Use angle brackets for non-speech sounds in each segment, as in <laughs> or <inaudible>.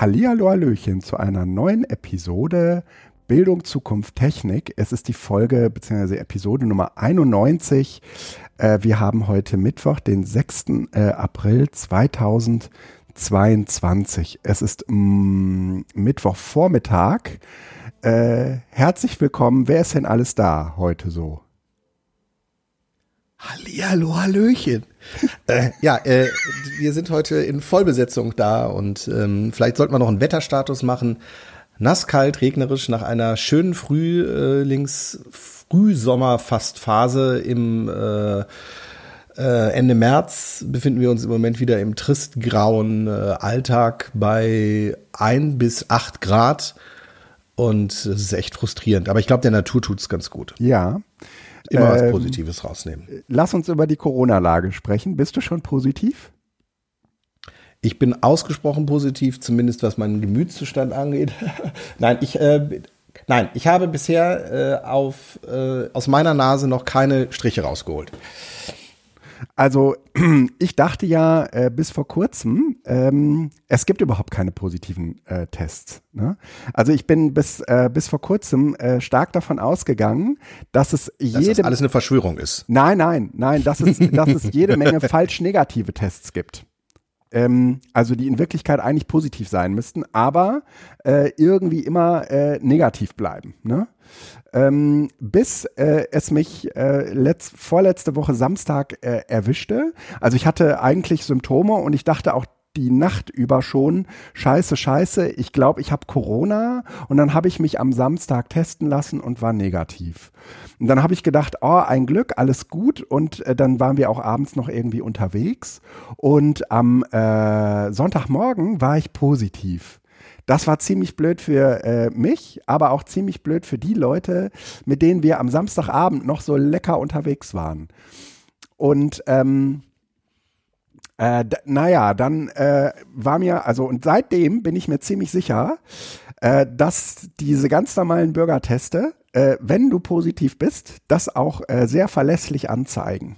Hallihallo Hallöchen zu einer neuen Episode Bildung, Zukunft, Technik. Es ist die Folge bzw. Episode Nummer 91. Äh, wir haben heute Mittwoch, den 6. Äh, April 2022. Es ist mm, Mittwochvormittag. Äh, herzlich willkommen. Wer ist denn alles da heute so? Hallihallo, Hallöchen. <laughs> äh, ja, äh, wir sind heute in Vollbesetzung da und ähm, vielleicht sollten wir noch einen Wetterstatus machen. Nass, kalt, regnerisch nach einer schönen Frühlings, Frühsommer fast Phase im äh, äh, Ende März befinden wir uns im Moment wieder im tristgrauen äh, Alltag bei ein bis acht Grad und es ist echt frustrierend. Aber ich glaube, der Natur tut es ganz gut. Ja. Immer was ähm, Positives rausnehmen. Lass uns über die Corona-Lage sprechen. Bist du schon positiv? Ich bin ausgesprochen positiv, zumindest was meinen Gemütszustand angeht. <laughs> nein, ich, äh, nein, ich habe bisher äh, auf, äh, aus meiner Nase noch keine Striche rausgeholt. Also <clears throat> ich dachte ja äh, bis vor kurzem, ähm, es gibt überhaupt keine positiven äh, Tests. Ne? Also ich bin bis, äh, bis vor kurzem äh, stark davon ausgegangen, dass es jede... Dass das alles eine Verschwörung ist. Nein, nein, nein, dass es, dass es jede Menge <laughs> falsch negative Tests gibt ähm, also die in Wirklichkeit eigentlich positiv sein müssten, aber äh, irgendwie immer äh, negativ bleiben. Ne? Ähm, bis äh, es mich äh, letzt, vorletzte Woche Samstag äh, erwischte. Also ich hatte eigentlich Symptome und ich dachte auch die Nacht über schon, scheiße, scheiße, ich glaube, ich habe Corona und dann habe ich mich am Samstag testen lassen und war negativ. Und dann habe ich gedacht, oh, ein Glück, alles gut und äh, dann waren wir auch abends noch irgendwie unterwegs und am äh, Sonntagmorgen war ich positiv. Das war ziemlich blöd für äh, mich, aber auch ziemlich blöd für die Leute, mit denen wir am Samstagabend noch so lecker unterwegs waren. Und ähm, äh, naja, dann äh, war mir, also und seitdem bin ich mir ziemlich sicher, äh, dass diese ganz normalen Bürgerteste, äh, wenn du positiv bist, das auch äh, sehr verlässlich anzeigen.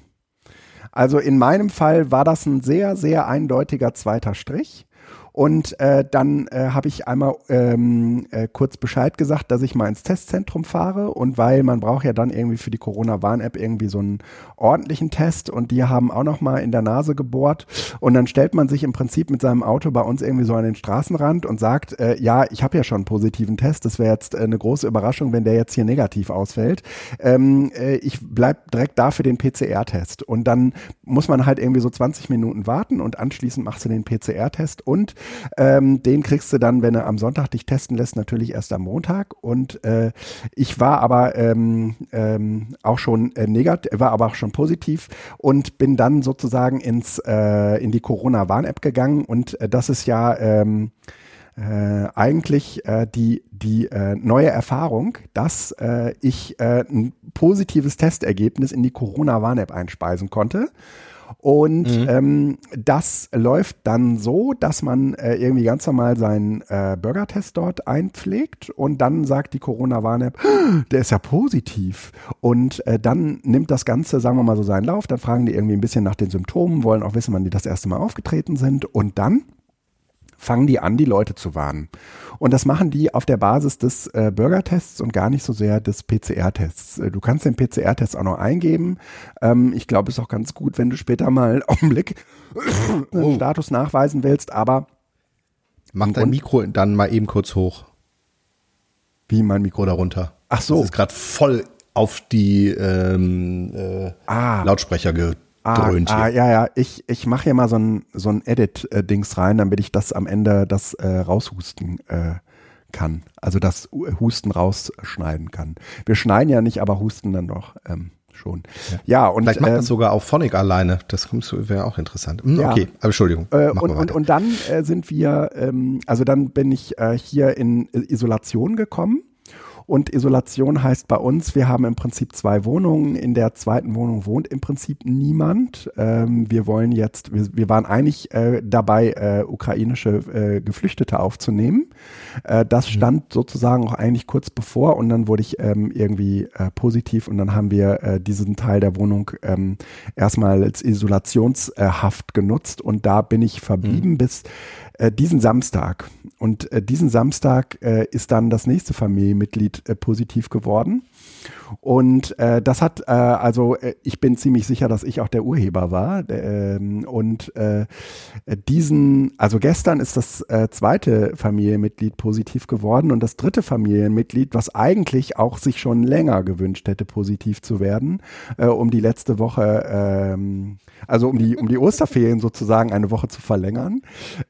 Also in meinem Fall war das ein sehr, sehr eindeutiger zweiter Strich. Und äh, dann äh, habe ich einmal ähm, äh, kurz Bescheid gesagt, dass ich mal ins Testzentrum fahre. Und weil man braucht ja dann irgendwie für die Corona-Warn-App irgendwie so einen ordentlichen Test. Und die haben auch noch mal in der Nase gebohrt. Und dann stellt man sich im Prinzip mit seinem Auto bei uns irgendwie so an den Straßenrand und sagt, äh, ja, ich habe ja schon einen positiven Test. Das wäre jetzt äh, eine große Überraschung, wenn der jetzt hier negativ ausfällt. Ähm, äh, ich bleib direkt da für den PCR-Test. Und dann muss man halt irgendwie so 20 Minuten warten und anschließend machst du den PCR-Test und ähm, den kriegst du dann, wenn er am Sonntag dich testen lässt, natürlich erst am Montag. Und äh, ich war aber ähm, ähm, auch schon äh, negativ, war aber auch schon positiv und bin dann sozusagen ins äh, in die Corona-Warn-App gegangen. Und äh, das ist ja ähm, äh, eigentlich äh, die, die äh, neue Erfahrung, dass äh, ich äh, ein positives Testergebnis in die Corona-Warn-App einspeisen konnte. Und mhm. ähm, das läuft dann so, dass man äh, irgendwie ganz normal seinen äh, Burger-Test dort einpflegt und dann sagt die Corona-Warn-App, der ist ja positiv. Und äh, dann nimmt das Ganze, sagen wir mal so, seinen Lauf. Dann fragen die irgendwie ein bisschen nach den Symptomen, wollen auch wissen, wann die das erste Mal aufgetreten sind. Und dann fangen die an, die Leute zu warnen. Und das machen die auf der Basis des äh, Bürgertests und gar nicht so sehr des PCR-Tests. Äh, du kannst den PCR-Test auch noch eingeben. Ähm, ich glaube, es ist auch ganz gut, wenn du später mal <laughs> Augenblick oh. Status nachweisen willst, aber Mach dein Mikro dann mal eben kurz hoch. Wie mein Mikro darunter. Ach so. Das ist gerade voll auf die ähm, äh, ah. Lautsprecher gedrückt. Ah, ah, ja, ja, ich, ich mache hier mal so ein, so ein Edit-Dings rein, damit ich das am Ende das äh, raushusten äh, kann. Also das Husten rausschneiden kann. Wir schneiden ja nicht, aber husten dann doch ähm, schon. Ja, ja und vielleicht macht äh, das sogar auf Phonic alleine. Das wäre auch interessant. Hm, ja. Okay, aber Entschuldigung. Äh, und, und, und dann äh, sind wir, ähm, also dann bin ich äh, hier in Isolation gekommen und Isolation heißt bei uns, wir haben im Prinzip zwei Wohnungen. In der zweiten Wohnung wohnt im Prinzip niemand. Ähm, wir wollen jetzt, wir, wir waren eigentlich äh, dabei, äh, ukrainische äh, Geflüchtete aufzunehmen. Äh, das mhm. stand sozusagen auch eigentlich kurz bevor und dann wurde ich ähm, irgendwie äh, positiv und dann haben wir äh, diesen Teil der Wohnung ähm, erstmal als Isolationshaft genutzt und da bin ich verblieben mhm. bis äh, diesen Samstag. Und äh, diesen Samstag äh, ist dann das nächste Familienmitglied äh, positiv geworden. Und äh, das hat, äh, also äh, ich bin ziemlich sicher, dass ich auch der Urheber war. Ähm, und äh, diesen, also gestern ist das äh, zweite Familienmitglied positiv geworden und das dritte Familienmitglied, was eigentlich auch sich schon länger gewünscht hätte, positiv zu werden, äh, um die letzte Woche, ähm, also um die, um die Osterferien sozusagen eine Woche zu verlängern.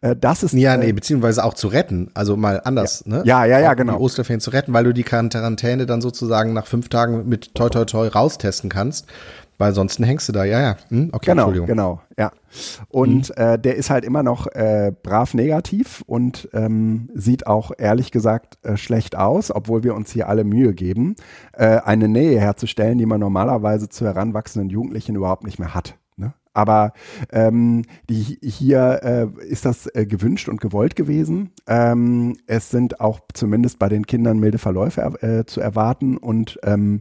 Das ist. Ja, nee, beziehungsweise auch zu retten. Also mal anders, ja. ne? Ja, ja, ja, auch genau. Die Osterferien zu retten, weil du die Quarantäne dann sozusagen nach fünf Tagen mit toi toi toi raustesten kannst. Weil sonst hängst du da, ja, ja. Hm? Okay, genau, Entschuldigung. genau, ja. Und mhm. äh, der ist halt immer noch äh, brav negativ und ähm, sieht auch ehrlich gesagt äh, schlecht aus, obwohl wir uns hier alle Mühe geben, äh, eine Nähe herzustellen, die man normalerweise zu heranwachsenden Jugendlichen überhaupt nicht mehr hat. Aber ähm, die, hier äh, ist das äh, gewünscht und gewollt gewesen. Ähm, es sind auch zumindest bei den Kindern milde Verläufe äh, zu erwarten und ähm,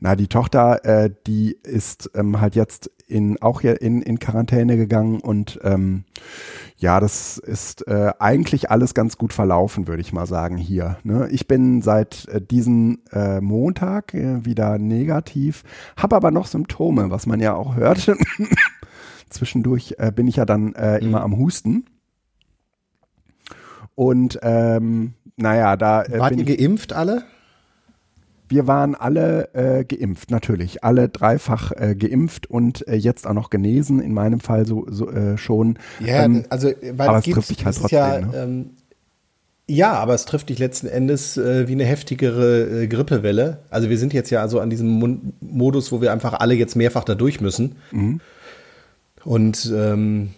na, die Tochter, äh, die ist ähm, halt jetzt in, auch hier in, in Quarantäne gegangen und ähm, ja, das ist äh, eigentlich alles ganz gut verlaufen, würde ich mal sagen, hier. Ne? Ich bin seit äh, diesem äh, Montag äh, wieder negativ, habe aber noch Symptome, was man ja auch hört. <laughs> Zwischendurch äh, bin ich ja dann äh, mhm. immer am Husten. Und ähm, naja, da. Äh, Wart ihr geimpft alle? Wir waren alle äh, geimpft, natürlich. Alle dreifach äh, geimpft und äh, jetzt auch noch genesen, in meinem Fall so, so äh, schon. Ja, ähm, also weil aber es, trifft dich halt trotzdem. Ja, ne? ähm, ja, aber es trifft dich letzten Endes äh, wie eine heftigere äh, Grippewelle. Also wir sind jetzt ja also an diesem Mon Modus, wo wir einfach alle jetzt mehrfach da durch müssen. Mhm. Und ähm,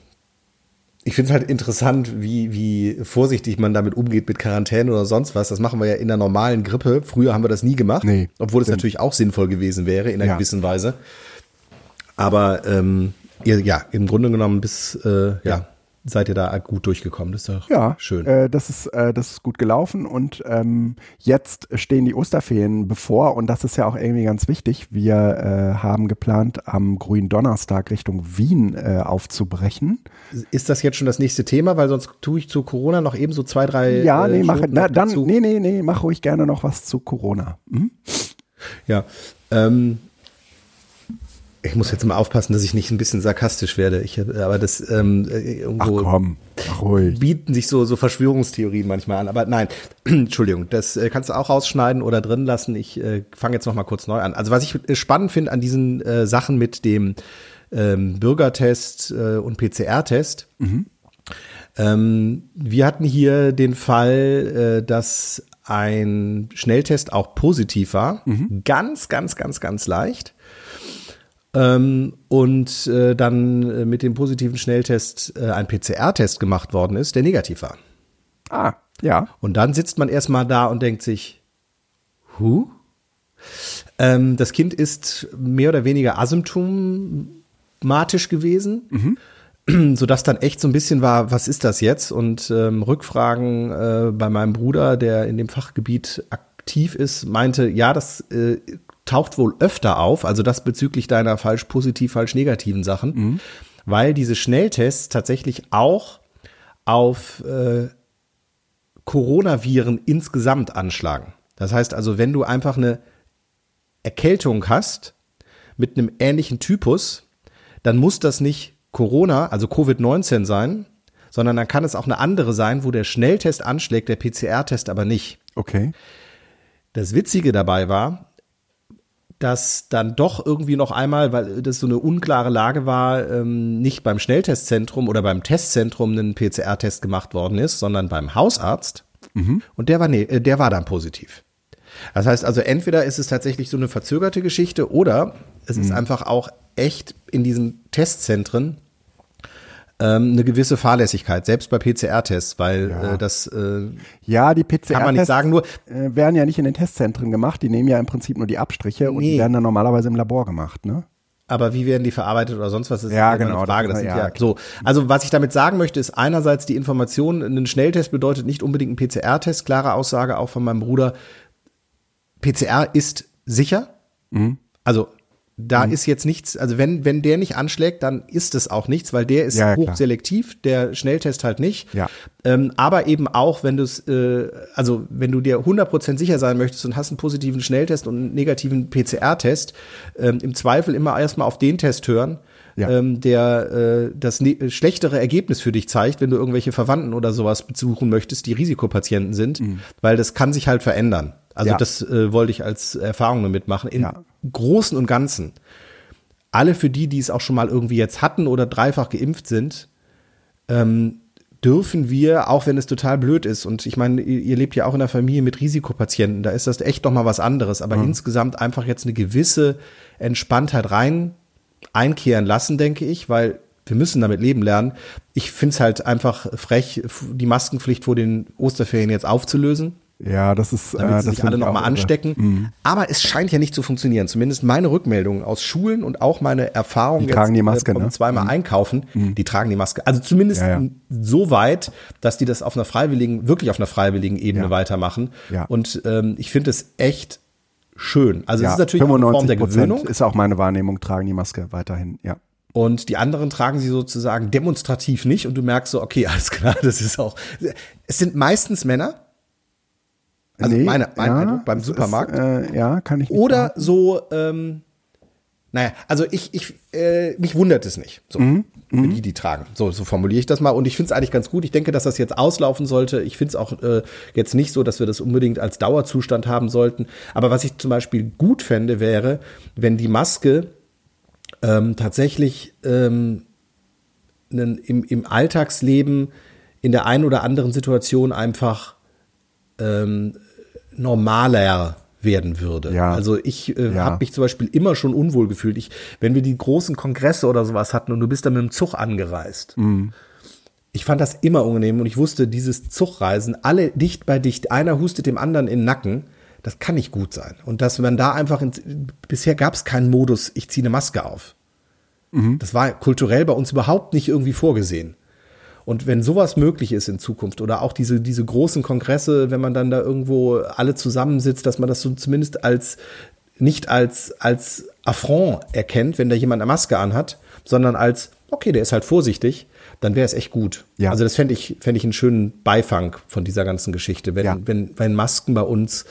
ich finde es halt interessant, wie, wie vorsichtig man damit umgeht mit Quarantäne oder sonst was. Das machen wir ja in der normalen Grippe. Früher haben wir das nie gemacht, nee, obwohl es natürlich auch sinnvoll gewesen wäre in einer ja. gewissen Weise. Aber ähm, ja, im Grunde genommen bis äh, ja. ja seid ihr da gut durchgekommen. Das ist doch ja, schön. Äh, das, ist, äh, das ist gut gelaufen und ähm, jetzt stehen die Osterferien bevor und das ist ja auch irgendwie ganz wichtig. Wir äh, haben geplant, am grünen Donnerstag Richtung Wien äh, aufzubrechen. Ist das jetzt schon das nächste Thema? Weil sonst tue ich zu Corona noch eben so zwei, drei. Ja, nee, äh, mach, na, dann, nee, nee, nee, mach ruhig gerne noch was zu Corona. Hm? Ja, ähm, ich muss jetzt mal aufpassen, dass ich nicht ein bisschen sarkastisch werde. Ich, aber das ähm, äh, irgendwo Ach komm, Ach ruhig. bieten sich so, so Verschwörungstheorien manchmal an. Aber nein, <clears throat> Entschuldigung, das äh, kannst du auch rausschneiden oder drin lassen. Ich äh, fange jetzt noch mal kurz neu an. Also was ich äh, spannend finde an diesen äh, Sachen mit dem ähm, Bürgertest äh, und PCR-Test. Mhm. Ähm, wir hatten hier den Fall, äh, dass ein Schnelltest auch positiv war. Mhm. Ganz, ganz, ganz, ganz leicht ähm, und äh, dann äh, mit dem positiven Schnelltest äh, ein PCR-Test gemacht worden ist, der negativ war. Ah, ja. Und dann sitzt man erstmal da und denkt sich, hu? Ähm, das Kind ist mehr oder weniger asymptomatisch gewesen. Mhm <clears throat> sodass dann echt so ein bisschen war, was ist das jetzt? Und ähm, Rückfragen äh, bei meinem Bruder, der in dem Fachgebiet aktiv ist, meinte, ja, das äh, taucht wohl öfter auf, also das bezüglich deiner falsch positiv, falsch negativen Sachen, mhm. weil diese Schnelltests tatsächlich auch auf äh, Coronaviren insgesamt anschlagen. Das heißt also, wenn du einfach eine Erkältung hast mit einem ähnlichen Typus, dann muss das nicht Corona, also Covid-19 sein, sondern dann kann es auch eine andere sein, wo der Schnelltest anschlägt, der PCR-Test aber nicht. Okay. Das Witzige dabei war, dass dann doch irgendwie noch einmal, weil das so eine unklare Lage war, ähm, nicht beim Schnelltestzentrum oder beim Testzentrum ein PCR-Test gemacht worden ist, sondern beim Hausarzt. Mhm. Und der war, nee, äh, der war dann positiv. Das heißt also, entweder ist es tatsächlich so eine verzögerte Geschichte oder es mhm. ist einfach auch echt in diesen Testzentren ähm, eine gewisse Fahrlässigkeit, selbst bei PCR-Tests, weil ja. äh, das äh, ja die PCR-Tests kann man nicht sagen, nur äh, werden ja nicht in den Testzentren gemacht, die nehmen ja im Prinzip nur die Abstriche nee. und die werden dann normalerweise im Labor gemacht, ne? Aber wie werden die verarbeitet oder sonst was? Ist ja, genau, eine Frage. Das, das sind ja, ja so. Also was ich damit sagen möchte, ist einerseits die Information. Ein Schnelltest bedeutet nicht unbedingt ein PCR-Test. Klare Aussage auch von meinem Bruder. PCR ist sicher. Mhm. Also da mhm. ist jetzt nichts, also wenn, wenn der nicht anschlägt, dann ist es auch nichts, weil der ist ja, ja, hochselektiv, der Schnelltest halt nicht. Ja. Ähm, aber eben auch, wenn du es, äh, also wenn du dir 100% sicher sein möchtest und hast einen positiven Schnelltest und einen negativen PCR-Test, ähm, im Zweifel immer erstmal auf den Test hören, ja. ähm, der äh, das ne schlechtere Ergebnis für dich zeigt, wenn du irgendwelche Verwandten oder sowas besuchen möchtest, die Risikopatienten sind, mhm. weil das kann sich halt verändern. Also ja. das äh, wollte ich als Erfahrung damit machen. Im ja. Großen und Ganzen, alle für die, die es auch schon mal irgendwie jetzt hatten oder dreifach geimpft sind, ähm, dürfen wir, auch wenn es total blöd ist, und ich meine, ihr, ihr lebt ja auch in einer Familie mit Risikopatienten, da ist das echt noch mal was anderes, aber mhm. insgesamt einfach jetzt eine gewisse Entspanntheit rein einkehren lassen, denke ich, weil wir müssen damit leben lernen. Ich finde es halt einfach frech, die Maskenpflicht vor den Osterferien jetzt aufzulösen. Ja, das ist, damit äh, sie sich alle nochmal anstecken. Mhm. Aber es scheint ja nicht zu funktionieren. Zumindest meine Rückmeldungen aus Schulen und auch meine Erfahrungen die tragen jetzt, die Maske, äh, ne? zweimal mhm. einkaufen, mhm. die tragen die Maske. Also zumindest ja, ja. so weit, dass die das auf einer freiwilligen, wirklich auf einer freiwilligen Ebene ja. weitermachen. Ja. Und ähm, ich finde es echt schön. Also es ist natürlich eine Form der Gewöhnung. Ist auch meine Wahrnehmung, tragen die Maske weiterhin, ja. Und die anderen tragen sie sozusagen demonstrativ nicht und du merkst so, okay, <laughs> alles klar, das ist auch. Es sind meistens Männer, also nee, meine, mein ja, Eindruck beim Supermarkt. Ist, äh, ja, kann ich. Oder sagen. so, ähm, naja, also ich, ich, äh, mich wundert es nicht. So, mhm. Mhm. die, die tragen. So, so formuliere ich das mal. Und ich finde es eigentlich ganz gut. Ich denke, dass das jetzt auslaufen sollte. Ich finde es auch äh, jetzt nicht so, dass wir das unbedingt als Dauerzustand haben sollten. Aber was ich zum Beispiel gut fände, wäre, wenn die Maske ähm, tatsächlich ähm, im, im Alltagsleben in der einen oder anderen Situation einfach ähm, normaler werden würde. Ja. Also ich äh, ja. habe mich zum Beispiel immer schon unwohl gefühlt. Ich, wenn wir die großen Kongresse oder sowas hatten und du bist dann mit dem Zug angereist. Mhm. Ich fand das immer unangenehm und ich wusste, dieses Zugreisen, alle dicht bei dicht, einer hustet dem anderen in den Nacken, das kann nicht gut sein. Und dass man da einfach, in, bisher gab es keinen Modus, ich ziehe eine Maske auf. Mhm. Das war kulturell bei uns überhaupt nicht irgendwie vorgesehen. Und wenn sowas möglich ist in Zukunft oder auch diese, diese großen Kongresse, wenn man dann da irgendwo alle zusammensitzt, dass man das so zumindest als, nicht als, als Affront erkennt, wenn da jemand eine Maske anhat, sondern als, okay, der ist halt vorsichtig, dann wäre es echt gut. Ja. Also das fände ich, fände ich einen schönen Beifang von dieser ganzen Geschichte, wenn, ja. wenn, wenn Masken bei uns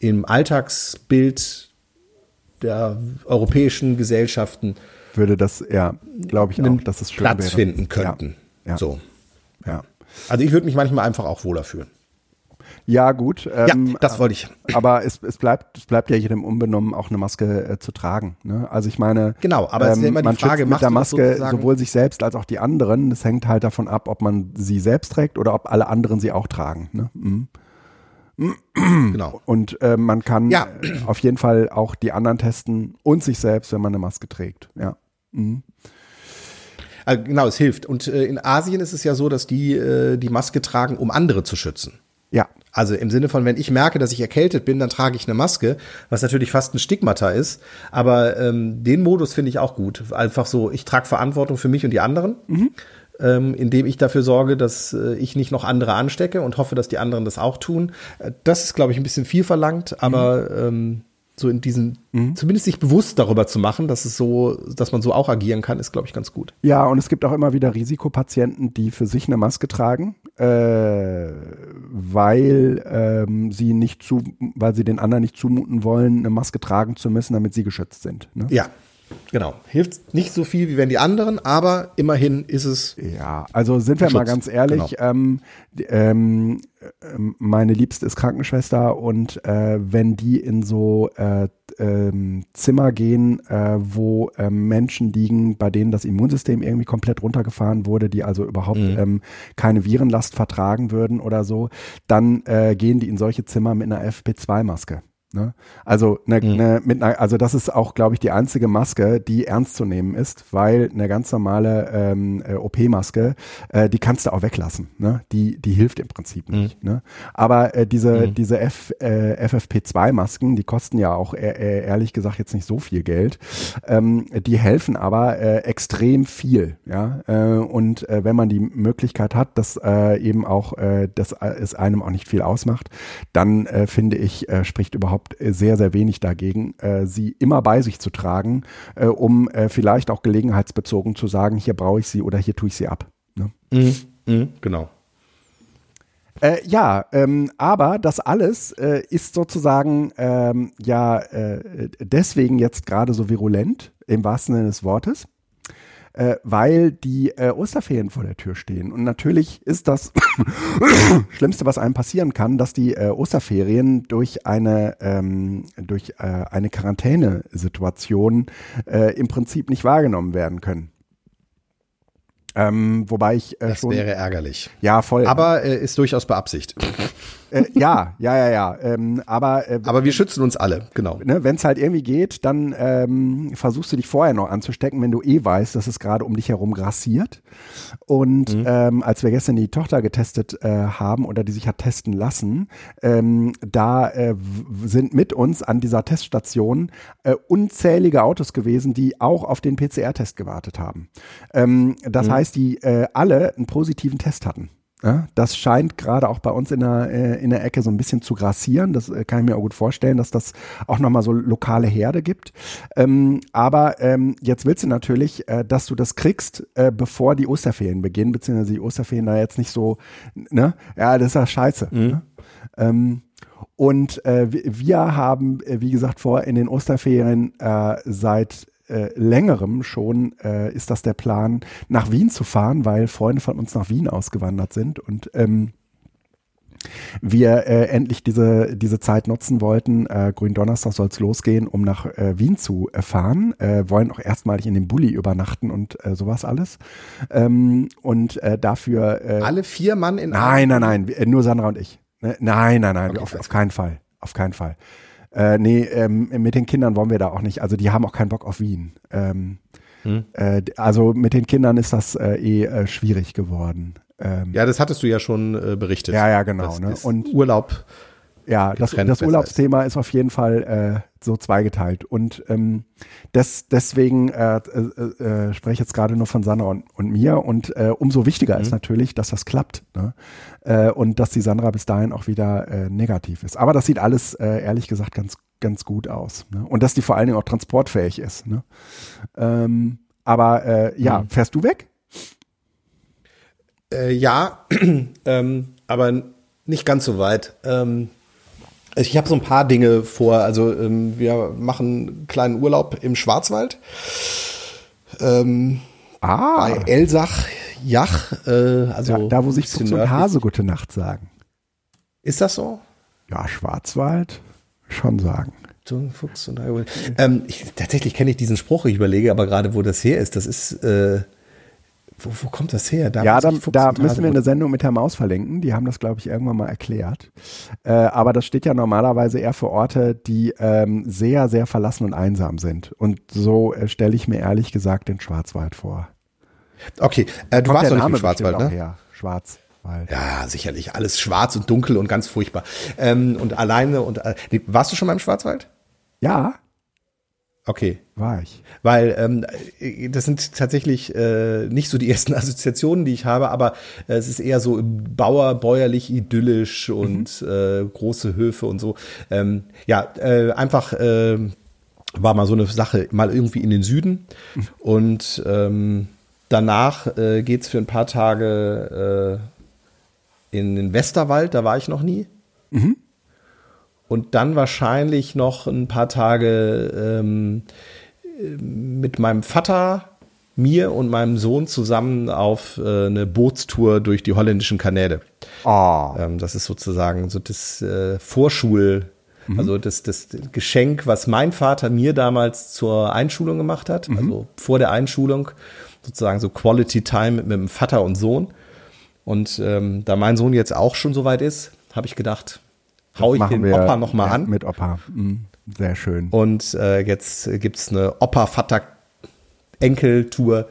im Alltagsbild der europäischen Gesellschaften würde das, ja, glaube ich auch, dass es schön Platz wäre. finden könnten. Ja. So. Ja. Also ich würde mich manchmal einfach auch wohler fühlen. Ja, gut. Ähm, ja, das wollte ich. Aber es, es, bleibt, es bleibt ja jedem unbenommen, auch eine Maske äh, zu tragen. Ne? Also ich meine, genau, aber ähm, es ist ja immer die man Frage, mit der Maske sowohl sich selbst als auch die anderen. Das hängt halt davon ab, ob man sie selbst trägt oder ob alle anderen sie auch tragen. Ne? Mhm. Genau. Und äh, man kann ja. auf jeden Fall auch die anderen testen und sich selbst, wenn man eine Maske trägt. Ja. Mhm. Äh, genau, es hilft. Und äh, in Asien ist es ja so, dass die äh, die Maske tragen, um andere zu schützen. Ja. Also im Sinne von, wenn ich merke, dass ich erkältet bin, dann trage ich eine Maske, was natürlich fast ein Stigmata ist. Aber ähm, den Modus finde ich auch gut. Einfach so, ich trage Verantwortung für mich und die anderen, mhm. ähm, indem ich dafür sorge, dass äh, ich nicht noch andere anstecke und hoffe, dass die anderen das auch tun. Äh, das ist, glaube ich, ein bisschen viel verlangt, aber mhm. ähm, so in diesen, mhm. zumindest sich bewusst darüber zu machen, dass es so, dass man so auch agieren kann, ist, glaube ich, ganz gut. Ja, und es gibt auch immer wieder Risikopatienten, die für sich eine Maske tragen, äh, weil ähm, sie nicht zu, weil sie den anderen nicht zumuten wollen, eine Maske tragen zu müssen, damit sie geschützt sind. Ne? Ja, Genau. Hilft nicht so viel wie wenn die anderen, aber immerhin ist es. Ja, also sind wir Schutz. mal ganz ehrlich, genau. ähm, ähm, meine Liebste ist Krankenschwester und äh, wenn die in so äh, ähm, Zimmer gehen, äh, wo ähm, Menschen liegen, bei denen das Immunsystem irgendwie komplett runtergefahren wurde, die also überhaupt mhm. ähm, keine Virenlast vertragen würden oder so, dann äh, gehen die in solche Zimmer mit einer FP2-Maske. Ne? Also, ne, mhm. ne, mit einer, also das ist auch, glaube ich, die einzige Maske, die ernst zu nehmen ist, weil eine ganz normale ähm, äh, OP-Maske, äh, die kannst du auch weglassen. Ne? Die, die hilft im Prinzip mhm. nicht. Ne? Aber äh, diese, mhm. diese F, äh, FFP2-Masken, die kosten ja auch äh, ehrlich gesagt jetzt nicht so viel Geld. Ähm, die helfen aber äh, extrem viel. Ja? Äh, und äh, wenn man die Möglichkeit hat, dass äh, eben auch, äh, dass es einem auch nicht viel ausmacht, dann äh, finde ich, äh, spricht überhaupt überhaupt äh, sehr, sehr wenig dagegen, äh, sie immer bei sich zu tragen, äh, um vielleicht auch gelegenheitsbezogen zu sagen, hier brauche ich sie oder hier tue ich sie ab. Ne? Mhm. Mhm. Genau. Äh, ja, ähm, aber das alles äh, ist sozusagen ähm, ja äh, deswegen jetzt gerade so virulent, im wahrsten Sinne des Wortes, äh, weil die äh, Osterferien vor der Tür stehen. Und natürlich ist das <coughs> Schlimmste, was einem passieren kann, dass die äh, Osterferien durch eine, ähm, durch äh, eine Quarantänesituation äh, im Prinzip nicht wahrgenommen werden können. Ähm, wobei ich äh, das schon, wäre ärgerlich. Ja, voll. Aber äh, ist durchaus beabsichtigt. <laughs> Äh, ja, ja, ja, ja. Ähm, aber, äh, aber wir schützen uns alle, genau. Ne, wenn es halt irgendwie geht, dann ähm, versuchst du dich vorher noch anzustecken, wenn du eh weißt, dass es gerade um dich herum grassiert. Und mhm. ähm, als wir gestern die Tochter getestet äh, haben oder die sich hat testen lassen, ähm, da äh, sind mit uns an dieser Teststation äh, unzählige Autos gewesen, die auch auf den PCR-Test gewartet haben. Ähm, das mhm. heißt, die äh, alle einen positiven Test hatten. Ja, das scheint gerade auch bei uns in der, äh, in der Ecke so ein bisschen zu grassieren. Das äh, kann ich mir auch gut vorstellen, dass das auch nochmal so lokale Herde gibt. Ähm, aber ähm, jetzt willst du natürlich, äh, dass du das kriegst, äh, bevor die Osterferien beginnen, beziehungsweise die Osterferien da jetzt nicht so, ne? Ja, das ist ja scheiße. Mhm. Ne? Ähm, und äh, wir haben, äh, wie gesagt, vor in den Osterferien äh, seit äh, längerem schon äh, ist das der Plan, nach Wien zu fahren, weil Freunde von uns nach Wien ausgewandert sind und ähm, wir äh, endlich diese, diese Zeit nutzen wollten. Äh, Gründonnerstag soll es losgehen, um nach äh, Wien zu äh, fahren. Äh, wollen auch erstmalig in dem Bulli übernachten und sowas alles. Ähm, und dafür. Alle vier Mann in Nein, nein, nein, nur Sandra und ich. Ne, nein, nein, nein, okay, auf, auf keinen Fall. Auf keinen Fall. Äh, nee, ähm, mit den Kindern wollen wir da auch nicht. Also die haben auch keinen Bock auf Wien. Ähm, hm. äh, also mit den Kindern ist das äh, eh äh, schwierig geworden. Ähm, ja, das hattest du ja schon äh, berichtet. Ja, ja, genau. Ne? Und Urlaub. Ja, das, das Urlaubsthema ist. ist auf jeden Fall äh, so zweigeteilt. Und ähm, des, deswegen äh, äh, äh, spreche ich jetzt gerade nur von Sandra und, und mir. Und äh, umso wichtiger mhm. ist natürlich, dass das klappt. Ne? Äh, und dass die Sandra bis dahin auch wieder äh, negativ ist. Aber das sieht alles, äh, ehrlich gesagt, ganz, ganz gut aus. Ne? Und dass die vor allen Dingen auch transportfähig ist. Ne? Ähm, aber äh, ja, mhm. fährst du weg? Äh, ja, <clears throat> ähm, aber nicht ganz so weit. Ähm, ich habe so ein paar Dinge vor. Also ähm, wir machen einen kleinen Urlaub im Schwarzwald. Ähm, ah. Bei Elsach, Jach. Äh, also ja, da, wo sich Fuchs und Hase gute Nacht sagen. Ist das so? Ja, Schwarzwald schon sagen. Fuchs und ähm, ich, Tatsächlich kenne ich diesen Spruch, ich überlege aber gerade, wo das her ist. Das ist äh, wo, wo kommt das her? Da ja, da, da müssen wir eine Sendung mit Herrn Maus verlinken. Die haben das, glaube ich, irgendwann mal erklärt. Äh, aber das steht ja normalerweise eher für Orte, die ähm, sehr, sehr verlassen und einsam sind. Und so äh, stelle ich mir ehrlich gesagt den Schwarzwald vor. Okay, äh, du warst doch nicht im Schwarzwald, ne? Her. Schwarzwald. Ja, sicherlich. Alles schwarz und dunkel und ganz furchtbar. Ähm, und alleine und äh, warst du schon mal im Schwarzwald? Ja. Okay. War ich. Weil ähm, das sind tatsächlich äh, nicht so die <laughs> ersten Assoziationen, die ich habe, aber äh, es ist eher so Bauer, bäuerlich, idyllisch und mhm. äh, große Höfe und so. Ähm, ja, äh, einfach äh, war mal so eine Sache, mal irgendwie in den Süden mhm. und ähm, danach äh, geht's für ein paar Tage äh, in den Westerwald, da war ich noch nie. Mhm und dann wahrscheinlich noch ein paar Tage ähm, mit meinem Vater, mir und meinem Sohn zusammen auf äh, eine Bootstour durch die holländischen Kanäle. Oh. Ähm, das ist sozusagen so das äh, Vorschul, mhm. also das, das Geschenk, was mein Vater mir damals zur Einschulung gemacht hat, mhm. also vor der Einschulung, sozusagen so Quality Time mit, mit dem Vater und Sohn. Und ähm, da mein Sohn jetzt auch schon so weit ist, habe ich gedacht, hau ich den Opa nochmal an. Mit Opa. Mhm. Sehr schön. Und äh, jetzt gibt's eine Opa-Vater-Enkel-Tour.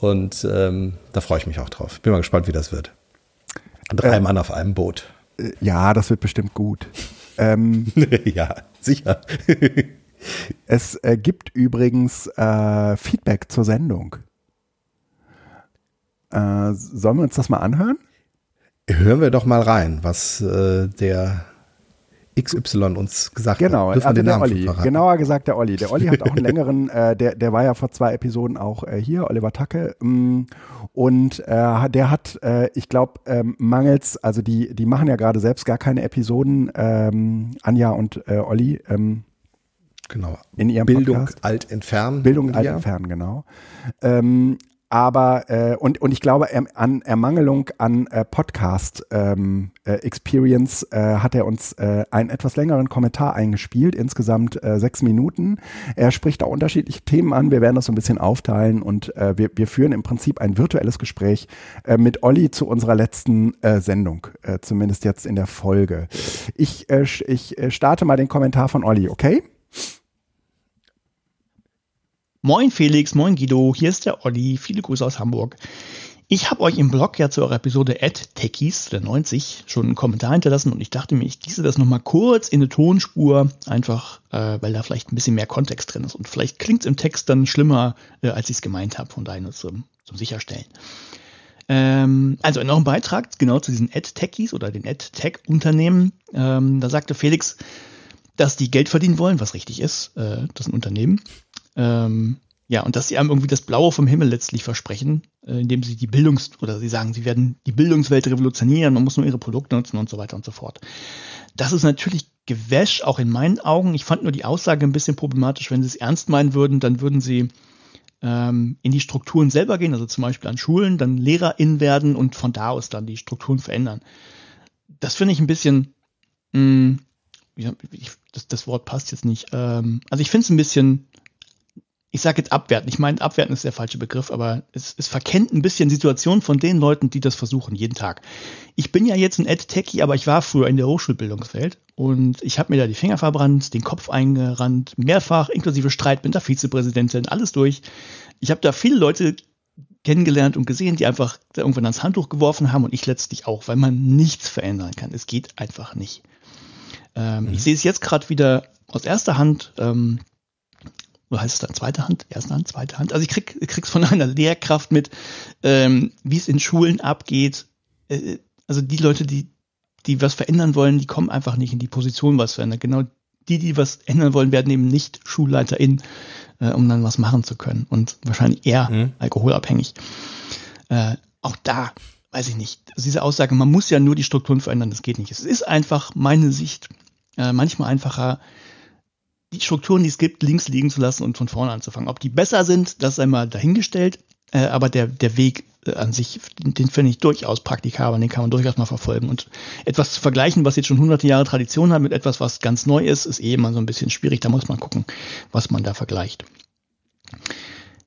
Und ähm, da freue ich mich auch drauf. Bin mal gespannt, wie das wird. Drei äh, Mann auf einem Boot. Äh, ja, das wird bestimmt gut. Ähm, <laughs> ja, sicher. <laughs> es äh, gibt übrigens äh, Feedback zur Sendung. Äh, sollen wir uns das mal anhören? Hören wir doch mal rein, was äh, der XY uns gesagt genau, hat. Genau, also der Olli. Genauer gesagt der Olli. Der Olli hat auch einen <laughs> längeren, äh, der, der war ja vor zwei Episoden auch äh, hier, Oliver Tacke. Mm, und äh, der hat, äh, ich glaube, ähm, mangels, also die, die machen ja gerade selbst gar keine Episoden, ähm, Anja und äh, Olli. Ähm, genau. In ihrem Bildung Podcast. alt entfernen. Bildung alt entfernen, genau. Ähm, aber äh, und und ich glaube er, an Ermangelung an äh, Podcast ähm, äh, Experience äh, hat er uns äh, einen etwas längeren Kommentar eingespielt, insgesamt äh, sechs Minuten. Er spricht da unterschiedliche Themen an. Wir werden das so ein bisschen aufteilen und wir, wir führen im Prinzip ein virtuelles Gespräch mit Olli zu unserer letzten Sendung, zumindest jetzt in der Folge. Ich ich starte mal den Kommentar von Olli, okay? Moin Felix, moin Guido, hier ist der Olli, viele Grüße aus Hamburg. Ich habe euch im Blog ja zu eurer Episode Techies, der 90, schon einen Kommentar hinterlassen und ich dachte mir, ich gieße das nochmal kurz in eine Tonspur, einfach äh, weil da vielleicht ein bisschen mehr Kontext drin ist und vielleicht klingt es im Text dann schlimmer, äh, als ich es gemeint habe, von daher zum, zum Sicherstellen. Ähm, also noch ein Beitrag genau zu diesen Ad Techies oder den Ad Tech Unternehmen. Ähm, da sagte Felix, dass die Geld verdienen wollen, was richtig ist, äh, das ist ein Unternehmen. Ähm, ja, und dass sie einem irgendwie das Blaue vom Himmel letztlich versprechen, äh, indem sie die Bildungs- oder sie sagen, sie werden die Bildungswelt revolutionieren, man muss nur ihre Produkte nutzen und so weiter und so fort. Das ist natürlich Gewäsch, auch in meinen Augen. Ich fand nur die Aussage ein bisschen problematisch. Wenn sie es ernst meinen würden, dann würden sie ähm, in die Strukturen selber gehen, also zum Beispiel an Schulen, dann LehrerInnen werden und von da aus dann die Strukturen verändern. Das finde ich ein bisschen, mh, hm, ich, das, das Wort passt jetzt nicht. Ähm, also ich finde es ein bisschen ich sage jetzt abwerten, ich meine, abwerten ist der falsche Begriff, aber es, es verkennt ein bisschen Situationen von den Leuten, die das versuchen, jeden Tag. Ich bin ja jetzt ein Ed-Techie, aber ich war früher in der Hochschulbildungswelt und ich habe mir da die Finger verbrannt, den Kopf eingerannt, mehrfach, inklusive Streit mit der Vizepräsidentin, alles durch. Ich habe da viele Leute kennengelernt und gesehen, die einfach irgendwann ans Handtuch geworfen haben und ich letztlich auch, weil man nichts verändern kann. Es geht einfach nicht. Ähm, mhm. Ich sehe es jetzt gerade wieder aus erster Hand. Ähm, oder heißt es dann zweite Hand, erste Hand, zweite Hand. Also ich krieg, krieg's von <laughs> einer Lehrkraft mit, ähm, wie es in Schulen abgeht. Äh, also die Leute, die, die was verändern wollen, die kommen einfach nicht in die Position, was verändern. Genau die, die was ändern wollen, werden eben nicht SchulleiterInnen, äh, um dann was machen zu können. Und wahrscheinlich eher mhm. alkoholabhängig. Äh, auch da, weiß ich nicht. Also diese Aussage, man muss ja nur die Strukturen verändern, das geht nicht. Es ist einfach meine Sicht, äh, manchmal einfacher, die Strukturen, die es gibt, links liegen zu lassen und von vorne anzufangen. Ob die besser sind, das sei mal dahingestellt, äh, aber der, der Weg äh, an sich, den, den finde ich durchaus praktikabel, den kann man durchaus mal verfolgen. Und etwas zu vergleichen, was jetzt schon hunderte Jahre Tradition hat, mit etwas, was ganz neu ist, ist eh immer so ein bisschen schwierig. Da muss man gucken, was man da vergleicht.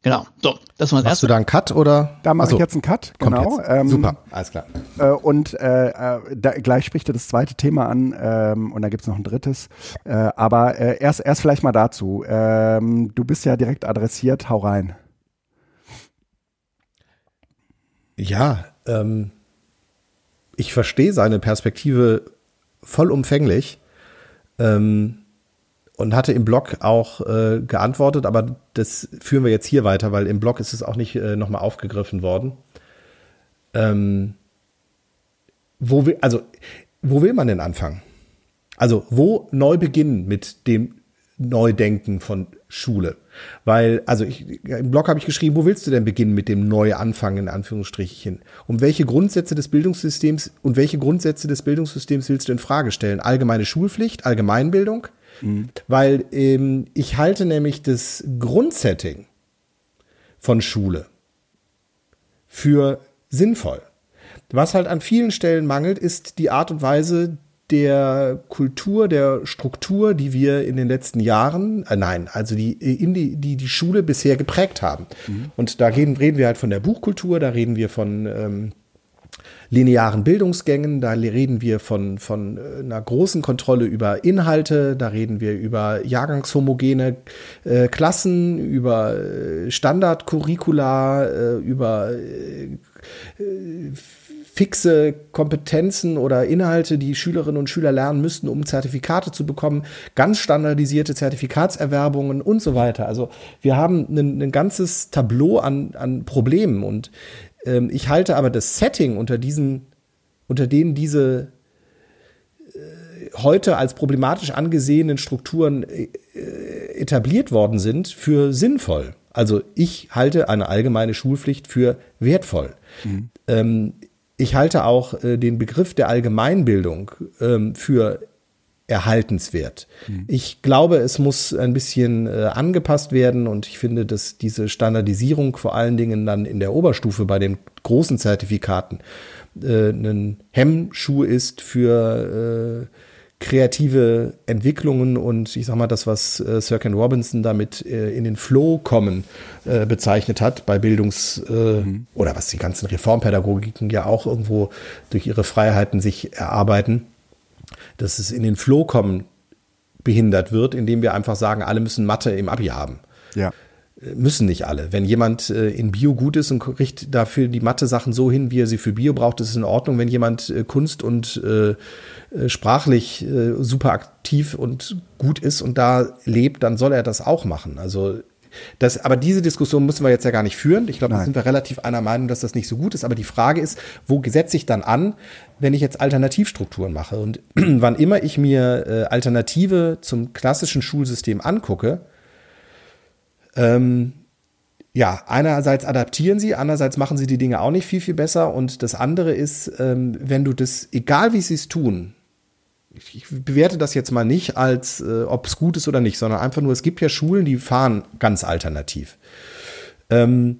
Genau. So, das war das Machst erste. du da einen Cut oder? Da mache ich jetzt einen Cut, genau. Ähm, Super, alles klar. Äh, und äh, äh, da, gleich spricht er das zweite Thema an ähm, und da gibt's noch ein drittes. Äh, aber äh, erst, erst vielleicht mal dazu. Ähm, du bist ja direkt adressiert, hau rein. Ja, ähm, ich verstehe seine Perspektive vollumfänglich. Ähm, und hatte im Blog auch äh, geantwortet, aber das führen wir jetzt hier weiter, weil im Blog ist es auch nicht äh, nochmal aufgegriffen worden. Ähm, wo will, also, wo will man denn anfangen? Also, wo neu beginnen mit dem Neudenken von Schule? Weil, also ich, im Blog habe ich geschrieben, wo willst du denn beginnen mit dem Neuanfangen in Anführungsstrichen? Um welche Grundsätze des Bildungssystems und welche Grundsätze des Bildungssystems willst du in Frage stellen? Allgemeine Schulpflicht, Allgemeinbildung? Mhm. Weil ähm, ich halte nämlich das Grundsetting von Schule für sinnvoll. Was halt an vielen Stellen mangelt, ist die Art und Weise der Kultur, der Struktur, die wir in den letzten Jahren, äh, nein, also die, in die, die die Schule bisher geprägt haben. Mhm. Und da reden, reden wir halt von der Buchkultur, da reden wir von ähm, linearen Bildungsgängen, da reden wir von, von äh, einer großen Kontrolle über Inhalte, da reden wir über jahrgangshomogene äh, Klassen, über äh, Standardcurricula, äh, über äh, fixe Kompetenzen oder Inhalte, die Schülerinnen und Schüler lernen müssten, um Zertifikate zu bekommen, ganz standardisierte Zertifikatserwerbungen und so weiter. Also wir haben ein, ein ganzes Tableau an, an Problemen. Und ähm, ich halte aber das Setting unter diesen, unter denen diese äh, heute als problematisch angesehenen Strukturen äh, etabliert worden sind, für sinnvoll. Also ich halte eine allgemeine Schulpflicht für wertvoll. Mhm. Ähm, ich halte auch äh, den Begriff der Allgemeinbildung ähm, für erhaltenswert. Mhm. Ich glaube, es muss ein bisschen äh, angepasst werden und ich finde, dass diese Standardisierung vor allen Dingen dann in der Oberstufe bei den großen Zertifikaten äh, ein Hemmschuh ist für äh, kreative Entwicklungen und ich sag mal das, was äh, Sir Ken Robinson damit äh, in den Flow kommen äh, bezeichnet hat bei Bildungs- äh, mhm. oder was die ganzen Reformpädagogiken ja auch irgendwo durch ihre Freiheiten sich erarbeiten, dass es in den Flow kommen behindert wird, indem wir einfach sagen, alle müssen Mathe im Abi haben. Ja müssen nicht alle. Wenn jemand äh, in Bio gut ist und kriegt dafür die Mathe-Sachen so hin, wie er sie für Bio braucht, ist es in Ordnung. Wenn jemand äh, Kunst und äh, äh, sprachlich äh, super aktiv und gut ist und da lebt, dann soll er das auch machen. Also das, aber diese Diskussion müssen wir jetzt ja gar nicht führen. Ich glaube, da sind wir relativ einer Meinung, dass das nicht so gut ist. Aber die Frage ist, wo setze ich dann an, wenn ich jetzt Alternativstrukturen mache? Und <clears throat> wann immer ich mir äh, Alternative zum klassischen Schulsystem angucke, ähm, ja, einerseits adaptieren sie, andererseits machen sie die Dinge auch nicht viel, viel besser. Und das andere ist, ähm, wenn du das, egal wie sie es tun, ich, bewerte das jetzt mal nicht als, äh, ob es gut ist oder nicht, sondern einfach nur, es gibt ja Schulen, die fahren ganz alternativ. Ähm,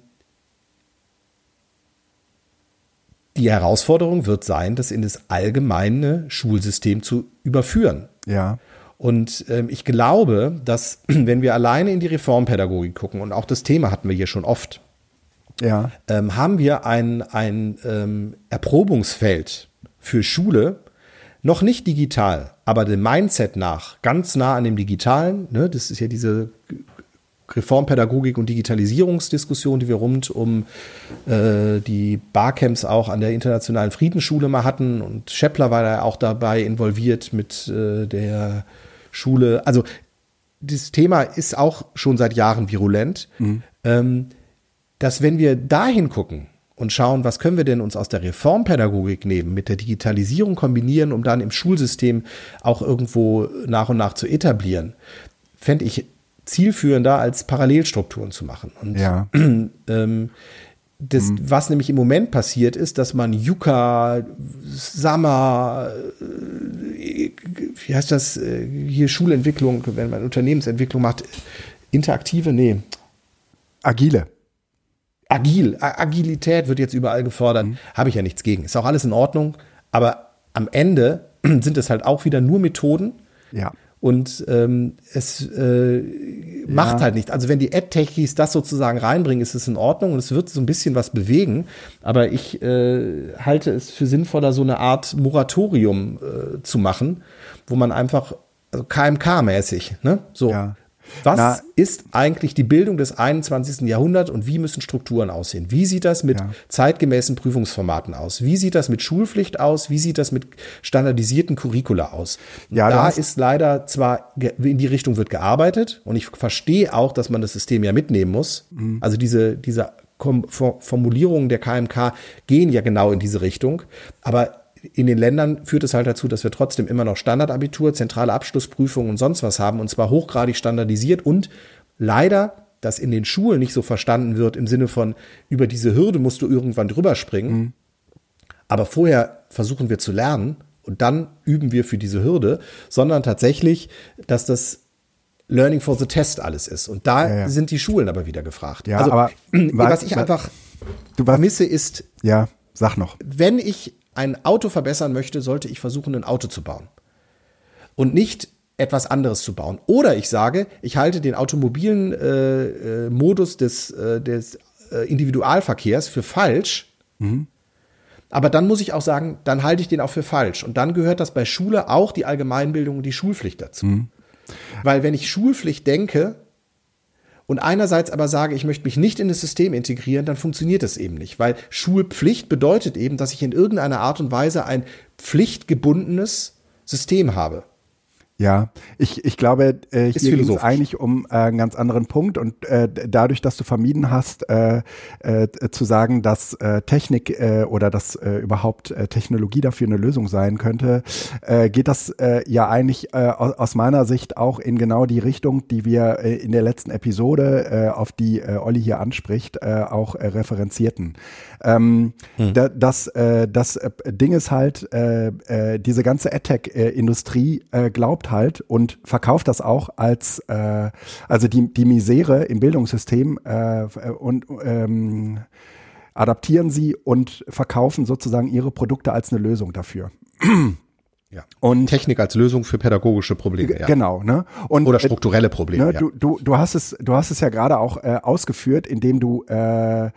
die Herausforderung wird sein, das in das allgemeine Schulsystem zu überführen. Ja. Und ähm, ich glaube, dass <clears throat> wenn wir alleine in die Reformpädagogik gucken, und auch das Thema hatten wir hier schon oft, ja. ähm, haben wir ein, ein ähm, Erprobungsfeld für Schule, noch nicht digital, aber dem Mindset nach, ganz nah an dem Digitalen. Ne? Das ist ja diese Reformpädagogik und Digitalisierungsdiskussion, die wir rund um äh, die Barcamps auch an der Internationalen Friedensschule mal hatten. Und Scheppler war da auch dabei involviert mit äh, der Schule. Also das Thema ist auch schon seit Jahren virulent. Mhm. Ähm, dass wenn wir dahin gucken und schauen, was können wir denn uns aus der Reformpädagogik nehmen, mit der Digitalisierung kombinieren, um dann im Schulsystem auch irgendwo nach und nach zu etablieren, fände ich zielführender, als Parallelstrukturen zu machen. Und ja. <clears throat> ähm, das, mhm. was nämlich im Moment passiert, ist, dass man Yuka, Sama, äh, wie heißt das, äh, hier Schulentwicklung, wenn man Unternehmensentwicklung macht, interaktive, nee. Agile. Agil, Agilität wird jetzt überall gefordert. Mhm. Habe ich ja nichts gegen. Ist auch alles in Ordnung. Aber am Ende <clears throat> sind es halt auch wieder nur Methoden. Ja. Und ähm, es äh, macht ja. halt nicht. Also wenn die Ad-Techies das sozusagen reinbringen, ist es in Ordnung und es wird so ein bisschen was bewegen. Aber ich äh, halte es für sinnvoller, so eine Art Moratorium äh, zu machen, wo man einfach also KMK-mäßig, ne? So. Ja. Was Na, ist eigentlich die Bildung des 21. Jahrhunderts und wie müssen Strukturen aussehen? Wie sieht das mit ja. zeitgemäßen Prüfungsformaten aus? Wie sieht das mit Schulpflicht aus? Wie sieht das mit standardisierten Curricula aus? Ja, da ist leider zwar in die Richtung wird gearbeitet und ich verstehe auch, dass man das System ja mitnehmen muss. Mhm. Also diese, diese Formulierungen der KMK gehen ja genau in diese Richtung. Aber in den Ländern führt es halt dazu, dass wir trotzdem immer noch Standardabitur, zentrale Abschlussprüfungen und sonst was haben und zwar hochgradig standardisiert und leider, dass in den Schulen nicht so verstanden wird im Sinne von über diese Hürde musst du irgendwann drüber springen. Mhm. Aber vorher versuchen wir zu lernen und dann üben wir für diese Hürde, sondern tatsächlich, dass das Learning for the Test alles ist. Und da ja, ja. sind die Schulen aber wieder gefragt. Ja, also, aber <clears throat> was ich einfach du vermisse ist, ja, sag noch. Wenn ich ein Auto verbessern möchte, sollte ich versuchen, ein Auto zu bauen. Und nicht etwas anderes zu bauen. Oder ich sage, ich halte den automobilen äh, äh, Modus des, äh, des äh, Individualverkehrs für falsch. Mhm. Aber dann muss ich auch sagen, dann halte ich den auch für falsch. Und dann gehört das bei Schule auch die Allgemeinbildung und die Schulpflicht dazu. Mhm. Weil wenn ich Schulpflicht denke, und einerseits aber sage, ich möchte mich nicht in das System integrieren, dann funktioniert das eben nicht, weil Schulpflicht bedeutet eben, dass ich in irgendeiner Art und Weise ein pflichtgebundenes System habe. Ja, ich, ich glaube, äh, hier geht es eigentlich um äh, einen ganz anderen Punkt und äh, dadurch, dass du vermieden hast, äh, äh, zu sagen, dass äh, Technik äh, oder dass äh, überhaupt äh, Technologie dafür eine Lösung sein könnte, äh, geht das äh, ja eigentlich äh, aus meiner Sicht auch in genau die Richtung, die wir äh, in der letzten Episode, äh, auf die äh, Olli hier anspricht, äh, auch äh, referenzierten. Ähm, hm. da, das, äh, das äh, Ding ist halt, äh, äh, diese ganze AdTech-Industrie äh, glaubt halt und verkauft das auch als, äh, also die, die Misere im Bildungssystem äh, und ähm, adaptieren sie und verkaufen sozusagen ihre Produkte als eine Lösung dafür. Ja. Und Technik als Lösung für pädagogische Probleme. Ja. Genau. Ne? Und, Oder strukturelle Probleme. Ne, ja. du, du, du hast es, du hast es ja gerade auch äh, ausgeführt, indem du äh, äh,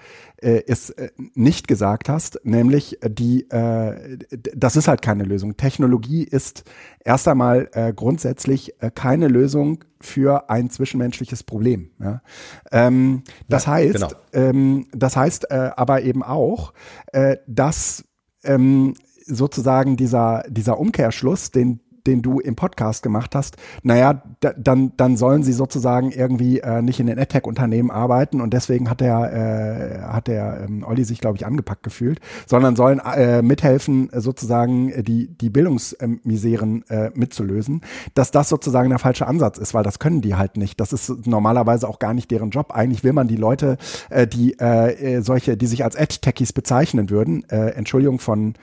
es äh, nicht gesagt hast, nämlich die, äh, das ist halt keine Lösung. Technologie ist erst einmal äh, grundsätzlich äh, keine Lösung für ein zwischenmenschliches Problem. Ja? Ähm, das ja, heißt, genau. ähm, das heißt äh, aber eben auch, äh, dass ähm, sozusagen dieser, dieser Umkehrschluss, den den du im Podcast gemacht hast, naja, dann, dann sollen sie sozusagen irgendwie äh, nicht in den AdTech-Unternehmen arbeiten und deswegen hat der, äh, hat der ähm, Olli sich, glaube ich, angepackt gefühlt, sondern sollen äh, mithelfen, sozusagen die, die Bildungsmiseren äh, mitzulösen, dass das sozusagen der falsche Ansatz ist, weil das können die halt nicht. Das ist normalerweise auch gar nicht deren Job. Eigentlich will man die Leute, äh, die äh, äh solche, die sich als Ad-Techies bezeichnen würden, äh, Entschuldigung von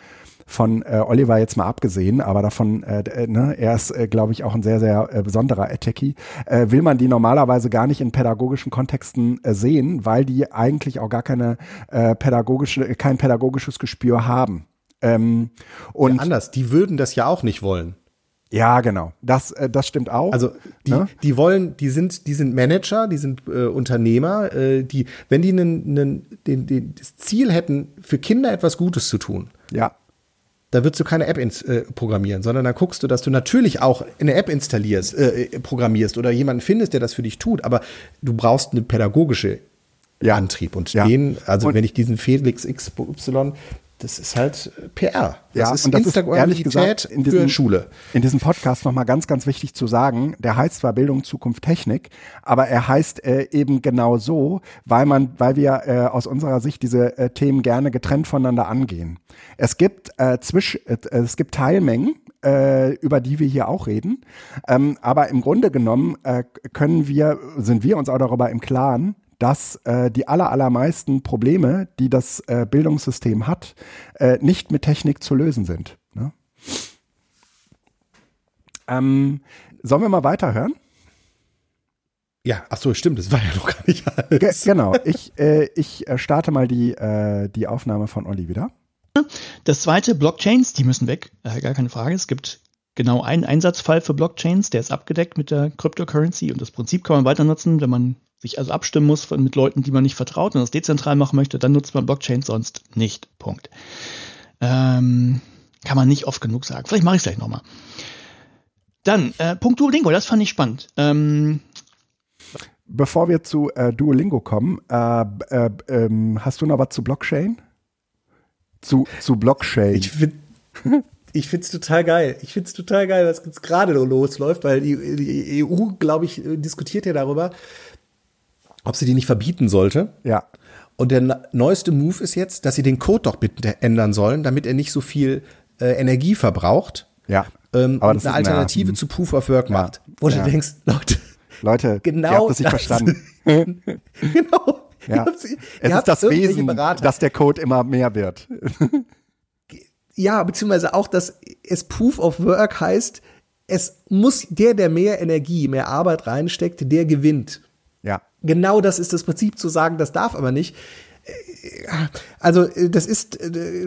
von äh, Oliver jetzt mal abgesehen, aber davon, äh, äh, ne, er ist, äh, glaube ich, auch ein sehr, sehr äh, besonderer Attackie, äh, will man die normalerweise gar nicht in pädagogischen Kontexten äh, sehen, weil die eigentlich auch gar keine äh, pädagogische, kein pädagogisches Gespür haben. Ähm, und ja, anders, die würden das ja auch nicht wollen. Ja, genau. Das, äh, das stimmt auch. Also die, ne? die wollen, die sind, die sind Manager, die sind äh, Unternehmer, äh, die, wenn die einen, einen, den, den, das Ziel hätten, für Kinder etwas Gutes zu tun, ja da würdest du keine App ins, äh, programmieren, sondern da guckst du, dass du natürlich auch eine App installierst, äh, äh, programmierst oder jemanden findest, der das für dich tut, aber du brauchst eine pädagogische ja. Antrieb. Und ja. den, also und wenn ich diesen Felix XY, das ist halt PR. Das ja, ist und das ist ehrlich gesagt in diesem, Schule. In diesem Podcast nochmal ganz, ganz wichtig zu sagen, der heißt zwar Bildung, Zukunft, Technik, aber er heißt äh, eben genau so, weil man, weil wir äh, aus unserer Sicht diese äh, Themen gerne getrennt voneinander angehen. Es gibt äh, zwisch, äh, es gibt Teilmengen, äh, über die wir hier auch reden. Ähm, aber im Grunde genommen äh, können wir, sind wir uns auch darüber im Klaren, dass äh, die aller, allermeisten Probleme, die das äh, Bildungssystem hat, äh, nicht mit Technik zu lösen sind. Ne? Ähm, sollen wir mal weiterhören? Ja, ach so, stimmt, das war ja noch gar nicht alles. Ge genau, ich, äh, ich äh, starte mal die, äh, die Aufnahme von Olli wieder. Das zweite, Blockchains, die müssen weg, äh, gar keine Frage. Es gibt genau einen Einsatzfall für Blockchains, der ist abgedeckt mit der Cryptocurrency und das Prinzip kann man weiter nutzen, wenn man sich also abstimmen muss von, mit Leuten, die man nicht vertraut und das dezentral machen möchte, dann nutzt man Blockchain sonst nicht. Punkt. Ähm, kann man nicht oft genug sagen. Vielleicht mache ich es gleich nochmal. Dann, äh, Punkt Duolingo, das fand ich spannend. Ähm, Bevor wir zu äh, Duolingo kommen, äh, äh, ähm, hast du noch was zu Blockchain? Zu, zu Blockchain. Ich finde <laughs> ich find's total geil. Ich find's total geil, was jetzt gerade losläuft, weil die, die EU, glaube ich, diskutiert ja darüber, ob sie die nicht verbieten sollte. Ja. Und der neueste Move ist jetzt, dass sie den Code doch bitte ändern sollen, damit er nicht so viel äh, Energie verbraucht. Ja. Ähm, aber und eine Alternative na, zu Proof of Work ja. macht. Wo ja. du denkst, Leute, Leute, genau ihr habt das nicht verstanden. <laughs> genau. Ja. Habt, es ist das Wesen, Berater. dass der Code immer mehr wird. ja, beziehungsweise auch, dass es Proof of Work heißt, es muss der, der mehr Energie, mehr Arbeit reinsteckt, der gewinnt. Genau das ist das Prinzip zu sagen, das darf aber nicht. Also das ist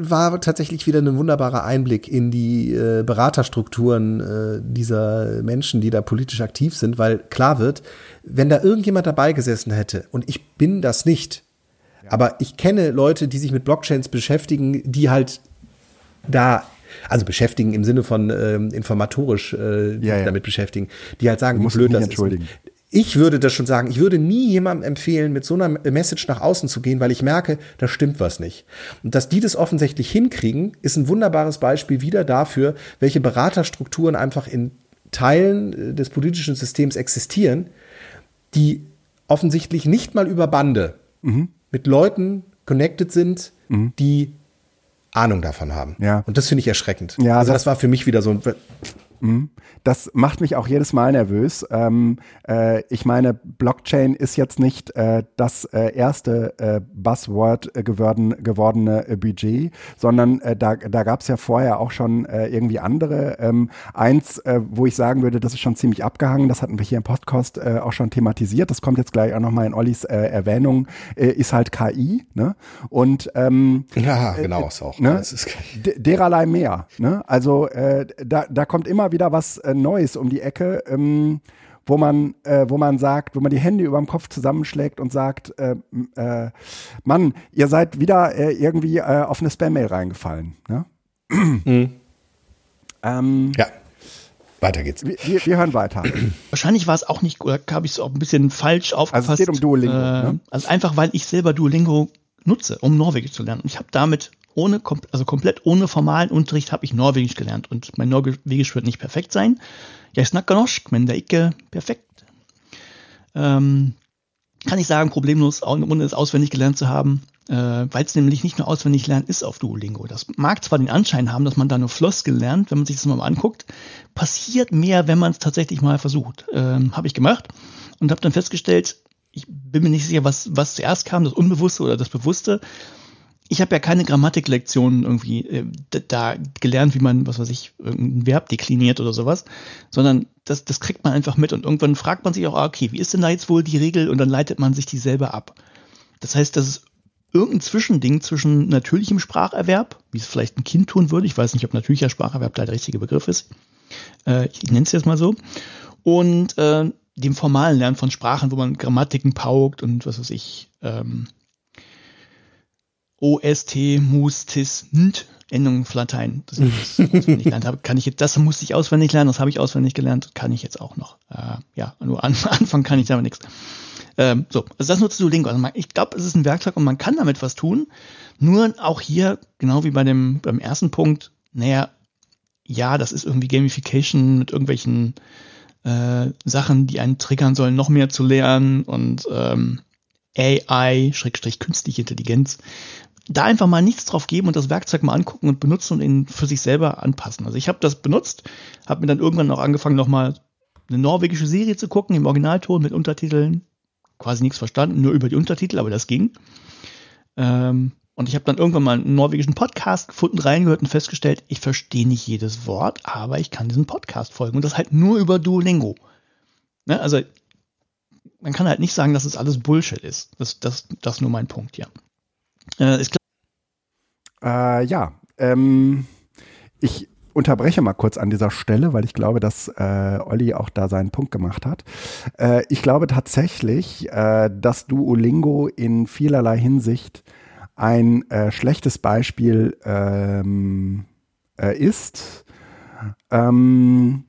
war tatsächlich wieder ein wunderbarer Einblick in die äh, Beraterstrukturen äh, dieser Menschen, die da politisch aktiv sind, weil klar wird, wenn da irgendjemand dabei gesessen hätte und ich bin das nicht, ja. aber ich kenne Leute, die sich mit Blockchains beschäftigen, die halt da also beschäftigen im Sinne von ähm, informatorisch äh, ja, ja. damit beschäftigen, die halt sagen, wie blöd das ist ich würde das schon sagen, ich würde nie jemandem empfehlen, mit so einer Message nach außen zu gehen, weil ich merke, da stimmt was nicht. Und dass die das offensichtlich hinkriegen, ist ein wunderbares Beispiel wieder dafür, welche Beraterstrukturen einfach in Teilen des politischen Systems existieren, die offensichtlich nicht mal über Bande mhm. mit Leuten connected sind, mhm. die Ahnung davon haben. Ja. Und das finde ich erschreckend. Ja, also das, das war für mich wieder so ein. Das macht mich auch jedes Mal nervös. Ähm, äh, ich meine, Blockchain ist jetzt nicht äh, das äh, erste äh, Buzzword äh, geworden, gewordene äh, Budget, sondern da, da gab es ja vorher auch schon irgendwie andere. Ähm, eins, wo ich sagen würde, das ist schon ziemlich abgehangen, das hatten wir hier im Podcast auch schon thematisiert, das kommt jetzt gleich auch nochmal in Ollis Erwähnung, ist halt KI. Ne? Und ähm, ja, genau, ist auch. Ne? dererlei mehr. Ne? Also da, da kommt immer wieder was äh, Neues um die Ecke, ähm, wo man, äh, wo man sagt, wo man die Hände über dem Kopf zusammenschlägt und sagt, äh, äh, Mann, ihr seid wieder äh, irgendwie äh, auf eine Spam-Mail reingefallen. Ne? Mhm. Ähm, ja. Weiter geht's. Wir, wir, wir, hören weiter. Wahrscheinlich war es auch nicht, oder habe ich es auch ein bisschen falsch aufgefasst. Also es geht um Duolingo. Äh, ne? Also einfach, weil ich selber Duolingo nutze, um Norwegisch zu lernen. Und ich habe damit ohne, also komplett ohne formalen Unterricht habe ich Norwegisch gelernt. Und mein Norwegisch wird nicht perfekt sein. Jeg snakker norsk, men det er ikke perfekt. Ähm, kann ich sagen, problemlos, ohne es auswendig gelernt zu haben, äh, weil es nämlich nicht nur auswendig lernen ist auf Duolingo. Das mag zwar den Anschein haben, dass man da nur Floskel lernt, wenn man sich das mal anguckt, passiert mehr, wenn man es tatsächlich mal versucht. Ähm, habe ich gemacht und habe dann festgestellt, ich bin mir nicht sicher, was, was zuerst kam, das Unbewusste oder das Bewusste ich habe ja keine Grammatiklektionen irgendwie äh, da gelernt, wie man, was weiß ich, irgendein Verb dekliniert oder sowas, sondern das, das kriegt man einfach mit und irgendwann fragt man sich auch, ah, okay, wie ist denn da jetzt wohl die Regel und dann leitet man sich die selber ab. Das heißt, das ist irgendein Zwischending zwischen natürlichem Spracherwerb, wie es vielleicht ein Kind tun würde, ich weiß nicht, ob natürlicher Spracherwerb da der richtige Begriff ist, äh, ich nenne es jetzt mal so, und äh, dem formalen Lernen von Sprachen, wo man Grammatiken paukt und was weiß ich, ähm, OST, Mus, Tis, Nt, Endungen für Latein. Das, das auswendig <laughs> gelernt habe, kann ich jetzt, das musste ich auswendig lernen, das habe ich auswendig gelernt, kann ich jetzt auch noch. Äh, ja, nur an, <laughs> Anfang kann ich da aber nichts. Ähm, so, also das nutzt Duolingo. Also man, ich glaube, es ist ein Werkzeug und man kann damit was tun. Nur auch hier, genau wie bei dem, beim ersten Punkt, naja, ja, das ist irgendwie Gamification mit irgendwelchen äh, Sachen, die einen triggern sollen, noch mehr zu lernen und ähm, AI, Schrägstrich künstliche Intelligenz, da einfach mal nichts drauf geben und das Werkzeug mal angucken und benutzen und ihn für sich selber anpassen. Also ich habe das benutzt, habe mir dann irgendwann auch angefangen, nochmal eine norwegische Serie zu gucken im Originalton mit Untertiteln. Quasi nichts verstanden, nur über die Untertitel, aber das ging. Ähm, und ich habe dann irgendwann mal einen norwegischen Podcast gefunden, reingehört und festgestellt, ich verstehe nicht jedes Wort, aber ich kann diesen Podcast folgen. Und das halt nur über Duolingo. Ne? Also man kann halt nicht sagen, dass es alles Bullshit ist. Das, das, das ist nur mein Punkt, ja. Äh, ist. Äh, ja, ähm, ich unterbreche mal kurz an dieser Stelle, weil ich glaube, dass äh, Olli auch da seinen Punkt gemacht hat. Äh, ich glaube tatsächlich, äh, dass Duolingo in vielerlei Hinsicht ein äh, schlechtes Beispiel ähm, äh, ist. Ähm,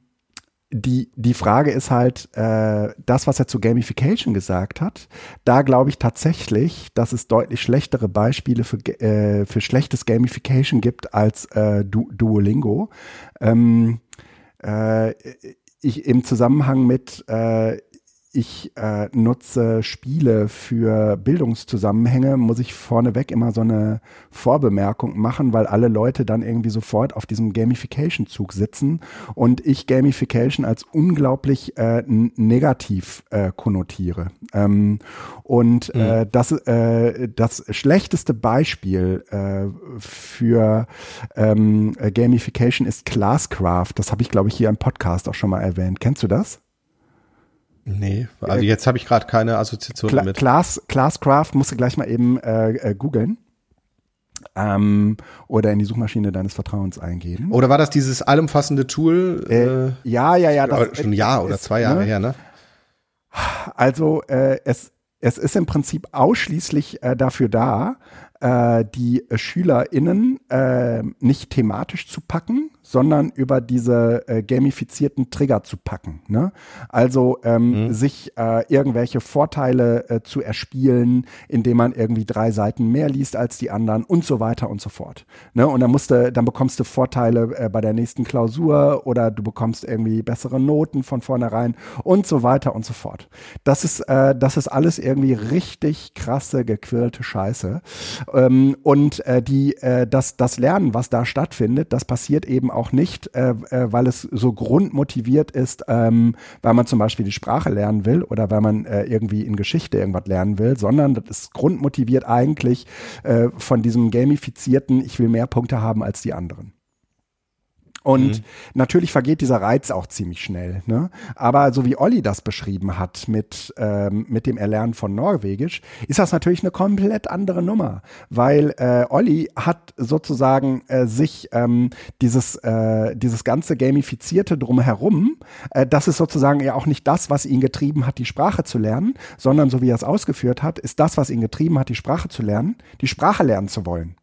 die, die Frage ist halt, äh, das, was er zu Gamification gesagt hat, da glaube ich tatsächlich, dass es deutlich schlechtere Beispiele für, äh, für schlechtes Gamification gibt als äh, du Duolingo. Ähm, äh, ich im Zusammenhang mit, äh, ich äh, nutze Spiele für Bildungszusammenhänge, muss ich vorneweg immer so eine Vorbemerkung machen, weil alle Leute dann irgendwie sofort auf diesem Gamification-Zug sitzen und ich Gamification als unglaublich äh, negativ äh, konnotiere. Ähm, und mhm. äh, das, äh, das schlechteste Beispiel äh, für ähm, Gamification ist Classcraft. Das habe ich, glaube ich, hier im Podcast auch schon mal erwähnt. Kennst du das? Nee, also jetzt habe ich gerade keine Assoziation Cla mit. Class, Classcraft musst du gleich mal eben äh, äh, googeln. Ähm, oder in die Suchmaschine deines Vertrauens eingeben. Oder war das dieses allumfassende Tool? Äh, äh ja, ja, ja. Das, schon ein Jahr oder ist, zwei Jahre ne? her, ne? Also äh, es, es ist im Prinzip ausschließlich äh, dafür da, äh, die SchülerInnen äh, nicht thematisch zu packen, sondern über diese äh, gamifizierten Trigger zu packen. Ne? Also ähm, mhm. sich äh, irgendwelche Vorteile äh, zu erspielen, indem man irgendwie drei Seiten mehr liest als die anderen und so weiter und so fort. Ne? Und dann musste, dann bekommst du Vorteile äh, bei der nächsten Klausur oder du bekommst irgendwie bessere Noten von vornherein und so weiter und so fort. Das ist, äh, das ist alles irgendwie richtig krasse, gequirlte Scheiße. Ähm, und äh, die, äh, das, das Lernen, was da stattfindet, das passiert eben auch nicht, äh, äh, weil es so grundmotiviert ist, ähm, weil man zum Beispiel die Sprache lernen will oder weil man äh, irgendwie in Geschichte irgendwas lernen will, sondern das ist grundmotiviert eigentlich äh, von diesem gamifizierten, ich will mehr Punkte haben als die anderen. Und mhm. natürlich vergeht dieser Reiz auch ziemlich schnell. Ne? Aber so wie Olli das beschrieben hat mit, ähm, mit dem Erlernen von Norwegisch, ist das natürlich eine komplett andere Nummer. Weil äh, Olli hat sozusagen äh, sich ähm, dieses, äh, dieses ganze Gamifizierte drumherum, äh, das ist sozusagen ja auch nicht das, was ihn getrieben hat, die Sprache zu lernen, sondern so wie er es ausgeführt hat, ist das, was ihn getrieben hat, die Sprache zu lernen, die Sprache lernen zu wollen.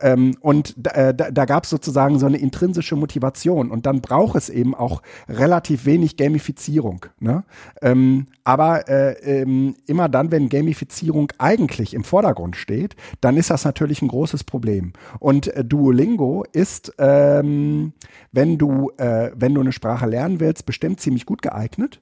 Ähm, und da, da, da gab es sozusagen so eine intrinsische Motivation. Und dann braucht es eben auch relativ wenig Gamifizierung. Ne? Ähm, aber äh, ähm, immer dann, wenn Gamifizierung eigentlich im Vordergrund steht, dann ist das natürlich ein großes Problem. Und äh, Duolingo ist, ähm, wenn du äh, wenn du eine Sprache lernen willst, bestimmt ziemlich gut geeignet.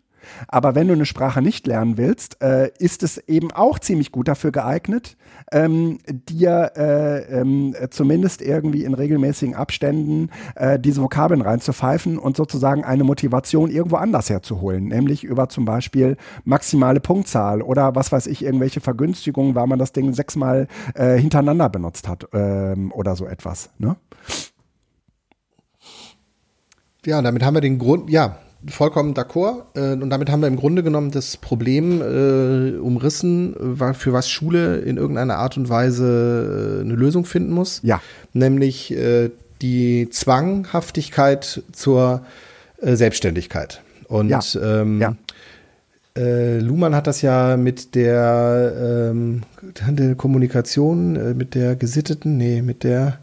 Aber wenn du eine Sprache nicht lernen willst, äh, ist es eben auch ziemlich gut dafür geeignet, ähm, dir äh, ähm, zumindest irgendwie in regelmäßigen Abständen äh, diese Vokabeln reinzupfeifen und sozusagen eine Motivation irgendwo anders herzuholen, nämlich über zum Beispiel maximale Punktzahl oder was weiß ich, irgendwelche Vergünstigungen, weil man das Ding sechsmal äh, hintereinander benutzt hat ähm, oder so etwas. Ne? Ja, damit haben wir den Grund, ja, vollkommen d'accord. Äh, und damit haben wir im Grunde genommen das Problem äh, umrissen, für was Schule in irgendeiner Art und Weise äh, eine Lösung finden muss. Ja. Nämlich äh, die Zwanghaftigkeit zur äh, Selbstständigkeit. Und ja. Ähm, ja. Äh, Luhmann hat das ja mit der, ähm, der Kommunikation, mit der gesitteten, nee, mit der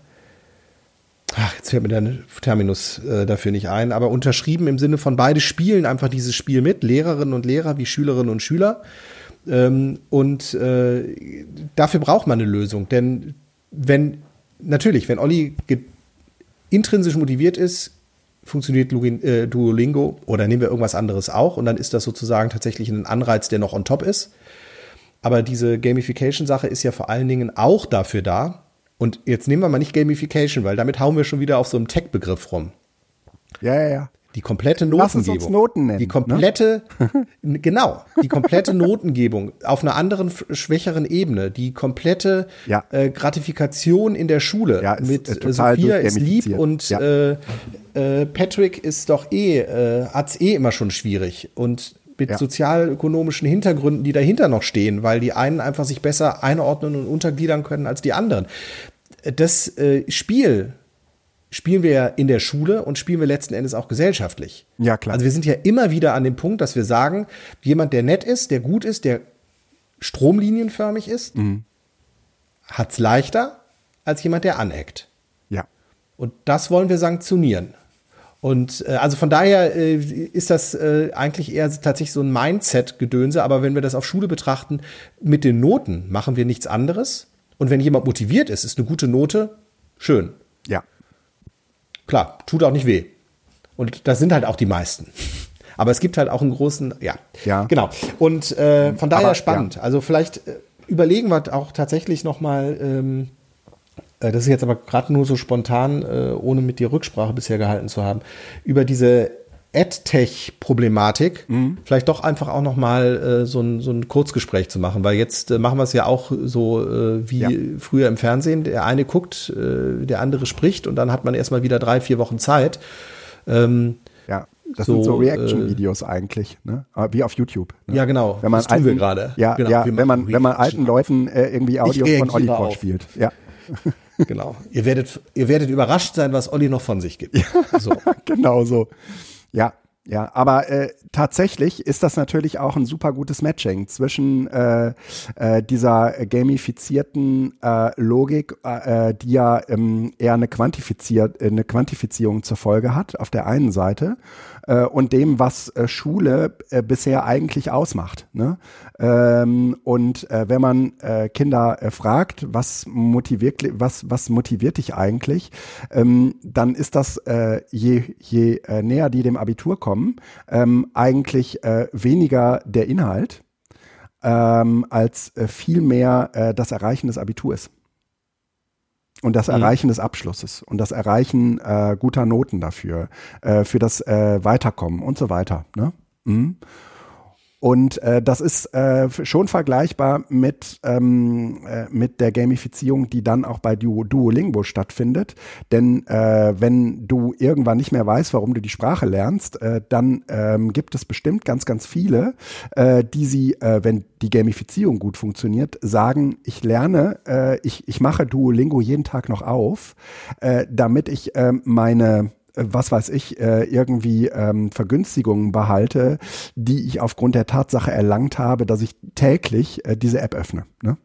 ach, jetzt fällt mir der Terminus äh, dafür nicht ein, aber unterschrieben im Sinne von beide spielen einfach dieses Spiel mit, Lehrerinnen und Lehrer wie Schülerinnen und Schüler. Ähm, und äh, dafür braucht man eine Lösung, denn wenn, natürlich, wenn Olli intrinsisch motiviert ist, funktioniert äh, Duolingo oder nehmen wir irgendwas anderes auch und dann ist das sozusagen tatsächlich ein Anreiz, der noch on top ist. Aber diese Gamification-Sache ist ja vor allen Dingen auch dafür da, und jetzt nehmen wir mal nicht Gamification, weil damit hauen wir schon wieder auf so einem Tech-Begriff rum. Ja, ja, ja. Die komplette Notengebung. Lass uns Noten nennen. Die komplette, <laughs> ne? genau, die komplette Notengebung auf einer anderen, schwächeren Ebene. Die komplette ja. äh, Gratifikation in der Schule. Ja, ist, mit äh, Sophia ist lieb und ja. äh, äh, Patrick ist doch eh, äh, hat's eh immer schon schwierig. Und mit ja. sozialökonomischen Hintergründen, die dahinter noch stehen, weil die einen einfach sich besser einordnen und untergliedern können als die anderen. Das äh, Spiel spielen wir ja in der Schule und spielen wir letzten Endes auch gesellschaftlich. Ja, klar. Also wir sind ja immer wieder an dem Punkt, dass wir sagen, jemand, der nett ist, der gut ist, der stromlinienförmig ist, mhm. hat es leichter als jemand, der aneckt. Ja. Und das wollen wir sanktionieren. Und äh, also von daher äh, ist das äh, eigentlich eher tatsächlich so ein Mindset-Gedönse, aber wenn wir das auf Schule betrachten, mit den Noten machen wir nichts anderes. Und wenn jemand motiviert ist, ist eine gute Note schön. Ja. Klar, tut auch nicht weh. Und das sind halt auch die meisten. Aber es gibt halt auch einen großen, ja. Ja. Genau. Und äh, von daher aber, spannend. Ja. Also vielleicht äh, überlegen wir auch tatsächlich noch mal ähm, äh, das ist jetzt aber gerade nur so spontan, äh, ohne mit dir Rücksprache bisher gehalten zu haben, über diese AdTech-Problematik mhm. vielleicht doch einfach auch noch mal äh, so, ein, so ein Kurzgespräch zu machen, weil jetzt äh, machen wir es ja auch so äh, wie ja. früher im Fernsehen. Der eine guckt, äh, der andere spricht und dann hat man erstmal wieder drei, vier Wochen Zeit. Ähm, ja, das so, sind so Reaction-Videos äh, eigentlich, ne? wie auf YouTube. Ne? Ja, genau. Wenn man das tun alten, wir gerade. Ja, genau, ja wenn man wenn man alten Leuten äh, irgendwie Audios von Olli vorspielt. Ja. Genau. Ihr werdet, ihr werdet überrascht sein, was Olli noch von sich gibt. Ja, so. <laughs> genau so. Ja. Ja, aber äh, tatsächlich ist das natürlich auch ein super gutes Matching zwischen äh, äh, dieser gamifizierten äh, Logik, äh, die ja ähm, eher eine, Quantifizier eine Quantifizierung zur Folge hat, auf der einen Seite, äh, und dem, was äh, Schule äh, bisher eigentlich ausmacht. Ne? Ähm, und äh, wenn man äh, Kinder äh, fragt, was motiviert, was, was motiviert dich eigentlich, ähm, dann ist das, je, je äh, näher die dem Abitur kommen, ähm, eigentlich weniger der Inhalt ähm, als viel mehr das Erreichen des Abiturs und das mhm. Erreichen mhm. des Abschlusses und das Erreichen äh, guter Noten dafür, äh, für das äh, Weiterkommen und so weiter. Ne? Mhm. Und äh, das ist äh, schon vergleichbar mit, ähm, äh, mit der Gamifizierung, die dann auch bei du Duolingo stattfindet. Denn äh, wenn du irgendwann nicht mehr weißt, warum du die Sprache lernst, äh, dann ähm, gibt es bestimmt ganz, ganz viele, äh, die sie, äh, wenn die Gamifizierung gut funktioniert, sagen, ich lerne, äh, ich, ich mache Duolingo jeden Tag noch auf, äh, damit ich äh, meine was weiß ich, äh, irgendwie ähm, Vergünstigungen behalte, die ich aufgrund der Tatsache erlangt habe, dass ich täglich äh, diese App öffne. Ne?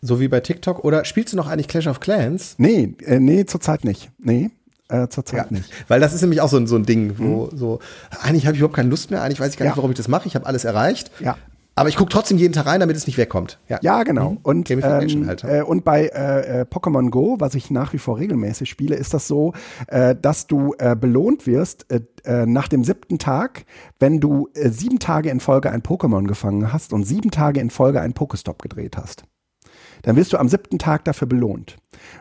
So wie bei TikTok. Oder spielst du noch eigentlich Clash of Clans? Nee, äh, nee, zurzeit nicht. Nee. Äh, zurzeit ja, nicht. Weil das ist nämlich auch so, ein so ein Ding, wo mhm. so, eigentlich habe ich überhaupt keine Lust mehr, eigentlich weiß ich gar nicht, warum ich das mache, ich habe alles erreicht. Ja. Aber ich gucke trotzdem jeden Tag rein, damit es nicht wegkommt. Ja, ja genau. Mhm. Und, ähm, halt. äh, und bei äh, äh, Pokémon Go, was ich nach wie vor regelmäßig spiele, ist das so, äh, dass du äh, belohnt wirst äh, äh, nach dem siebten Tag, wenn du äh, sieben Tage in Folge ein Pokémon gefangen hast und sieben Tage in Folge einen Pokestop gedreht hast dann wirst du am siebten Tag dafür belohnt.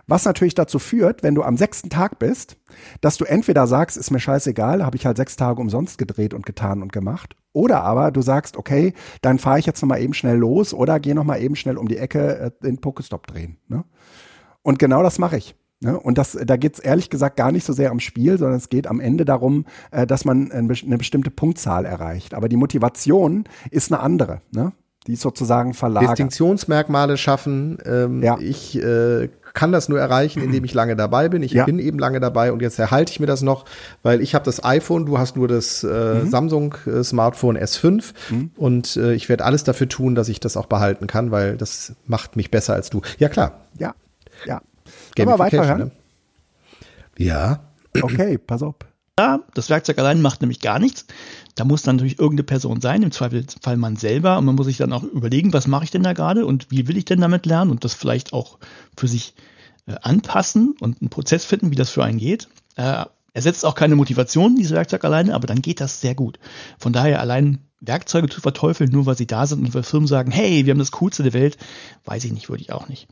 Was natürlich dazu führt, wenn du am sechsten Tag bist, dass du entweder sagst, ist mir scheißegal, habe ich halt sechs Tage umsonst gedreht und getan und gemacht, oder aber du sagst, okay, dann fahre ich jetzt noch mal eben schnell los oder gehe noch mal eben schnell um die Ecke äh, den Pokestop drehen. Ne? Und genau das mache ich. Ne? Und das, da geht es ehrlich gesagt gar nicht so sehr am Spiel, sondern es geht am Ende darum, äh, dass man eine bestimmte Punktzahl erreicht. Aber die Motivation ist eine andere. Ne? Die ist sozusagen verlagert. Distinktionsmerkmale schaffen. Ähm, ja. Ich äh, kann das nur erreichen, indem <clears throat> ich lange dabei bin. Ich ja. bin eben lange dabei und jetzt erhalte ich mir das noch, weil ich habe das iPhone, du hast nur das äh, mhm. Samsung äh, Smartphone S5 mhm. und äh, ich werde alles dafür tun, dass ich das auch behalten kann, weil das macht mich besser als du. Ja klar. Ja, ja. Können wir weiterhören? Ne? Ja. Okay, pass auf. Ja, das Werkzeug allein macht nämlich gar nichts. Da muss dann natürlich irgendeine Person sein, im Zweifelsfall man selber. Und man muss sich dann auch überlegen, was mache ich denn da gerade und wie will ich denn damit lernen und das vielleicht auch für sich äh, anpassen und einen Prozess finden, wie das für einen geht. Äh, ersetzt auch keine Motivation, dieses Werkzeug alleine, aber dann geht das sehr gut. Von daher allein Werkzeuge zu verteufeln, nur weil sie da sind und weil Firmen sagen, hey, wir haben das Coolste der Welt, weiß ich nicht, würde ich auch nicht.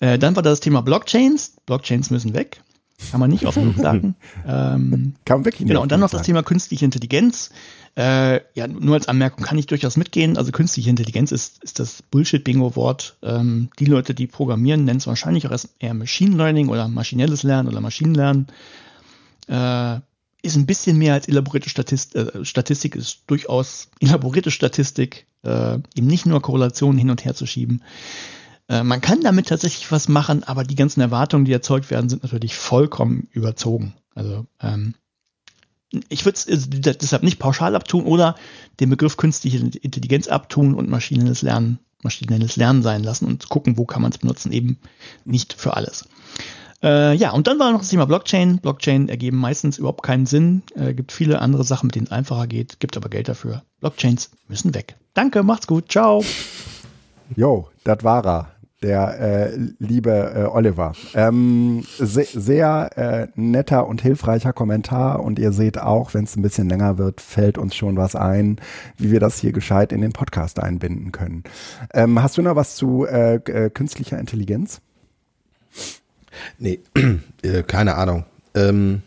Äh, dann war das Thema Blockchains. Blockchains müssen weg. Kann man nicht oft genug sagen. <laughs> Ähm, kann man wirklich nicht. Genau, und dann noch das Thema künstliche Intelligenz. Äh, ja, nur als Anmerkung kann ich durchaus mitgehen. Also künstliche Intelligenz ist, ist das Bullshit-Bingo-Wort. Ähm, die Leute, die programmieren, nennen es wahrscheinlich auch eher Machine Learning oder maschinelles Lernen oder Maschinenlernen. Äh, ist ein bisschen mehr als elaborierte Statist äh, Statistik, ist durchaus elaborierte Statistik, äh, eben nicht nur Korrelationen hin und her zu schieben. Äh, man kann damit tatsächlich was machen, aber die ganzen Erwartungen, die erzeugt werden, sind natürlich vollkommen überzogen. Also ähm, ich würde es deshalb nicht pauschal abtun oder den Begriff künstliche Intelligenz abtun und maschinelles Lernen, maschinelles Lernen sein lassen und gucken, wo kann man es benutzen, eben nicht für alles. Äh, ja, und dann war noch das Thema Blockchain. Blockchain ergeben meistens überhaupt keinen Sinn. Äh, gibt viele andere Sachen, mit denen es einfacher geht, gibt aber Geld dafür. Blockchains müssen weg. Danke, macht's gut, ciao. Jo, das war er der äh, liebe äh, Oliver. Ähm, se sehr äh, netter und hilfreicher Kommentar und ihr seht auch, wenn es ein bisschen länger wird, fällt uns schon was ein, wie wir das hier gescheit in den Podcast einbinden können. Ähm, hast du noch was zu äh, äh, künstlicher Intelligenz? Nee, <clears throat> äh, keine Ahnung. Ähm,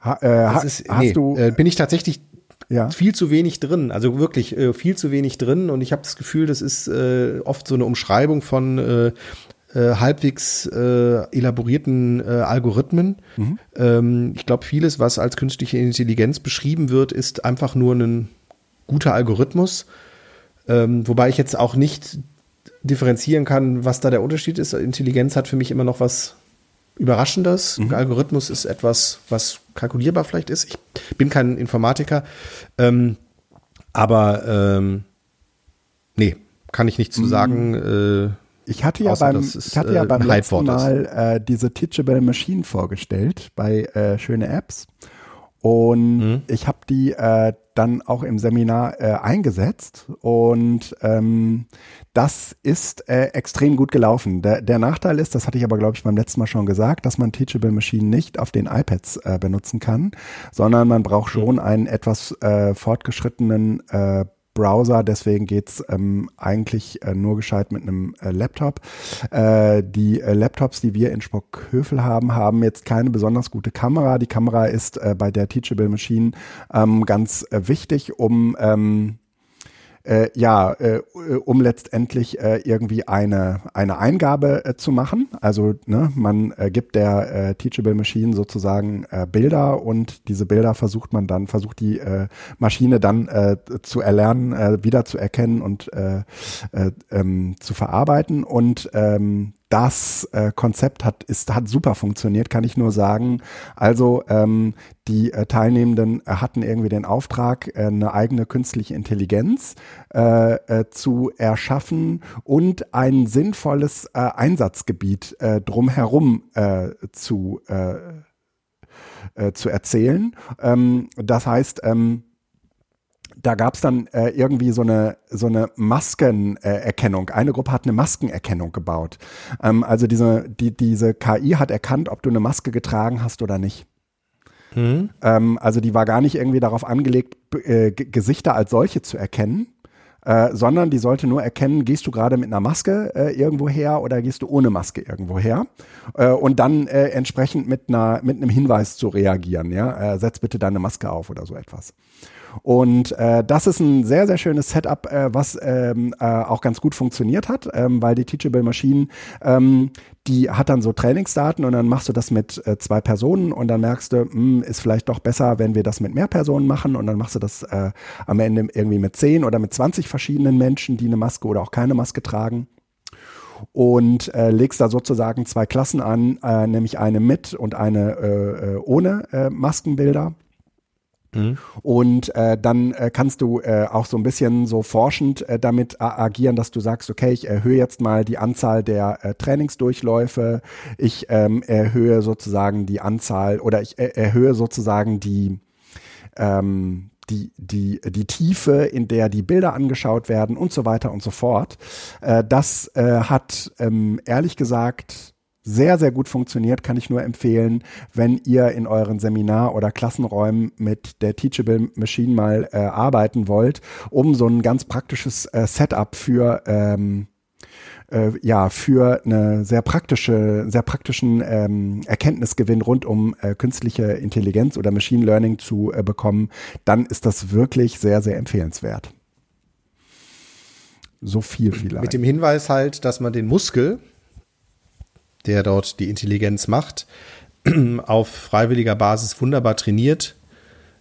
ha, äh, ist, hast nee, du, bin ich tatsächlich ja. viel zu wenig drin, also wirklich äh, viel zu wenig drin. Und ich habe das Gefühl, das ist äh, oft so eine Umschreibung von äh, äh, halbwegs äh, elaborierten äh, Algorithmen. Mhm. Ähm, ich glaube, vieles, was als künstliche Intelligenz beschrieben wird, ist einfach nur ein guter Algorithmus. Ähm, wobei ich jetzt auch nicht differenzieren kann, was da der Unterschied ist. Intelligenz hat für mich immer noch was Überraschendes. Mhm. Algorithmus ist etwas, was kalkulierbar vielleicht ist. Ich bin kein Informatiker, ähm, aber ähm, nee, kann ich nicht zu mhm. sagen. Äh, ich hatte ja beim, ist, ich hatte ja äh, beim letzten Mal äh, diese Teachable Machine vorgestellt bei äh, Schöne Apps. Und mhm. ich habe die äh, dann auch im Seminar äh, eingesetzt und ähm, das ist äh, extrem gut gelaufen. Der, der Nachteil ist, das hatte ich aber glaube ich beim letzten Mal schon gesagt, dass man Teachable Machine nicht auf den iPads äh, benutzen kann, sondern man braucht schon einen etwas äh, fortgeschrittenen äh, Browser, deswegen geht's ähm, eigentlich äh, nur gescheit mit einem äh, Laptop. Äh, die äh, Laptops, die wir in Spockhövel haben, haben jetzt keine besonders gute Kamera. Die Kamera ist äh, bei der Teachable Machine ähm, ganz äh, wichtig, um ähm, äh, ja, äh, um letztendlich äh, irgendwie eine, eine Eingabe äh, zu machen. Also ne, man äh, gibt der äh, Teachable Machine sozusagen äh, Bilder und diese Bilder versucht man dann, versucht die äh, Maschine dann äh, zu erlernen, äh, wieder zu erkennen und äh, äh, ähm, zu verarbeiten. Und ähm, das äh, Konzept hat, ist, hat super funktioniert, kann ich nur sagen. Also ähm, die äh, Teilnehmenden äh, hatten irgendwie den Auftrag, äh, eine eigene künstliche Intelligenz äh, äh, zu erschaffen und ein sinnvolles Einsatzgebiet drumherum zu, zu erzählen. Ähm, das heißt, ähm, da gab es dann äh, irgendwie so eine so eine Maskenerkennung. eine Gruppe hat eine Maskenerkennung gebaut. Ähm, also diese die diese KI hat erkannt, ob du eine Maske getragen hast oder nicht. Mhm. Ähm, also die war gar nicht irgendwie darauf angelegt, äh, Gesichter als solche zu erkennen, äh, sondern die sollte nur erkennen, gehst du gerade mit einer Maske äh, irgendwo her oder gehst du ohne Maske irgendwo her äh, und dann äh, entsprechend mit einer mit einem Hinweis zu reagieren, ja, äh, setz bitte deine Maske auf oder so etwas. Und äh, das ist ein sehr, sehr schönes Setup, äh, was ähm, äh, auch ganz gut funktioniert hat, ähm, weil die Teachable Machine, ähm, die hat dann so Trainingsdaten und dann machst du das mit äh, zwei Personen und dann merkst du, mh, hm, ist vielleicht doch besser, wenn wir das mit mehr Personen machen und dann machst du das äh, am Ende irgendwie mit zehn oder mit 20 verschiedenen Menschen, die eine Maske oder auch keine Maske tragen und äh, legst da sozusagen zwei Klassen an, äh, nämlich eine mit und eine äh, äh ohne äh, Maskenbilder. Mhm. Und äh, dann äh, kannst du äh, auch so ein bisschen so forschend äh, damit agieren, dass du sagst, okay, ich erhöhe jetzt mal die Anzahl der äh, Trainingsdurchläufe, ich ähm, erhöhe sozusagen die Anzahl oder ich äh, erhöhe sozusagen die ähm, die, die, die Tiefe, in der die Bilder angeschaut werden und so weiter und so fort. Äh, das äh, hat ähm, ehrlich gesagt sehr, sehr gut funktioniert, kann ich nur empfehlen, wenn ihr in euren Seminar- oder Klassenräumen mit der Teachable Machine mal äh, arbeiten wollt, um so ein ganz praktisches äh, Setup für ähm, äh, ja für eine sehr praktische, sehr praktischen ähm, Erkenntnisgewinn rund um äh, künstliche Intelligenz oder Machine Learning zu äh, bekommen, dann ist das wirklich sehr, sehr empfehlenswert. So viel vielleicht. Mit dem Hinweis halt, dass man den Muskel der dort die Intelligenz macht, <clears throat> auf freiwilliger Basis wunderbar trainiert,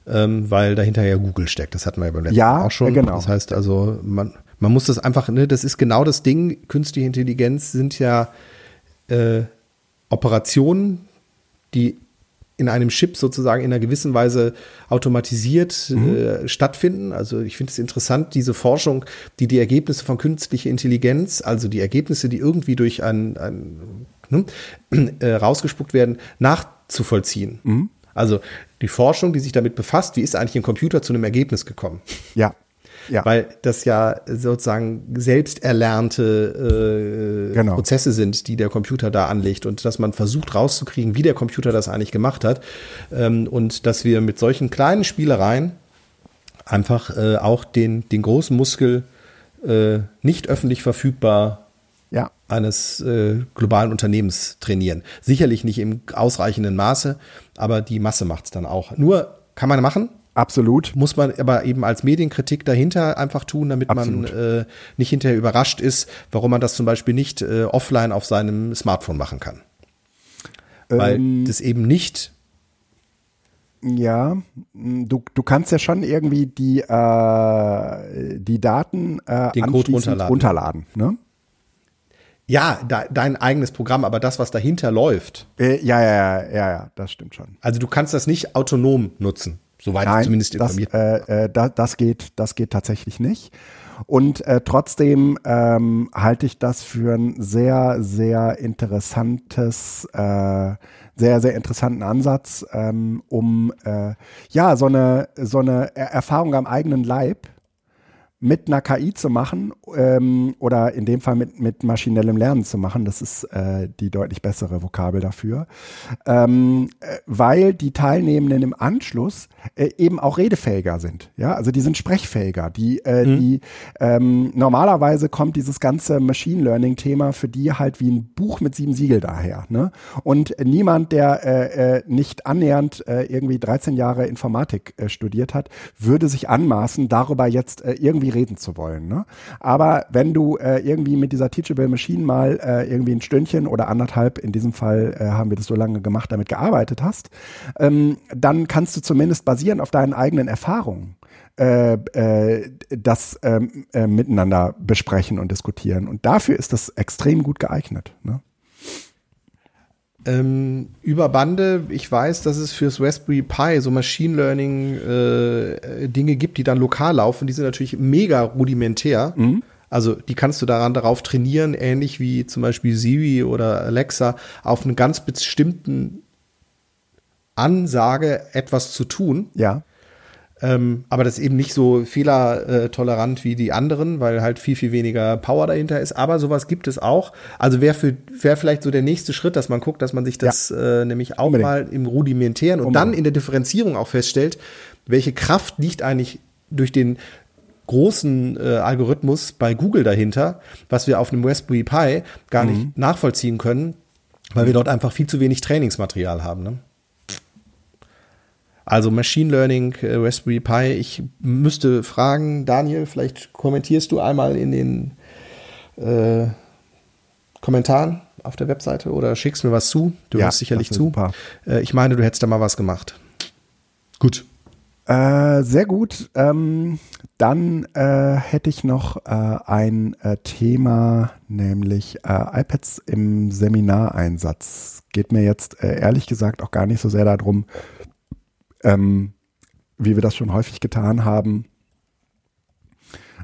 ähm, weil dahinter ja Google steckt. Das hatten wir ja beim letzten ja, Mal auch schon. Genau. Das heißt also, man, man muss das einfach, ne, das ist genau das Ding. Künstliche Intelligenz sind ja äh, Operationen, die in einem Chip sozusagen in einer gewissen Weise automatisiert mhm. äh, stattfinden. Also ich finde es interessant, diese Forschung, die die Ergebnisse von künstlicher Intelligenz, also die Ergebnisse, die irgendwie durch ein, ein ne, <clears throat> äh, rausgespuckt werden, nachzuvollziehen. Mhm. Also die Forschung, die sich damit befasst, wie ist eigentlich ein Computer zu einem Ergebnis gekommen? Ja. Ja. Weil das ja sozusagen selbst erlernte äh, genau. Prozesse sind, die der Computer da anlegt und dass man versucht rauszukriegen, wie der Computer das eigentlich gemacht hat ähm, und dass wir mit solchen kleinen Spielereien einfach äh, auch den, den großen Muskel äh, nicht öffentlich verfügbar. Eines äh, globalen Unternehmens trainieren. Sicherlich nicht im ausreichenden Maße, aber die Masse macht es dann auch. Nur kann man machen. Absolut. Muss man aber eben als Medienkritik dahinter einfach tun, damit Absolut. man äh, nicht hinterher überrascht ist, warum man das zum Beispiel nicht äh, offline auf seinem Smartphone machen kann. Weil ähm, das eben nicht ja, du, du kannst ja schon irgendwie die, äh, die Daten äh, Den Code runterladen. runterladen ne? Ja, da, dein eigenes Programm, aber das, was dahinter läuft. Äh, ja, ja, ja, ja, ja, das stimmt schon. Also du kannst das nicht autonom nutzen, soweit Nein, ich zumindest das, informiert äh, äh, da, das geht, das geht tatsächlich nicht. Und äh, trotzdem ähm, halte ich das für ein sehr, sehr interessantes, äh, sehr, sehr interessanten Ansatz, ähm, um äh, ja so eine so eine Erfahrung am eigenen Leib mit einer KI zu machen ähm, oder in dem Fall mit, mit maschinellem Lernen zu machen. Das ist äh, die deutlich bessere Vokabel dafür, ähm, äh, weil die Teilnehmenden im Anschluss äh, eben auch redefähiger sind. Ja, also die sind sprechfähiger. Die, äh, mhm. die ähm, normalerweise kommt dieses ganze Machine Learning Thema für die halt wie ein Buch mit sieben Siegel daher. Ne? Und niemand, der äh, äh, nicht annähernd äh, irgendwie 13 Jahre Informatik äh, studiert hat, würde sich anmaßen, darüber jetzt äh, irgendwie reden zu wollen. Ne? Aber wenn du äh, irgendwie mit dieser Teachable Machine mal äh, irgendwie ein Stündchen oder anderthalb, in diesem Fall äh, haben wir das so lange gemacht, damit gearbeitet hast, ähm, dann kannst du zumindest basierend auf deinen eigenen Erfahrungen äh, äh, das ähm, äh, miteinander besprechen und diskutieren. Und dafür ist das extrem gut geeignet. Ne? Ähm, über Bande, ich weiß, dass es fürs Raspberry Pi so Machine Learning äh, Dinge gibt, die dann lokal laufen. Die sind natürlich mega rudimentär. Mhm. Also die kannst du daran darauf trainieren, ähnlich wie zum Beispiel Siri oder Alexa, auf einen ganz bestimmten Ansage etwas zu tun. Ja. Ähm, aber das ist eben nicht so fehlertolerant wie die anderen, weil halt viel, viel weniger Power dahinter ist. Aber sowas gibt es auch. Also wäre wäre vielleicht so der nächste Schritt, dass man guckt, dass man sich das ja. äh, nämlich auch Unbedingt. mal im Rudimentären und Unbedingt. dann in der Differenzierung auch feststellt, welche Kraft liegt eigentlich durch den großen äh, Algorithmus bei Google dahinter, was wir auf einem Raspberry Pi gar mhm. nicht nachvollziehen können, weil wir dort einfach viel zu wenig Trainingsmaterial haben. Ne? Also Machine Learning, äh, Raspberry Pi. Ich müsste fragen, Daniel, vielleicht kommentierst du einmal in den äh, Kommentaren auf der Webseite oder schickst mir was zu. Du ja, hörst sicherlich zu. Super. Äh, ich meine, du hättest da mal was gemacht. Gut. Äh, sehr gut. Ähm, dann äh, hätte ich noch äh, ein äh, Thema, nämlich äh, iPads im Seminareinsatz. Geht mir jetzt ehrlich gesagt auch gar nicht so sehr darum, ähm, wie wir das schon häufig getan haben,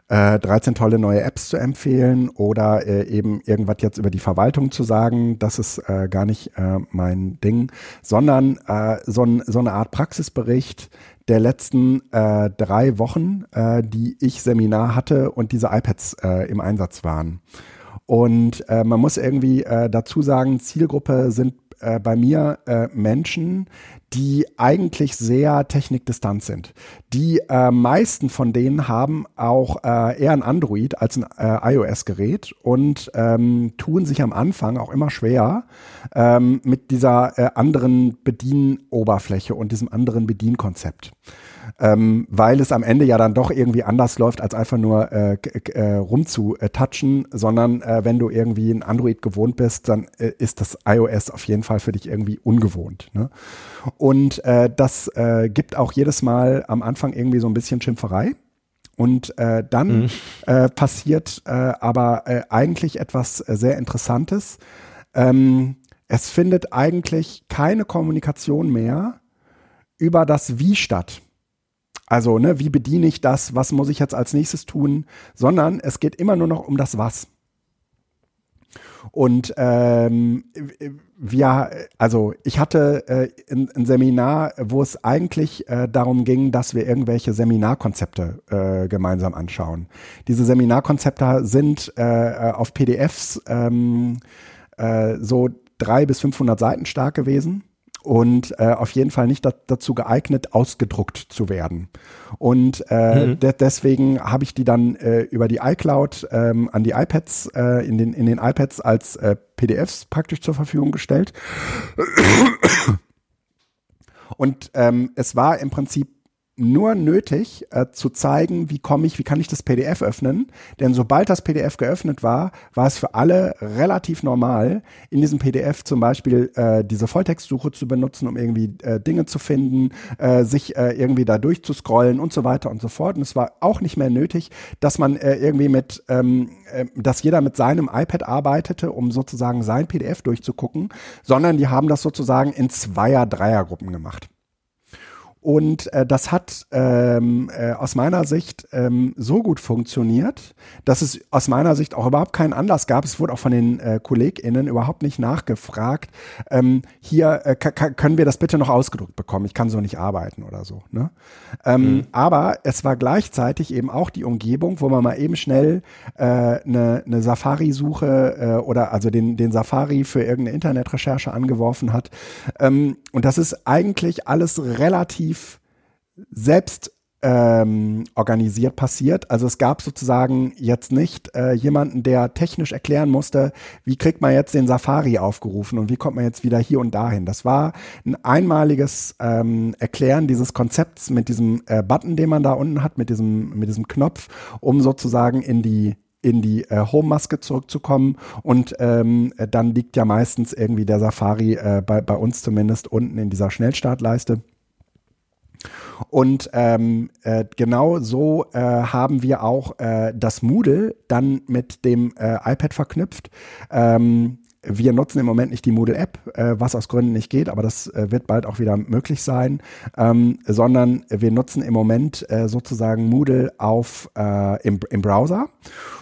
äh, 13 tolle neue Apps zu empfehlen oder äh, eben irgendwas jetzt über die Verwaltung zu sagen, das ist äh, gar nicht äh, mein Ding, sondern äh, so, so eine Art Praxisbericht der letzten äh, drei Wochen, äh, die ich Seminar hatte und diese iPads im Einsatz waren. Und man muss irgendwie dazu sagen, Zielgruppe sind bei mir Menschen, die eigentlich sehr technikdistant sind. Die äh, meisten von denen haben auch äh, eher ein Android als ein äh, iOS-Gerät und ähm, tun sich am Anfang auch immer schwer ähm, mit dieser äh, anderen Bedienoberfläche und diesem anderen Bedienkonzept ähm, weil es am Ende ja dann doch irgendwie anders läuft, als einfach nur äh, äh, rumzutatschen, sondern äh, wenn du irgendwie ein Android gewohnt bist, dann äh, ist das iOS auf jeden Fall für dich irgendwie ungewohnt. Ne? Und äh, das äh, gibt auch jedes Mal am Anfang irgendwie so ein bisschen Schimpferei. Und äh, dann mhm. äh, passiert äh, aber äh, eigentlich etwas äh, sehr Interessantes. Ähm, es findet eigentlich keine Kommunikation mehr über das Wie statt. Also, ne, wie bediene ich das? Was muss ich jetzt als nächstes tun? Sondern es geht immer nur noch um das Was. Und ähm, wir, also ich hatte äh, ein, ein, Seminar, wo es eigentlich äh, darum ging, dass wir irgendwelche Seminarkonzepte äh, gemeinsam anschauen. Diese Seminarkonzepte sind äh, auf PDFs ähm, äh, so drei bis 500 Seiten stark gewesen und äh, auf jeden Fall nicht da, dazu geeignet, ausgedruckt zu werden. Und äh, mhm. de deswegen habe ich die dann äh, über die iCloud ähm, an die iPads, äh, in, den, in den iPads als äh, PDFs praktisch zur Verfügung gestellt. Und ähm, es war im Prinzip nur nötig äh, zu zeigen, wie komme ich, wie kann ich das PDF öffnen. Denn sobald das PDF geöffnet war, war es für alle relativ normal, in diesem PDF zum Beispiel äh, diese Volltextsuche zu benutzen, um irgendwie äh, Dinge zu finden, äh, sich äh, irgendwie da durchzuscrollen und so weiter und so fort. Und es war auch nicht mehr nötig, dass man äh, irgendwie mit, ähm, äh, dass jeder mit seinem iPad arbeitete, um sozusagen sein PDF durchzugucken, sondern die haben das sozusagen in Zweier-, Dreiergruppen gemacht. Und äh, das hat ähm, äh, aus meiner Sicht ähm, so gut funktioniert, dass es aus meiner Sicht auch überhaupt keinen Anlass gab. Es wurde auch von den äh, KollegInnen überhaupt nicht nachgefragt. Ähm, hier äh, können wir das bitte noch ausgedruckt bekommen. Ich kann so nicht arbeiten oder so. Ne? Ähm, mhm. Aber es war gleichzeitig eben auch die Umgebung, wo man mal eben schnell eine äh, ne, ne Safari-Suche äh, oder also den, den Safari für irgendeine Internetrecherche angeworfen hat. Ähm, und das ist eigentlich alles relativ relativ selbst ähm, organisiert passiert. Also es gab sozusagen jetzt nicht äh, jemanden, der technisch erklären musste, wie kriegt man jetzt den Safari aufgerufen und wie kommt man jetzt wieder hier und dahin. Das war ein einmaliges ähm, Erklären dieses Konzepts mit diesem äh, Button, den man da unten hat, mit diesem, mit diesem Knopf, um sozusagen in die in die äh, Home-Maske zurückzukommen und ähm, dann liegt ja meistens irgendwie der Safari äh, bei, bei uns zumindest unten in dieser Schnellstartleiste. Und ähm, äh, genau so äh, haben wir auch äh, das Moodle dann mit dem äh, iPad verknüpft. Ähm, wir nutzen im Moment nicht die Moodle-App, äh, was aus Gründen nicht geht, aber das äh, wird bald auch wieder möglich sein, ähm, sondern wir nutzen im Moment äh, sozusagen Moodle auf, äh, im, im Browser.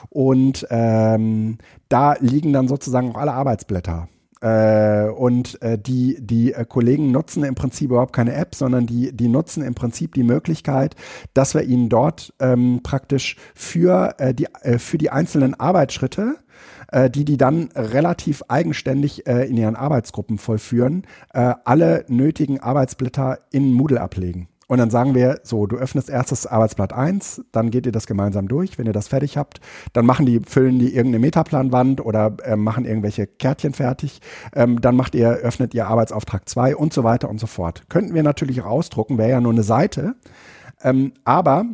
Und ähm, da liegen dann sozusagen auch alle Arbeitsblätter äh, und äh, die, die äh, Kollegen nutzen im Prinzip überhaupt keine App, sondern die, die nutzen im Prinzip die Möglichkeit, dass wir ihnen dort ähm, praktisch für, äh, die, äh, für die einzelnen Arbeitsschritte äh, die die dann relativ eigenständig äh, in ihren Arbeitsgruppen vollführen, äh, alle nötigen Arbeitsblätter in Moodle ablegen. Und dann sagen wir, so, du öffnest erstes Arbeitsblatt 1, dann geht ihr das gemeinsam durch. Wenn ihr das fertig habt, dann machen die, füllen die irgendeine Metaplanwand oder äh, machen irgendwelche Kärtchen fertig. Ähm, dann macht ihr, öffnet ihr Arbeitsauftrag 2 und so weiter und so fort. Könnten wir natürlich auch ausdrucken, wäre ja nur eine Seite. Ähm, aber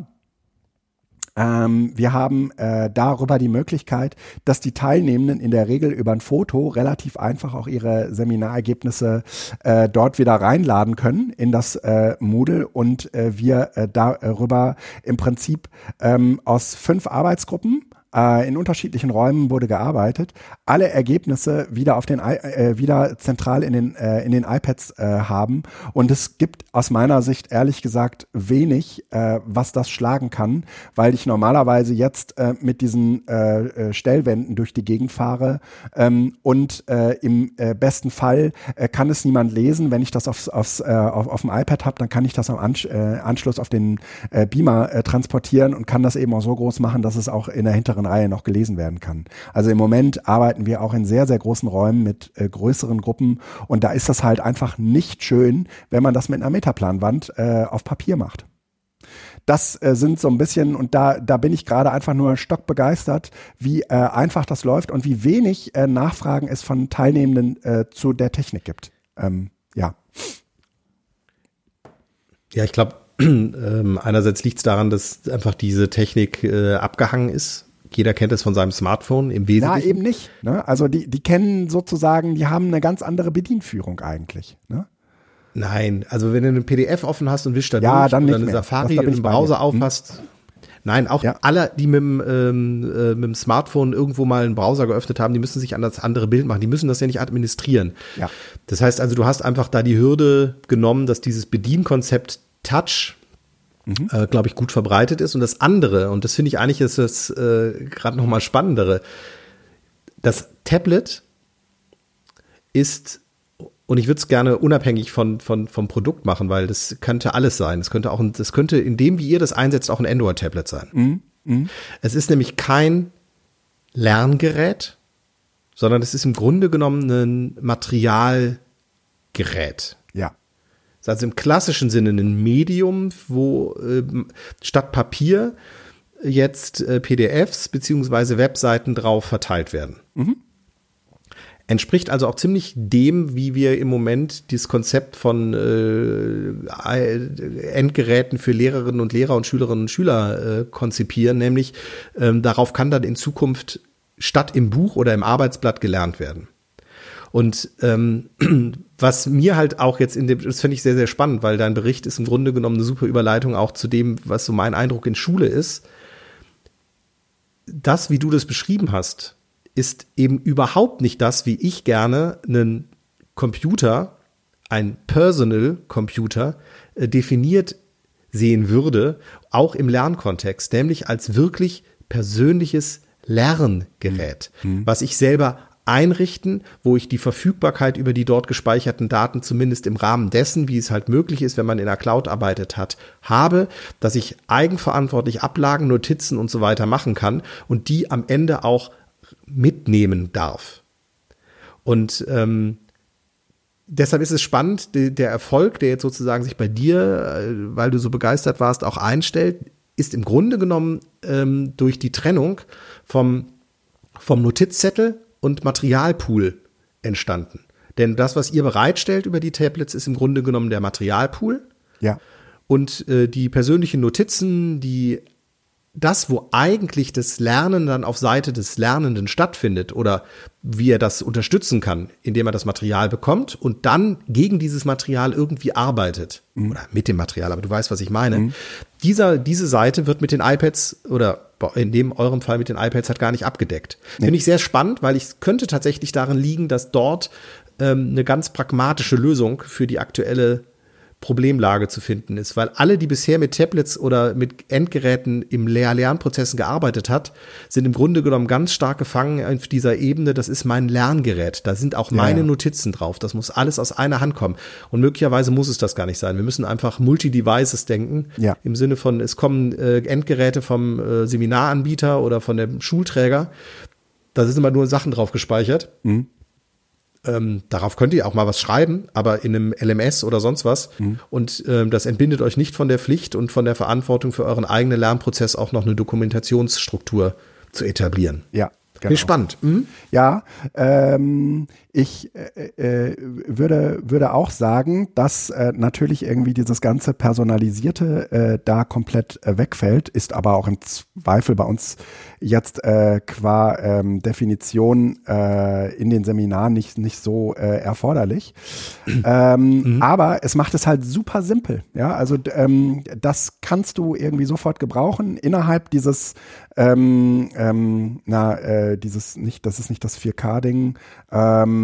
ähm, wir haben äh, darüber die Möglichkeit, dass die Teilnehmenden in der Regel über ein Foto relativ einfach auch ihre Seminarergebnisse äh, dort wieder reinladen können in das äh, Moodle und äh, wir äh, darüber im Prinzip ähm, aus fünf Arbeitsgruppen in unterschiedlichen Räumen wurde gearbeitet, alle Ergebnisse wieder auf den äh, wieder zentral in den äh, in den iPads äh, haben. Und es gibt aus meiner Sicht ehrlich gesagt wenig, äh, was das schlagen kann, weil ich normalerweise jetzt äh, mit diesen äh, äh Stellwänden durch die Gegend fahre. Ähm, und äh, im äh, besten Fall äh, kann es niemand lesen, wenn ich das aufs, aufs, äh, auf, auf dem iPad habe, dann kann ich das am Ansch äh, Anschluss auf den äh, Beamer äh, transportieren und kann das eben auch so groß machen, dass es auch in der hinteren Reihe noch gelesen werden kann. Also im Moment arbeiten wir auch in sehr, sehr großen Räumen mit äh, größeren Gruppen und da ist das halt einfach nicht schön, wenn man das mit einer Metaplanwand äh, auf Papier macht. Das äh, sind so ein bisschen, und da, da bin ich gerade einfach nur stockbegeistert, wie äh, einfach das läuft und wie wenig äh, Nachfragen es von Teilnehmenden äh, zu der Technik gibt. Ähm, ja. Ja, ich glaube, <clears throat> ähm, einerseits liegt es daran, dass einfach diese Technik äh, abgehangen ist jeder kennt es von seinem Smartphone im Wesentlichen. Ja, eben nicht. Ne? Also die, die kennen sozusagen, die haben eine ganz andere Bedienführung eigentlich. Ne? Nein, also wenn du eine PDF offen hast und wischst da ja, durch dann oder eine mehr. Safari im Browser hm? aufhast. Nein, auch ja. alle, die mit dem, ähm, äh, mit dem Smartphone irgendwo mal einen Browser geöffnet haben, die müssen sich an das andere Bild machen. Die müssen das ja nicht administrieren. Ja. Das heißt also, du hast einfach da die Hürde genommen, dass dieses Bedienkonzept Touch mhm. äh, glaube ich, gut verbreitet ist. Und das andere, und das finde ich eigentlich ist das äh, gerade noch mal spannendere, das Tablet ist und ich würde es gerne unabhängig von, von, vom Produkt machen, weil das könnte alles sein. Es könnte auch, ein, das könnte in dem, wie ihr das einsetzt, auch ein Android-Tablet sein. Mhm. Mhm. Es ist nämlich kein Lerngerät, sondern es ist im Grunde genommen ein Materialgerät. Ja ist also im klassischen Sinne ein Medium, wo äh, statt Papier jetzt äh, PDFs beziehungsweise Webseiten drauf verteilt werden. Mhm. Entspricht also auch ziemlich dem, wie wir im Moment dieses Konzept von äh, Endgeräten für Lehrerinnen und Lehrer und Schülerinnen und Schüler äh, konzipieren, nämlich ähm, darauf kann dann in Zukunft statt im Buch oder im Arbeitsblatt gelernt werden. Und ähm, <clears throat> was mir halt auch jetzt in dem, das finde ich sehr, sehr spannend, weil dein Bericht ist im Grunde genommen eine super Überleitung auch zu dem, was so mein Eindruck in Schule ist. Das, wie du das beschrieben hast, ist eben überhaupt nicht das, wie ich gerne einen Computer, ein Personal Computer, äh, definiert sehen würde, auch im Lernkontext, nämlich als wirklich persönliches Lerngerät, mhm. was ich selber einrichten, wo ich die Verfügbarkeit über die dort gespeicherten Daten zumindest im Rahmen dessen, wie es halt möglich ist, wenn man in der Cloud arbeitet hat, habe, dass ich eigenverantwortlich Ablagen, Notizen und so weiter machen kann und die am Ende auch mitnehmen darf. Und ähm, deshalb ist es spannend, de, der Erfolg, der jetzt sozusagen sich bei dir, äh, weil du so begeistert warst, auch einstellt, ist im Grunde genommen ähm, durch die Trennung vom, vom Notizzettel und Materialpool entstanden. Denn das, was ihr bereitstellt über die Tablets, ist im Grunde genommen der Materialpool. Ja. Und äh, die persönlichen Notizen, die das, wo eigentlich das Lernen dann auf Seite des Lernenden stattfindet oder wie er das unterstützen kann, indem er das Material bekommt und dann gegen dieses Material irgendwie arbeitet mhm. oder mit dem Material, aber du weißt, was ich meine. Mhm. Dieser, diese Seite wird mit den iPads oder in dem eurem Fall mit den iPads hat gar nicht abgedeckt. Nee. Finde ich sehr spannend, weil ich könnte tatsächlich darin liegen, dass dort ähm, eine ganz pragmatische Lösung für die aktuelle Problemlage zu finden ist, weil alle, die bisher mit Tablets oder mit Endgeräten im Lehr-Lernprozessen gearbeitet hat, sind im Grunde genommen ganz stark gefangen auf dieser Ebene. Das ist mein Lerngerät. Da sind auch meine ja. Notizen drauf. Das muss alles aus einer Hand kommen. Und möglicherweise muss es das gar nicht sein. Wir müssen einfach Multi-Devices denken. Ja. Im Sinne von, es kommen äh, Endgeräte vom äh, Seminaranbieter oder von dem Schulträger. Da sind immer nur Sachen drauf gespeichert. Mhm. Ähm, darauf könnt ihr auch mal was schreiben, aber in einem LMS oder sonst was. Mhm. Und ähm, das entbindet euch nicht von der Pflicht und von der Verantwortung für euren eigenen Lernprozess auch noch eine Dokumentationsstruktur zu etablieren. Ja, Genau. Bin spannend. Mhm. Ja, ähm, ich äh, äh, würde, würde auch sagen, dass äh, natürlich irgendwie dieses ganze Personalisierte äh, da komplett äh, wegfällt, ist aber auch im Zweifel bei uns jetzt äh, qua ähm, Definition äh, in den Seminaren nicht, nicht so äh, erforderlich. <clears throat> ähm, mhm. Aber es macht es halt super simpel. Ja, also ähm, das kannst du irgendwie sofort gebrauchen innerhalb dieses ähm, ähm, na, äh, dieses nicht, das ist nicht das 4K-Ding. Ähm,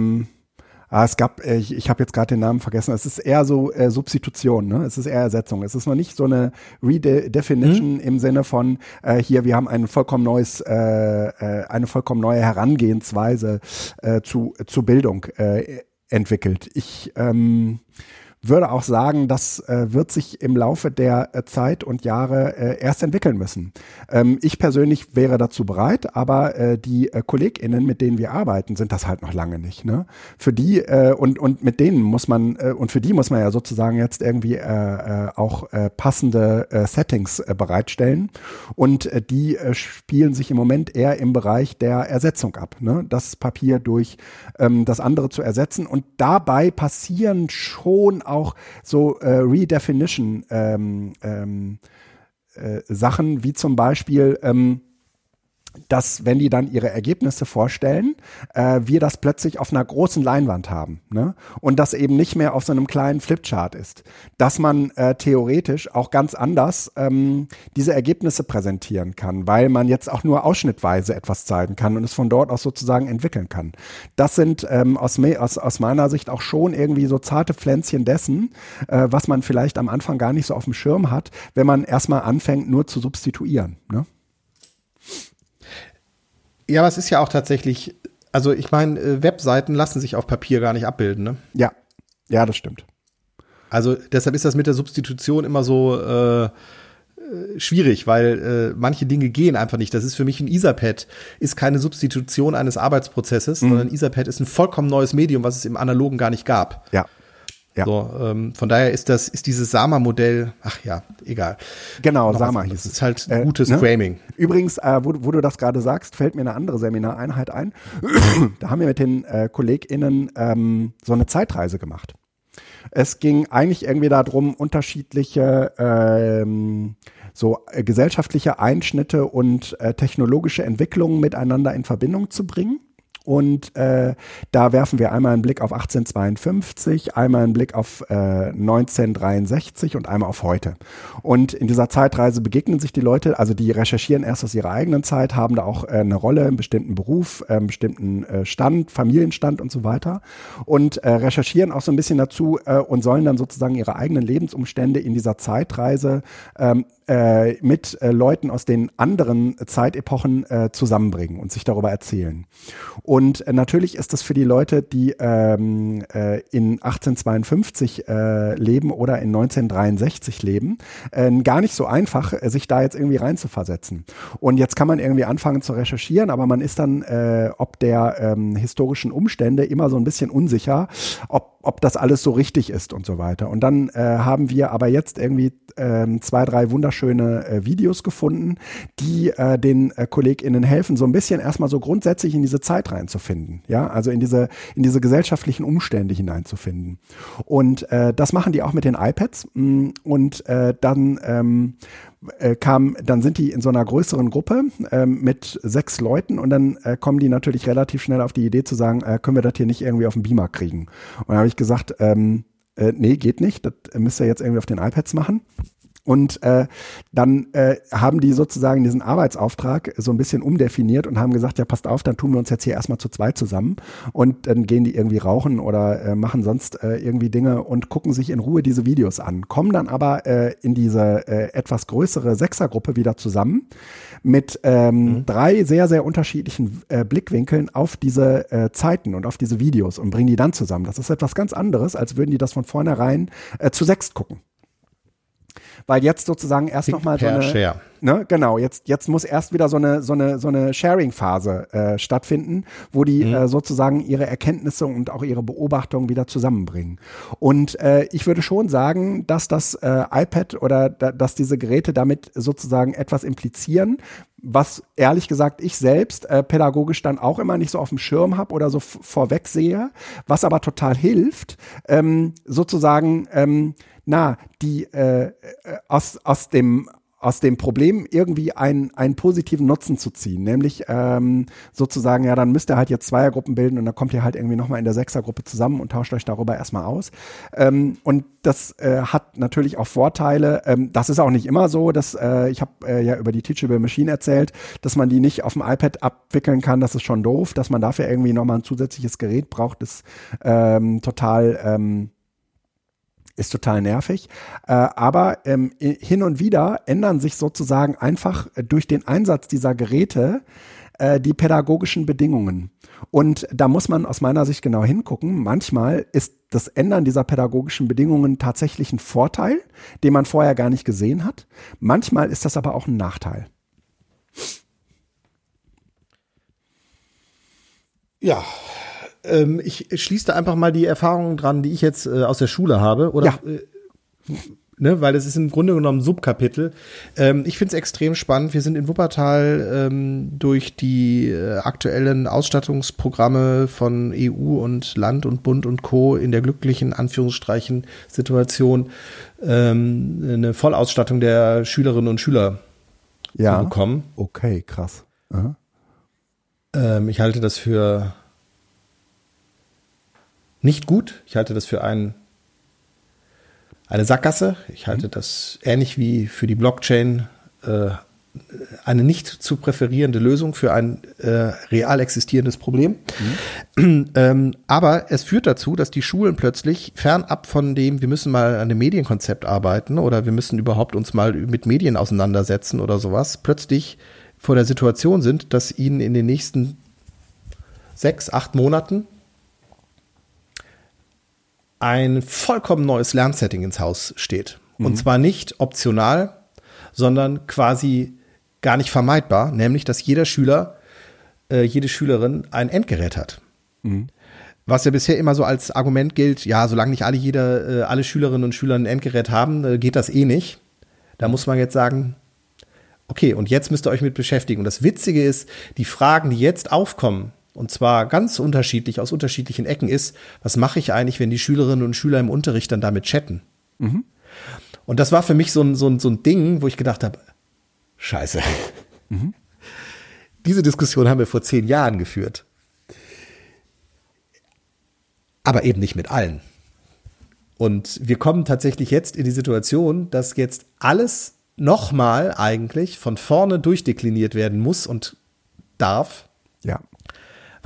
Ah, es gab, äh, ich, ich habe jetzt gerade den Namen vergessen. Es ist eher so äh, Substitution, ne? Es ist eher Ersetzung. Es ist noch nicht so eine Redefinition mhm. im Sinne von äh, hier, wir haben ein vollkommen neues, äh, äh, eine vollkommen neue Herangehensweise äh, zu zu Bildung äh, entwickelt. Ich ähm, würde auch sagen, das äh, wird sich im Laufe der äh, Zeit und Jahre äh, erst entwickeln müssen. Ähm, ich persönlich wäre dazu bereit, aber äh, die äh, KollegInnen, mit denen wir arbeiten, sind das halt noch lange nicht. Ne? Für die äh, und, und mit denen muss man, äh, und für die muss man ja sozusagen jetzt irgendwie äh, äh, auch äh, passende äh, Settings äh, bereitstellen. Und äh, die äh, spielen sich im Moment eher im Bereich der Ersetzung ab. Ne? Das Papier durch ähm, das andere zu ersetzen. Und dabei passieren schon auch so äh, Redefinition ähm, ähm, äh, Sachen, wie zum Beispiel ähm, dass wenn die dann ihre Ergebnisse vorstellen, äh, wir das plötzlich auf einer großen Leinwand haben. Ne? Und das eben nicht mehr auf so einem kleinen Flipchart ist. Dass man äh, theoretisch auch ganz anders ähm, diese Ergebnisse präsentieren kann, weil man jetzt auch nur ausschnittweise etwas zeigen kann und es von dort aus sozusagen entwickeln kann. Das sind ähm, aus, aus, aus meiner Sicht auch schon irgendwie so zarte Pflänzchen dessen, äh, was man vielleicht am Anfang gar nicht so auf dem Schirm hat, wenn man erstmal anfängt, nur zu substituieren. Ne? Ja, aber es ist ja auch tatsächlich, also ich meine, äh, Webseiten lassen sich auf Papier gar nicht abbilden, ne? Ja, ja, das stimmt. Also deshalb ist das mit der Substitution immer so äh, äh, schwierig, weil äh, manche Dinge gehen einfach nicht. Das ist für mich ein Etherpad, ist keine Substitution eines Arbeitsprozesses, mhm. sondern Etherpad ist ein vollkommen neues Medium, was es im Analogen gar nicht gab. Ja. Ja. So, ähm, von daher ist das, ist dieses Sama-Modell, ach ja, egal. Genau, Noch Sama hieß es. Das ist halt äh, gutes ne? Framing. Übrigens, äh, wo, wo, du das gerade sagst, fällt mir eine andere Seminareinheit ein. da haben wir mit den äh, KollegInnen ähm, so eine Zeitreise gemacht. Es ging eigentlich irgendwie darum, unterschiedliche ähm, so äh, gesellschaftliche Einschnitte und äh, technologische Entwicklungen miteinander in Verbindung zu bringen. Und äh, da werfen wir einmal einen Blick auf 1852, einmal einen Blick auf äh, 1963 und einmal auf heute. Und in dieser Zeitreise begegnen sich die Leute, also die recherchieren erst aus ihrer eigenen Zeit, haben da auch äh, eine Rolle, einen bestimmten Beruf, äh, einen bestimmten äh, Stand, Familienstand und so weiter. Und äh, recherchieren auch so ein bisschen dazu äh, und sollen dann sozusagen ihre eigenen Lebensumstände in dieser Zeitreise ähm, äh, mit äh, Leuten aus den anderen Zeitepochen äh, zusammenbringen und sich darüber erzählen. Und äh, natürlich ist das für die Leute, die ähm, äh, in 1852 äh, leben oder in 1963 leben, gar nicht so einfach, sich da jetzt irgendwie reinzuversetzen. Und jetzt kann man irgendwie anfangen zu recherchieren, aber man ist dann ob der ähm, historischen Umstände immer so ein bisschen unsicher, ob ob das alles so richtig ist und so weiter. Und dann haben wir aber jetzt irgendwie äh, zwei, drei wunderschöne äh, Videos gefunden, die äh, den äh, KollegInnen helfen, so ein bisschen erstmal so grundsätzlich in diese Zeit reinzufinden. Ja, also in diese, in diese gesellschaftlichen Umstände hineinzufinden. Und äh, das machen die auch mit den iPads. Mm, und äh, dann ähm, äh, kam, dann sind die in so einer größeren Gruppe ähm, mit sechs Leuten und dann äh, kommen die natürlich relativ schnell auf die Idee zu sagen, äh, können wir das hier nicht irgendwie auf dem Beamer kriegen? Und dann habe ich gesagt, ähm, äh, nee, geht nicht, das müsst ihr jetzt irgendwie auf den iPads machen. Und äh, dann äh, haben die sozusagen diesen Arbeitsauftrag so ein bisschen umdefiniert und haben gesagt, ja, passt auf, dann tun wir uns jetzt hier erstmal zu zweit zusammen und dann gehen die irgendwie rauchen oder äh, machen sonst äh, irgendwie Dinge und gucken sich in Ruhe diese Videos an, kommen dann aber äh, in diese äh, etwas größere Sechsergruppe wieder zusammen mit ähm, mhm. drei sehr, sehr unterschiedlichen äh, Blickwinkeln auf diese äh, Zeiten und auf diese Videos und bringen die dann zusammen. Das ist etwas ganz anderes, als würden die das von vornherein äh, zu sechs gucken weil jetzt sozusagen erst nochmal so eine, Share. ne, genau, jetzt, jetzt muss erst wieder so eine, so eine, so eine Sharing-Phase äh, stattfinden, wo die mhm. äh, sozusagen ihre Erkenntnisse und auch ihre Beobachtungen wieder zusammenbringen. Und äh, ich würde schon sagen, dass das äh, iPad oder da, dass diese Geräte damit sozusagen etwas implizieren, was ehrlich gesagt ich selbst äh, pädagogisch dann auch immer nicht so auf dem Schirm habe oder so vorweg sehe, was aber total hilft, ähm, sozusagen ähm, na, die äh, äh, aus, aus dem aus dem Problem irgendwie einen, einen positiven Nutzen zu ziehen, nämlich ähm, sozusagen, ja, dann müsst ihr halt jetzt Zweiergruppen bilden und dann kommt ihr halt irgendwie nochmal in der Sechsergruppe zusammen und tauscht euch darüber erstmal aus. Ähm, und das äh, hat natürlich auch Vorteile. Ähm, das ist auch nicht immer so, dass äh, ich habe äh, ja über die Teachable Machine erzählt, dass man die nicht auf dem iPad abwickeln kann. Das ist schon doof, dass man dafür irgendwie nochmal ein zusätzliches Gerät braucht, ist ähm, total ähm, ist total nervig. Äh, aber ähm, hin und wieder ändern sich sozusagen einfach durch den Einsatz dieser Geräte äh, die pädagogischen Bedingungen. Und da muss man aus meiner Sicht genau hingucken. Manchmal ist das Ändern dieser pädagogischen Bedingungen tatsächlich ein Vorteil, den man vorher gar nicht gesehen hat. Manchmal ist das aber auch ein Nachteil. Ja, ähm, ich schließe da einfach mal die Erfahrungen dran, die ich jetzt äh, aus der Schule habe. Oder, ja. Äh, ne, weil es ist im Grunde genommen ein Subkapitel. Ähm, ich finde es extrem spannend. Wir sind in Wuppertal ähm, durch die äh, aktuellen Ausstattungsprogramme von EU und Land und Bund und Co. in der glücklichen Anführungsstreichen Situation ähm, eine Vollausstattung der Schülerinnen und Schüler ja. bekommen. Okay, krass. Ähm, ich halte das für nicht gut. Ich halte das für ein, eine Sackgasse. Ich halte mhm. das ähnlich wie für die Blockchain äh, eine nicht zu präferierende Lösung für ein äh, real existierendes Problem. Mhm. <clears throat> Ähm, aber es führt dazu, dass die Schulen plötzlich fernab von dem, wir müssen mal an dem Medienkonzept arbeiten oder wir müssen überhaupt uns mal mit Medien auseinandersetzen oder sowas, plötzlich vor der Situation sind, dass ihnen in den nächsten sechs, acht Monaten ein vollkommen neues Lernsetting ins Haus steht. Mhm. Und zwar nicht optional, sondern quasi gar nicht vermeidbar, nämlich dass jeder Schüler, äh, jede Schülerin ein Endgerät hat. Mhm. Was ja bisher immer so als Argument gilt, ja, solange nicht alle jeder, äh, alle Schülerinnen und Schüler ein Endgerät haben, äh, geht das eh nicht. Da muss man jetzt sagen, okay, und jetzt müsst ihr euch mit beschäftigen. Und das Witzige ist, die Fragen, die jetzt aufkommen, und zwar ganz unterschiedlich, aus unterschiedlichen Ecken, ist, was mache ich eigentlich, wenn die Schülerinnen und Schüler im Unterricht dann damit chatten? Mhm. Und das war für mich so ein, so ein, so ein Ding, wo ich gedacht habe, scheiße. Mhm. Diese Diskussion haben wir vor zehn Jahren geführt. Aber eben nicht mit allen. Und wir kommen tatsächlich jetzt in die Situation, dass jetzt alles nochmal eigentlich von vorne durchdekliniert werden muss und darf. Ja.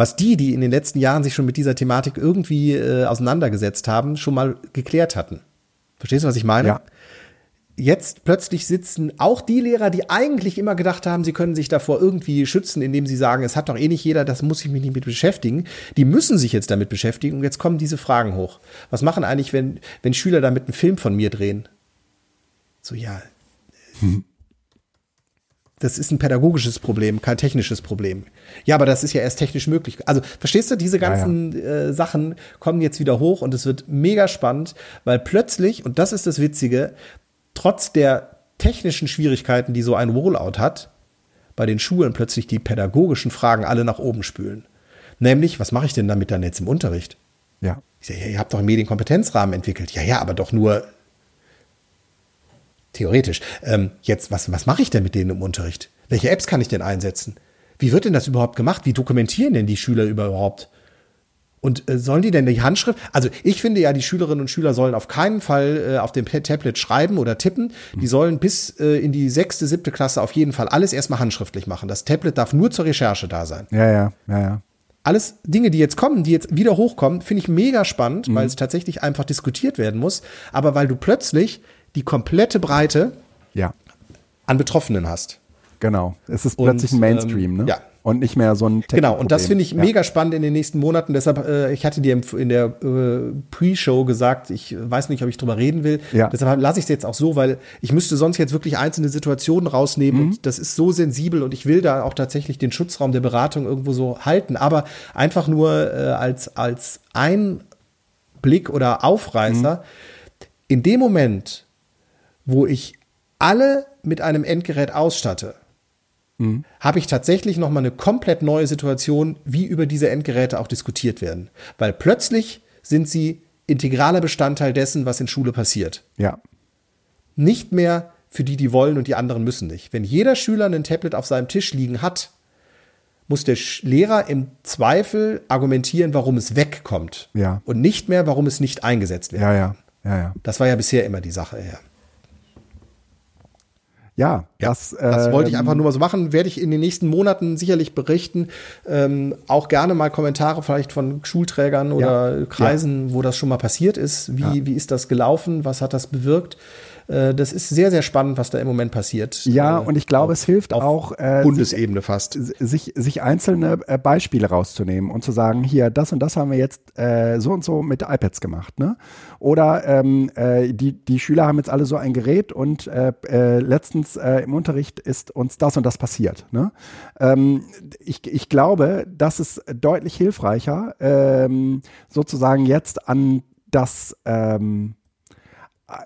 Was die, die in den letzten Jahren sich schon mit dieser Thematik irgendwie äh, auseinandergesetzt haben, schon mal geklärt hatten. Verstehst du, was ich meine? Ja. Jetzt plötzlich sitzen auch die Lehrer, die eigentlich immer gedacht haben, sie können sich davor irgendwie schützen, indem sie sagen, es hat doch eh nicht jeder, das muss ich mich nicht mit beschäftigen. Die müssen sich jetzt damit beschäftigen und jetzt kommen diese Fragen hoch. Was machen eigentlich, wenn, wenn Schüler damit einen Film von mir drehen? So, ja, hm. Das ist ein pädagogisches Problem, kein technisches Problem. Ja, aber das ist ja erst technisch möglich. Also verstehst du, diese ganzen ja, ja. Äh, Sachen kommen jetzt wieder hoch und es wird mega spannend, weil plötzlich, und das ist das Witzige, trotz der technischen Schwierigkeiten, die so ein Rollout hat, bei den Schulen plötzlich die pädagogischen Fragen alle nach oben spülen. Nämlich, was mache ich denn damit dann jetzt im Unterricht? Ja. Ich sage, ja, ihr habt doch einen Medienkompetenzrahmen entwickelt. Ja, ja, aber doch nur Theoretisch. Ähm, jetzt, was, was mache ich denn mit denen im Unterricht? Welche Apps kann ich denn einsetzen? Wie wird denn das überhaupt gemacht? Wie dokumentieren denn die Schüler überhaupt? Und äh, sollen die denn die Handschrift? Also ich finde ja, die Schülerinnen und Schüler sollen auf keinen Fall äh, auf dem Tablet schreiben oder tippen. Die sollen bis äh, in die sechste, siebte Klasse auf jeden Fall alles erstmal handschriftlich machen. Das Tablet darf nur zur Recherche da sein. Ja, ja, ja, ja. Alles Dinge, die jetzt kommen, die jetzt wieder hochkommen, finde ich mega spannend, mhm. weil es tatsächlich einfach diskutiert werden muss. Aber weil du plötzlich die komplette Breite ja. an Betroffenen hast. Genau. Es ist plötzlich ein Mainstream, ähm, ne? Ja. Und nicht mehr so ein Genau, und das finde ich ja. mega spannend in den nächsten Monaten. Deshalb, äh, ich hatte dir in der äh, Pre-Show gesagt, ich weiß nicht, ob ich drüber reden will. Ja. Deshalb lasse ich es jetzt auch so, weil ich müsste sonst jetzt wirklich einzelne Situationen rausnehmen. Mhm. Und das ist so sensibel und ich will da auch tatsächlich den Schutzraum der Beratung irgendwo so halten. Aber einfach nur äh, als, als Einblick oder Aufreißer. Mhm. In dem Moment, wo ich alle mit einem Endgerät ausstatte, mhm. habe ich tatsächlich noch mal eine komplett neue Situation, wie über diese Endgeräte auch diskutiert werden, weil plötzlich sind sie integraler Bestandteil dessen, was in Schule passiert. Ja. Nicht mehr für die, die wollen und die anderen müssen nicht. Wenn jeder Schüler ein Tablet auf seinem Tisch liegen hat, muss der Lehrer im Zweifel argumentieren, warum es wegkommt. Ja. Und nicht mehr, warum es nicht eingesetzt wird. Ja, ja, ja, ja. Das war ja bisher immer die Sache, ja. Ja, ja, das, das wollte ich einfach ähm, nur mal so machen. Werde ich in den nächsten Monaten sicherlich berichten. Ähm, auch gerne mal Kommentare vielleicht von Schulträgern oder ja, Kreisen, ja. wo das schon mal passiert ist. Wie, wie ist das gelaufen? Was hat das bewirkt? Äh, das ist sehr, sehr spannend, was da im Moment passiert. Ja, äh, und ich glaube, auf, es hilft auch äh, Bundesebene sich, fast, sich, sich einzelne äh, Beispiele rauszunehmen und zu sagen, hier, das und das haben wir jetzt äh, so und so mit iPads gemacht, ne? Oder ähm, äh, die, die Schüler haben jetzt alle so ein Gerät und letztens im Unterricht ist uns das und das passiert. Ne? Ähm, ich, ich glaube, das ist deutlich hilfreicher, ähm, sozusagen jetzt an das ähm,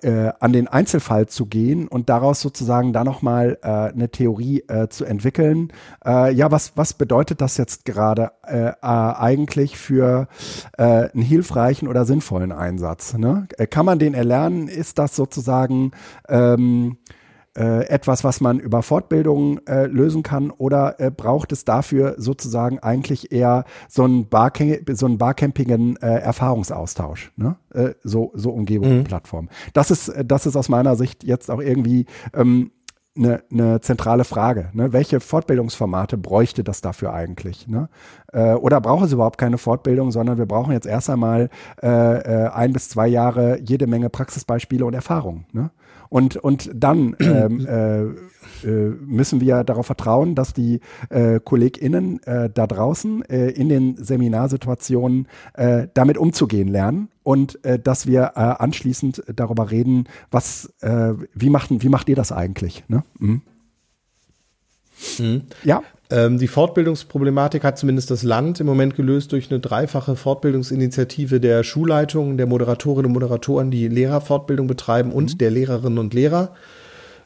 äh, an den Einzelfall zu gehen und daraus sozusagen da nochmal äh, eine Theorie äh, zu entwickeln. Äh, ja, was, was bedeutet das jetzt gerade äh, äh, eigentlich für äh, einen hilfreichen oder sinnvollen Einsatz? Ne? Kann man den erlernen? Ist das sozusagen ähm, äh, etwas, was man über Fortbildung äh, lösen kann oder äh, braucht es dafür sozusagen eigentlich eher so einen, Barcamp so einen barcampigen äh, Erfahrungsaustausch, ne? Äh, so, so Umgebung mhm. Plattform. Das ist, das ist aus meiner Sicht jetzt auch irgendwie ähm, eine, eine zentrale Frage. Ne? Welche Fortbildungsformate bräuchte das dafür eigentlich? Ne? Äh, oder braucht es überhaupt keine Fortbildung, sondern wir brauchen jetzt erst einmal äh, ein bis zwei Jahre jede Menge Praxisbeispiele und Erfahrungen. Ne? Und, und dann ähm, äh, äh, müssen wir darauf vertrauen, dass die äh, KollegInnen äh, da draußen äh, in den Seminarsituationen äh, damit umzugehen lernen und äh, dass wir äh, anschließend darüber reden, was, äh, wie, macht, wie macht ihr das eigentlich? Ne? Mhm. Mhm. Ja. Ähm, die Fortbildungsproblematik hat zumindest das Land im Moment gelöst durch eine dreifache Fortbildungsinitiative der Schulleitungen, der Moderatorinnen und Moderatoren, die Lehrerfortbildung betreiben und mhm. der Lehrerinnen und Lehrer.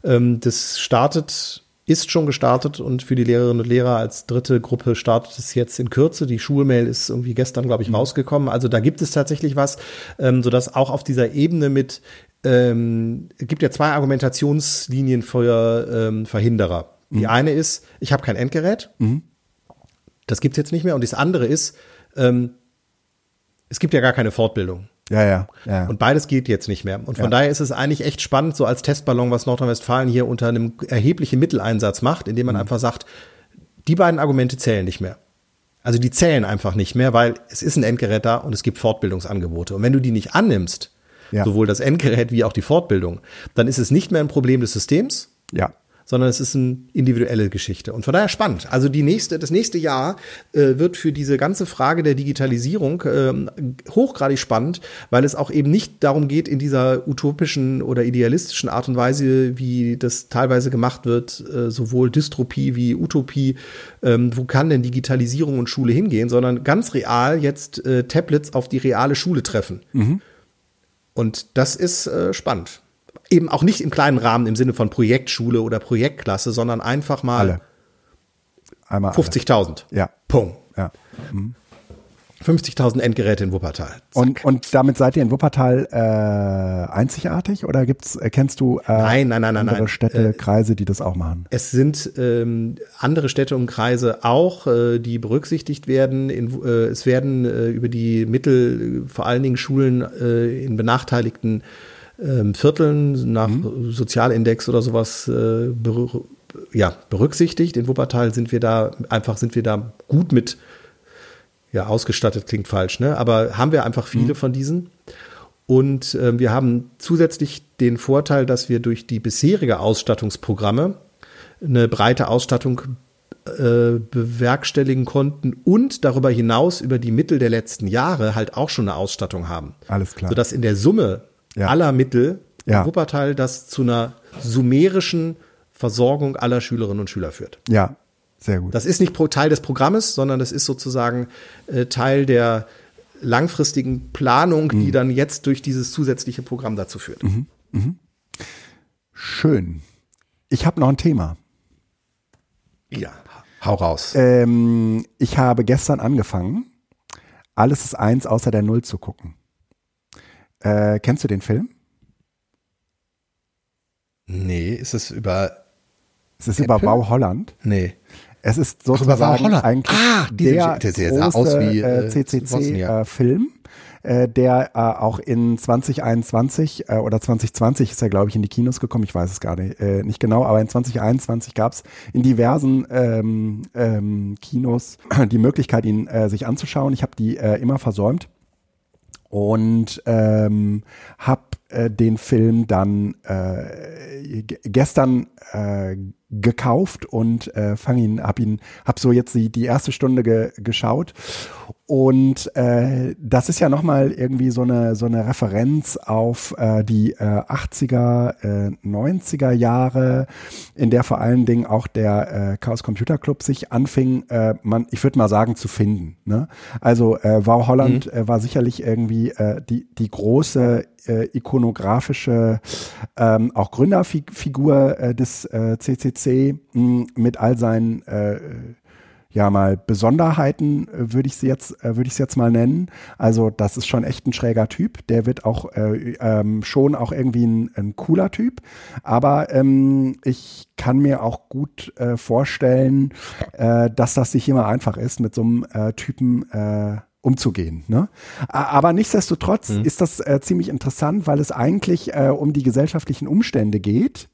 Ähm, das startet, ist schon gestartet und für die Lehrerinnen und Lehrer als dritte Gruppe startet es jetzt in Kürze. Die Schulmail ist irgendwie gestern, glaube ich, mhm. rausgekommen. Also da gibt es tatsächlich was, ähm, sodass auch auf dieser Ebene mit ähm, gibt ja zwei Argumentationslinien für ähm, Verhinderer. Die mhm. eine ist, ich habe kein Endgerät. Mhm. Das gibt's jetzt nicht mehr. Und das andere ist, ähm, es gibt ja gar keine Fortbildung. Ja, ja, ja. Und beides geht jetzt nicht mehr. Und von ja. daher ist es eigentlich echt spannend, so als Testballon, was Nordrhein-Westfalen hier unter einem erheblichen Mitteleinsatz macht, indem man mhm. einfach sagt, die beiden Argumente zählen nicht mehr. Also die zählen einfach nicht mehr, weil es ist ein Endgerät da und es gibt Fortbildungsangebote. Und wenn du die nicht annimmst, ja. sowohl das Endgerät wie auch die Fortbildung, dann ist es nicht mehr ein Problem des Systems, ja sondern es ist eine individuelle Geschichte. Und von daher spannend. Also die nächste, das nächste Jahr äh, wird für diese ganze Frage der Digitalisierung äh, hochgradig spannend, weil es auch eben nicht darum geht, in dieser utopischen oder idealistischen Art und Weise, wie das teilweise gemacht wird, äh, sowohl Dystropie wie Utopie, ähm, wo kann denn Digitalisierung und Schule hingehen, sondern ganz real jetzt äh, Tablets auf die reale Schule treffen. Mhm. Und das ist äh, spannend eben auch nicht im kleinen Rahmen im Sinne von Projektschule oder Projektklasse, sondern einfach mal alle. 50.000. Ja. Punkt. Ja. Mhm. 50.000 Endgeräte in Wuppertal. Und, und damit seid ihr in Wuppertal äh, einzigartig oder gibt's, äh, kennst du äh, nein, nein, nein, andere Städte, äh, Kreise, die das auch machen? Es sind ähm, andere Städte und Kreise auch, äh, die berücksichtigt werden. In, äh, es werden äh, über die Mittel, vor allen Dingen Schulen äh, in benachteiligten ähm, Vierteln nach mhm. Sozialindex oder sowas äh, ber ja, berücksichtigt. In Wuppertal sind wir da einfach sind wir da gut mit ja ausgestattet klingt falsch, ne? Aber haben wir einfach viele mhm. von diesen. Und äh, wir haben zusätzlich den Vorteil, dass wir durch die bisherige Ausstattungsprogramme eine breite Ausstattung äh, bewerkstelligen konnten und darüber hinaus über die Mittel der letzten Jahre halt auch schon eine Ausstattung haben. Alles klar. Sodass in der Summe ja. aller Mittel ja. Wuppertal das zu einer sumerischen Versorgung aller Schülerinnen und Schüler führt. Ja, sehr gut. Das ist nicht Teil des Programmes, sondern das ist sozusagen äh, Teil der langfristigen Planung, mhm. die dann jetzt durch dieses zusätzliche Programm dazu führt. Mhm. Mhm. Schön. Ich habe noch ein Thema. Ja, hau raus. Ähm, ich habe gestern angefangen, alles ist eins außer der Null zu gucken. Äh, kennst du den Film? Nee, ist es über. Es ist Apple? über Bau Holland. Nee. Es ist sozusagen eigentlich ah, der, große aus wie, äh, CCC-Film, äh, der äh, auch in 2021 äh, oder 2020 ist er, glaube ich, in die Kinos gekommen. Ich weiß es gar nicht, äh, nicht genau, aber in 2021 gab es in diversen ähm, ähm, Kinos die Möglichkeit, ihn äh, sich anzuschauen. Ich habe die äh, immer versäumt und ähm, habe äh, den Film dann äh, gestern äh, gekauft und äh, fang ihn, hab ihn, hab so jetzt die, die erste Stunde ge, geschaut und äh, das ist ja nochmal irgendwie so eine, so eine Referenz auf äh, die äh, 80er, äh, 90er Jahre, in der vor allen Dingen auch der äh, Chaos Computer Club sich anfing, äh, man, ich würde mal sagen, zu finden. Ne? Also äh, Wow Holland mhm. äh, war sicherlich irgendwie äh, die, die große äh, ikonografische, ähm, auch Gründerfigur äh, des äh, CCC mh, mit all seinen äh, ja mal Besonderheiten, äh, würde ich sie jetzt, äh, würde ich es jetzt mal nennen. Also das ist schon echt ein schräger Typ. Der wird auch äh, ähm, schon auch irgendwie ein, ein cooler Typ. Aber ähm, ich kann mir auch gut äh, vorstellen, äh, dass das nicht immer einfach ist, mit so einem Typen umzugehen. Ne? Aber nichtsdestotrotz mhm. ist das äh, ziemlich interessant, weil es eigentlich äh, um die gesellschaftlichen Umstände geht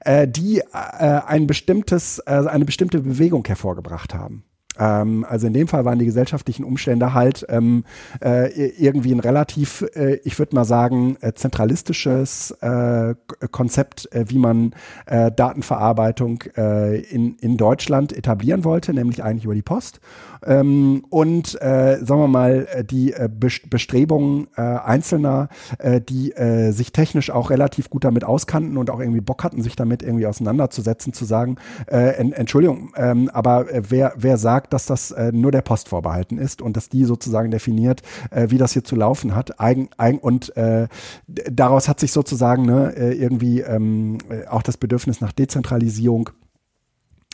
äh, die äh, ein bestimmtes, äh, eine bestimmte Bewegung hervorgebracht haben. Ähm, also in dem Fall waren die gesellschaftlichen Umstände halt ähm, äh, irgendwie ein relativ, äh, ich würde mal sagen, äh, zentralistisches äh, Konzept, äh, wie man äh, Datenverarbeitung in, in Deutschland etablieren wollte, nämlich eigentlich über die Post. Ähm, und sagen wir mal, die Bestrebungen Einzelner, die sich technisch auch relativ gut damit auskannten und auch irgendwie Bock hatten, sich damit irgendwie auseinanderzusetzen, zu sagen, Entschuldigung, ähm, aber wer, wer sagt, dass das äh, nur der Post vorbehalten ist und dass die sozusagen definiert, äh, wie das hier zu laufen hat. Eigen, eigen, und äh, daraus hat sich sozusagen ne, äh, irgendwie ähm, auch das Bedürfnis nach Dezentralisierung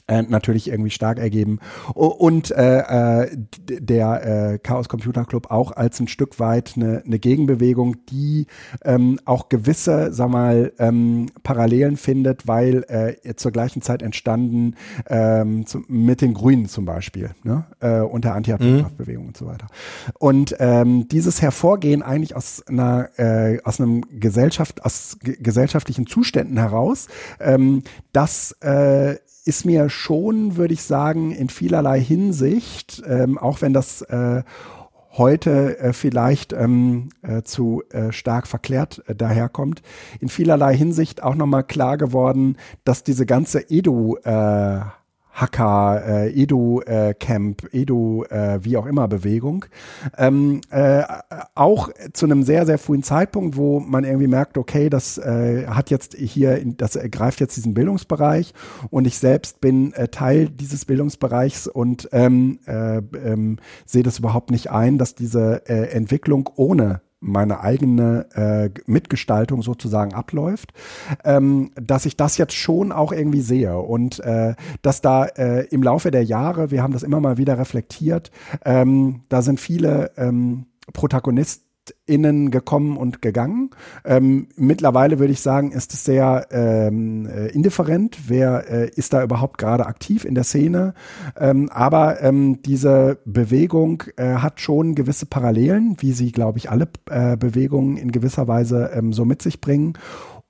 äh, natürlich irgendwie stark ergeben. Und äh, äh, der äh, Chaos Computer Club auch als ein Stück weit eine, eine Gegenbewegung, die ähm, auch gewisse, sag mal, ähm, Parallelen findet, weil äh, zur gleichen Zeit entstanden ähm, zu, mit den Grünen zum Beispiel ne? äh, und der Anti-Atomkraftbewegung mhm. und so weiter. Und ähm, dieses Hervorgehen eigentlich aus einer äh, aus einem Gesellschaft aus gesellschaftlichen Zuständen heraus, ähm, das äh, ist mir schon, würde ich sagen, in vielerlei Hinsicht, ähm, auch wenn das äh, heute äh, vielleicht ähm, äh, zu äh, stark verklärt äh, daherkommt, in vielerlei Hinsicht auch nochmal klar geworden, dass diese ganze Edu äh, Hacker, äh, Edu-Camp, äh, Edu, äh, wie auch immer Bewegung. Ähm, äh, auch zu einem sehr, sehr frühen Zeitpunkt, wo man irgendwie merkt, okay, das äh, hat jetzt hier, das ergreift jetzt diesen Bildungsbereich und ich selbst bin äh, Teil dieses Bildungsbereichs und ähm, äh, ähm, sehe das überhaupt nicht ein, dass diese äh, Entwicklung ohne meine eigene äh, Mitgestaltung sozusagen abläuft, ähm, dass ich das jetzt schon auch irgendwie sehe. Und äh, dass da äh, im Laufe der Jahre, wir haben das immer mal wieder reflektiert, ähm, da sind viele ähm, Protagonisten innen gekommen und gegangen. Ähm, mittlerweile würde ich sagen, ist es sehr ähm, äh, indifferent, wer äh, ist da überhaupt gerade aktiv in der Szene. Ähm, aber ähm, diese Bewegung äh, hat schon gewisse Parallelen, wie sie, glaube ich, alle äh, Bewegungen in gewisser Weise ähm, so mit sich bringen.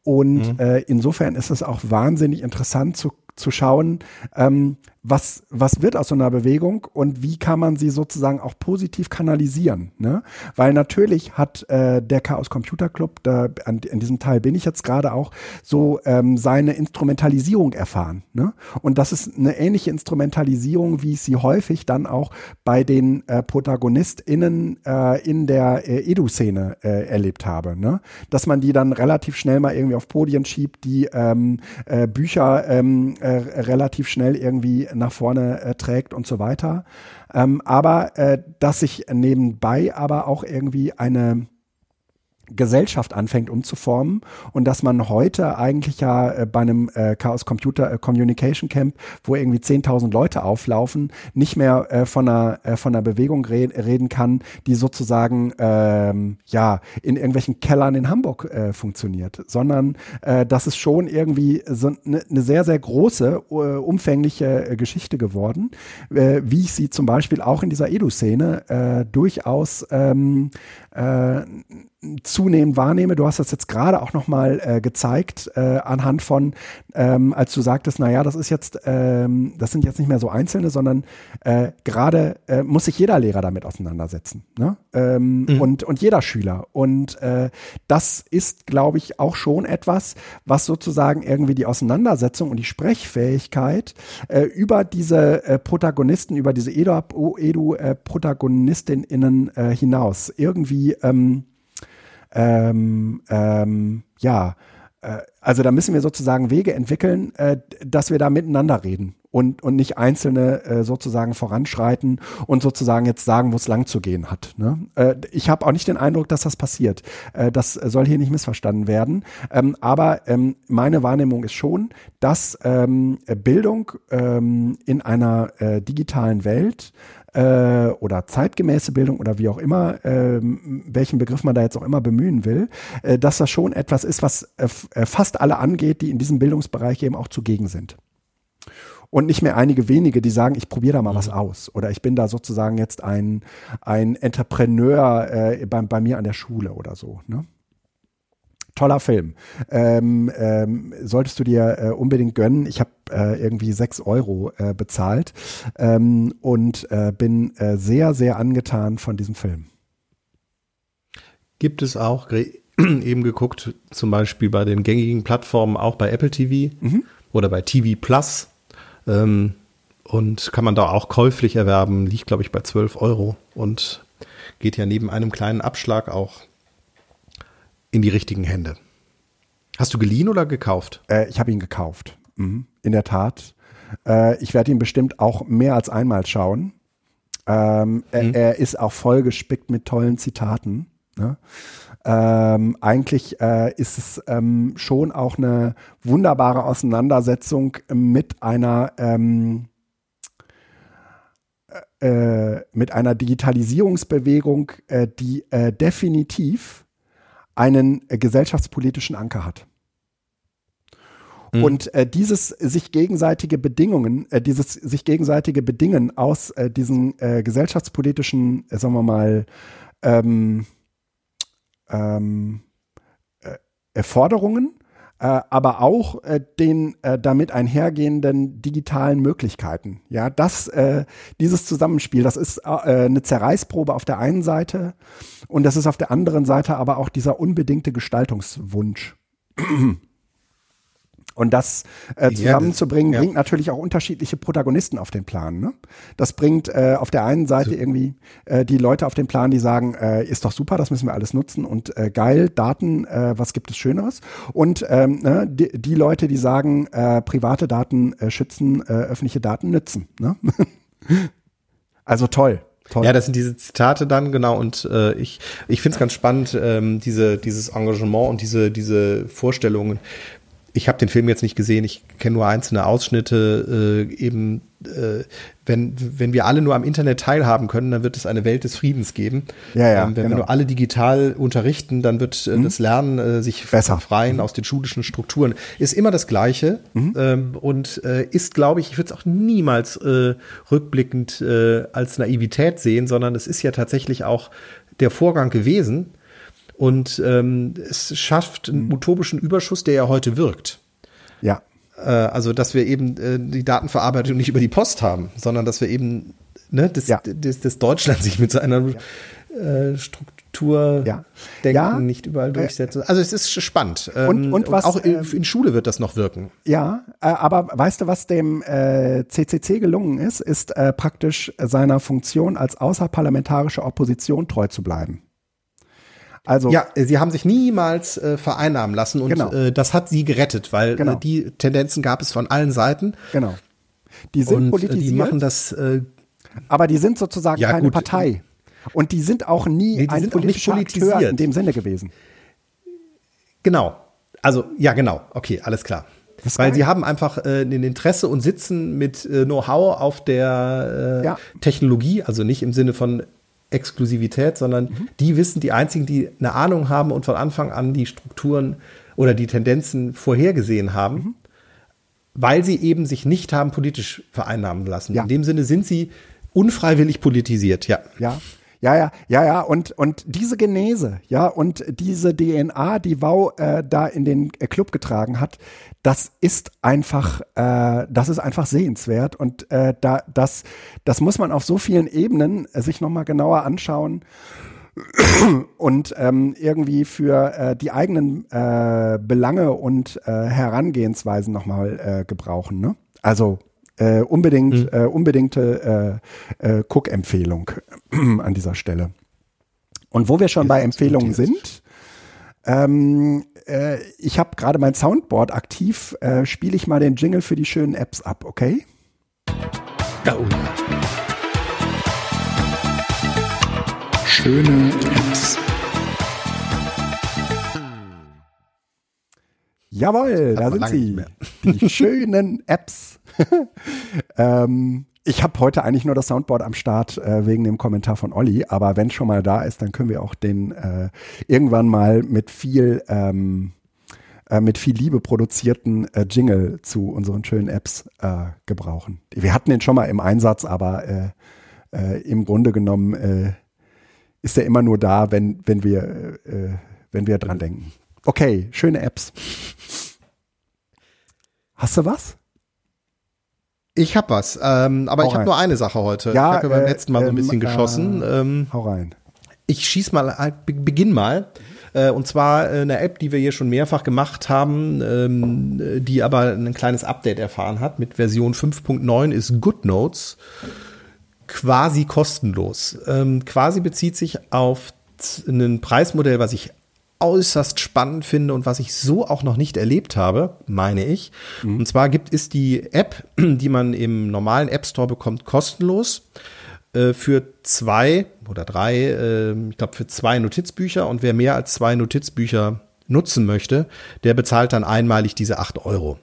Und mhm. äh, insofern ist es auch wahnsinnig interessant zu, zu schauen, ähm, was, was wird aus so einer Bewegung und wie kann man sie sozusagen auch positiv kanalisieren. Ne? Weil natürlich hat äh, der Chaos Computer Club, da, an, in diesem Teil bin ich jetzt gerade auch, so ähm, seine Instrumentalisierung erfahren. Ne? Und das ist eine ähnliche Instrumentalisierung, wie ich sie häufig dann auch bei den äh, ProtagonistInnen äh, in der äh, Edu-Szene äh, erlebt habe. Ne? Dass man die dann relativ schnell mal irgendwie auf Podien schiebt, die ähm, äh, Bücher ähm, äh, relativ schnell irgendwie nach vorne äh, trägt und so weiter. Ähm, aber äh, dass sich nebenbei aber auch irgendwie eine Gesellschaft anfängt umzuformen und dass man heute eigentlich ja äh, bei einem äh, Chaos Computer äh, Communication Camp, wo irgendwie 10.000 Leute auflaufen, nicht mehr von einer von einer Bewegung re reden kann, die sozusagen ähm, ja in irgendwelchen Kellern in Hamburg äh, funktioniert, sondern äh, das ist schon irgendwie so eine ne sehr sehr große äh, umfängliche Geschichte geworden, äh, wie ich sie zum Beispiel auch in dieser Edu-Szene durchaus ähm, äh, zunehmend wahrnehme. Du hast das jetzt gerade auch nochmal äh, gezeigt, äh, anhand von, ähm, als du sagtest, naja, das ist jetzt, ähm, das sind jetzt nicht mehr so Einzelne, sondern äh, gerade äh, muss sich jeder Lehrer damit auseinandersetzen. Ne? Ähm, mhm. und, und jeder Schüler. Und äh, das ist, glaube ich, auch schon etwas, was sozusagen irgendwie die Auseinandersetzung und die Sprechfähigkeit äh, über diese äh, Protagonisten, über diese Edu-Protagonistinnen Edu, äh, hinaus irgendwie ähm, ähm, ähm, ja, äh, also da müssen wir sozusagen Wege entwickeln, äh, dass wir da miteinander reden und, und nicht Einzelne äh, sozusagen voranschreiten und sozusagen jetzt sagen, wo es lang zu gehen hat. Ne? Äh, ich habe auch nicht den Eindruck, dass das passiert. Äh, das soll hier nicht missverstanden werden. Ähm, aber ähm, meine Wahrnehmung ist schon, dass ähm, Bildung ähm, in einer äh, digitalen Welt äh, oder zeitgemäße Bildung oder wie auch immer, äh, welchen Begriff man da jetzt auch immer bemühen will, äh, dass das schon etwas ist, was äh, äh, fast alle angeht, die in diesem Bildungsbereich eben auch zugegen sind. Und nicht mehr einige wenige, die sagen, ich probiere da mal mhm. was aus. Oder ich bin da sozusagen jetzt ein, ein Entrepreneur äh, bei, bei mir an der Schule oder so. Ne? toller Film. Ähm, ähm, solltest du dir äh, unbedingt gönnen. Ich habe äh, irgendwie sechs Euro äh, bezahlt ähm, und äh, bin äh, sehr, sehr angetan von diesem Film. Gibt es auch, <clears throat> eben geguckt, zum Beispiel bei den gängigen Plattformen, auch bei Apple TV mhm. oder bei TV Plus. Ähm, und kann man da auch käuflich erwerben, liegt, glaube ich, bei 12 Euro und geht ja neben einem kleinen Abschlag auch in die richtigen Hände. Hast du geliehen oder gekauft? Äh, ich habe ihn gekauft. Mhm. In der Tat. Äh, ich werde ihn bestimmt auch mehr als einmal schauen. Ähm, mhm. er, er, ist auch vollgespickt mit tollen Zitaten. Ne? Ähm, eigentlich äh, ist es ähm, schon auch eine wunderbare Auseinandersetzung mit einer ähm, äh, mit einer Digitalisierungsbewegung, äh, die äh, definitiv einen äh, gesellschaftspolitischen Anker hat. Mhm. Und äh, dieses sich gegenseitige Bedingungen, äh, dieses sich gegenseitige Bedingen aus äh, diesen äh, gesellschaftspolitischen, äh, sagen wir mal, ähm, ähm, äh, Forderungen, äh, aber auch äh, den äh, damit einhergehenden digitalen Möglichkeiten. Ja, das, äh, dieses Zusammenspiel, das ist äh, eine Zerreißprobe auf der einen Seite und das ist auf der anderen Seite aber auch dieser unbedingte Gestaltungswunsch. Und das äh, zusammenzubringen, ja, bringt natürlich auch unterschiedliche Protagonisten auf den Plan. Ne? Das bringt äh, auf der einen Seite so. irgendwie äh, die Leute auf den Plan, die sagen, äh, ist doch super, das müssen wir alles nutzen und äh, geil, Daten, äh, was gibt es Schöneres? Und ähm, ne, die, die Leute, die sagen, äh, private Daten äh, schützen, äh, öffentliche Daten nützen. Ne? <laughs> also toll. Toll. Ja, das sind diese Zitate dann, genau. Und äh, ich, ich finde es ganz spannend, ähm, diese, dieses Engagement und diese, diese Vorstellungen, ich habe den Film jetzt nicht gesehen, ich kenne nur einzelne Ausschnitte. Äh, eben, äh, wenn, wenn wir alle nur am Internet teilhaben können, dann wird es eine Welt des Friedens geben. Ja, ja, ähm, wenn genau. wir nur alle digital unterrichten, dann wird äh, mhm. das Lernen äh, sich Besser. befreien mhm. aus den schulischen Strukturen. Ist immer das Gleiche mhm. ähm, und äh, ist, glaube ich, ich würde es auch niemals äh, rückblickend äh, als Naivität sehen, sondern es ist ja tatsächlich auch der Vorgang gewesen und ähm, es schafft einen mhm. utopischen Überschuss, der ja heute wirkt. Ja. Äh, also, dass wir eben äh, die Datenverarbeitung nicht über die Post haben, sondern dass wir eben ne, das, ja. das, das Deutschland sich mit seiner ja. äh, Struktur ja. denken ja. nicht überall äh, durchsetzen. Also es ist spannend. Und, ähm, und, was, und auch in, in, Schule wird das noch wirken. Ja, äh, aber weißt du, was dem äh, CCC gelungen ist, ist äh, praktisch seiner Funktion als außerparlamentarische Opposition treu zu bleiben. Also ja, sie haben sich niemals äh, vereinnahmen lassen und genau. äh, das hat sie gerettet, weil äh, genau. äh, die Tendenzen gab es von allen Seiten. Genau. Die sind und, politisiert. Äh, die machen das. Äh, aber die sind sozusagen ja, keine gut. Partei. Und die sind auch nie nee, ein politischer Akteur in dem Sinne gewesen. Genau. Also ja, genau. Okay, alles klar. Weil sie haben einfach äh, ein Interesse und sitzen mit äh, Know-how auf der äh, ja. Technologie, also nicht im Sinne von Exklusivität, sondern mhm. die wissen, die einzigen, die eine Ahnung haben und von Anfang an die Strukturen oder die Tendenzen vorhergesehen haben, mhm. weil sie eben sich nicht haben politisch vereinnahmen lassen. Ja. In dem Sinne sind sie unfreiwillig politisiert, ja. Ja. Ja, ja, ja, ja, und, und diese Genese, ja, und diese DNA, die Wow äh, da in den äh, Club getragen hat, das ist einfach, äh, das ist einfach sehenswert und äh, da, das, das muss man auf so vielen Ebenen äh, sich nochmal genauer anschauen <clears throat> und ähm, irgendwie für äh, die eigenen äh, Belange und äh, Herangehensweisen nochmal äh, gebrauchen. Ne? Also äh, unbedingt, mhm. äh, unbedingte äh, äh, Cook-Empfehlung <clears throat> an dieser Stelle. Und wo wir schon ja, bei Empfehlungen sind, ähm, äh, ich habe gerade mein Soundboard aktiv, äh, spiele ich mal den Jingle für die schönen Apps ab, okay? Oh. Schöne Apps. Jawohl, da sind sie. Die schönen <laughs> Apps. <laughs> ähm, ich habe heute eigentlich nur das Soundboard am Start äh, wegen dem Kommentar von Olli, aber wenn schon mal da ist, dann können wir auch den äh, irgendwann mal mit viel ähm, äh, mit viel Liebe produzierten äh, Jingle zu unseren schönen Apps äh, gebrauchen. Wir hatten den schon mal im Einsatz, aber äh, im Grunde genommen ist er immer nur da, wenn wenn wir wenn wir dran denken. Okay, schöne Apps. Hast du was? Ich hab was, ähm, aber Hau ich habe nur eine Sache heute. Ja, ich habe ja beim äh, letzten Mal so ein bisschen geschossen. äh, ähm, Hau rein. ich schieß mal, äh, be- beginn mal. Äh, und zwar äh, eine App, die wir hier schon mehrfach gemacht haben, ähm, äh, die aber ein kleines Update erfahren hat. Mit Version 5.9 ist GoodNotes quasi kostenlos. Ähm, quasi bezieht sich auf ein Preismodell, was ich äußerst spannend finde und was ich so auch noch nicht erlebt habe, meine ich. Und zwar gibt es die App, <clears throat> die man im normalen App Store bekommt, kostenlos äh, für zwei oder drei, äh, ich glaube für zwei Notizbücher und wer mehr als zwei Notizbücher nutzen möchte, der bezahlt dann einmalig diese acht Euro.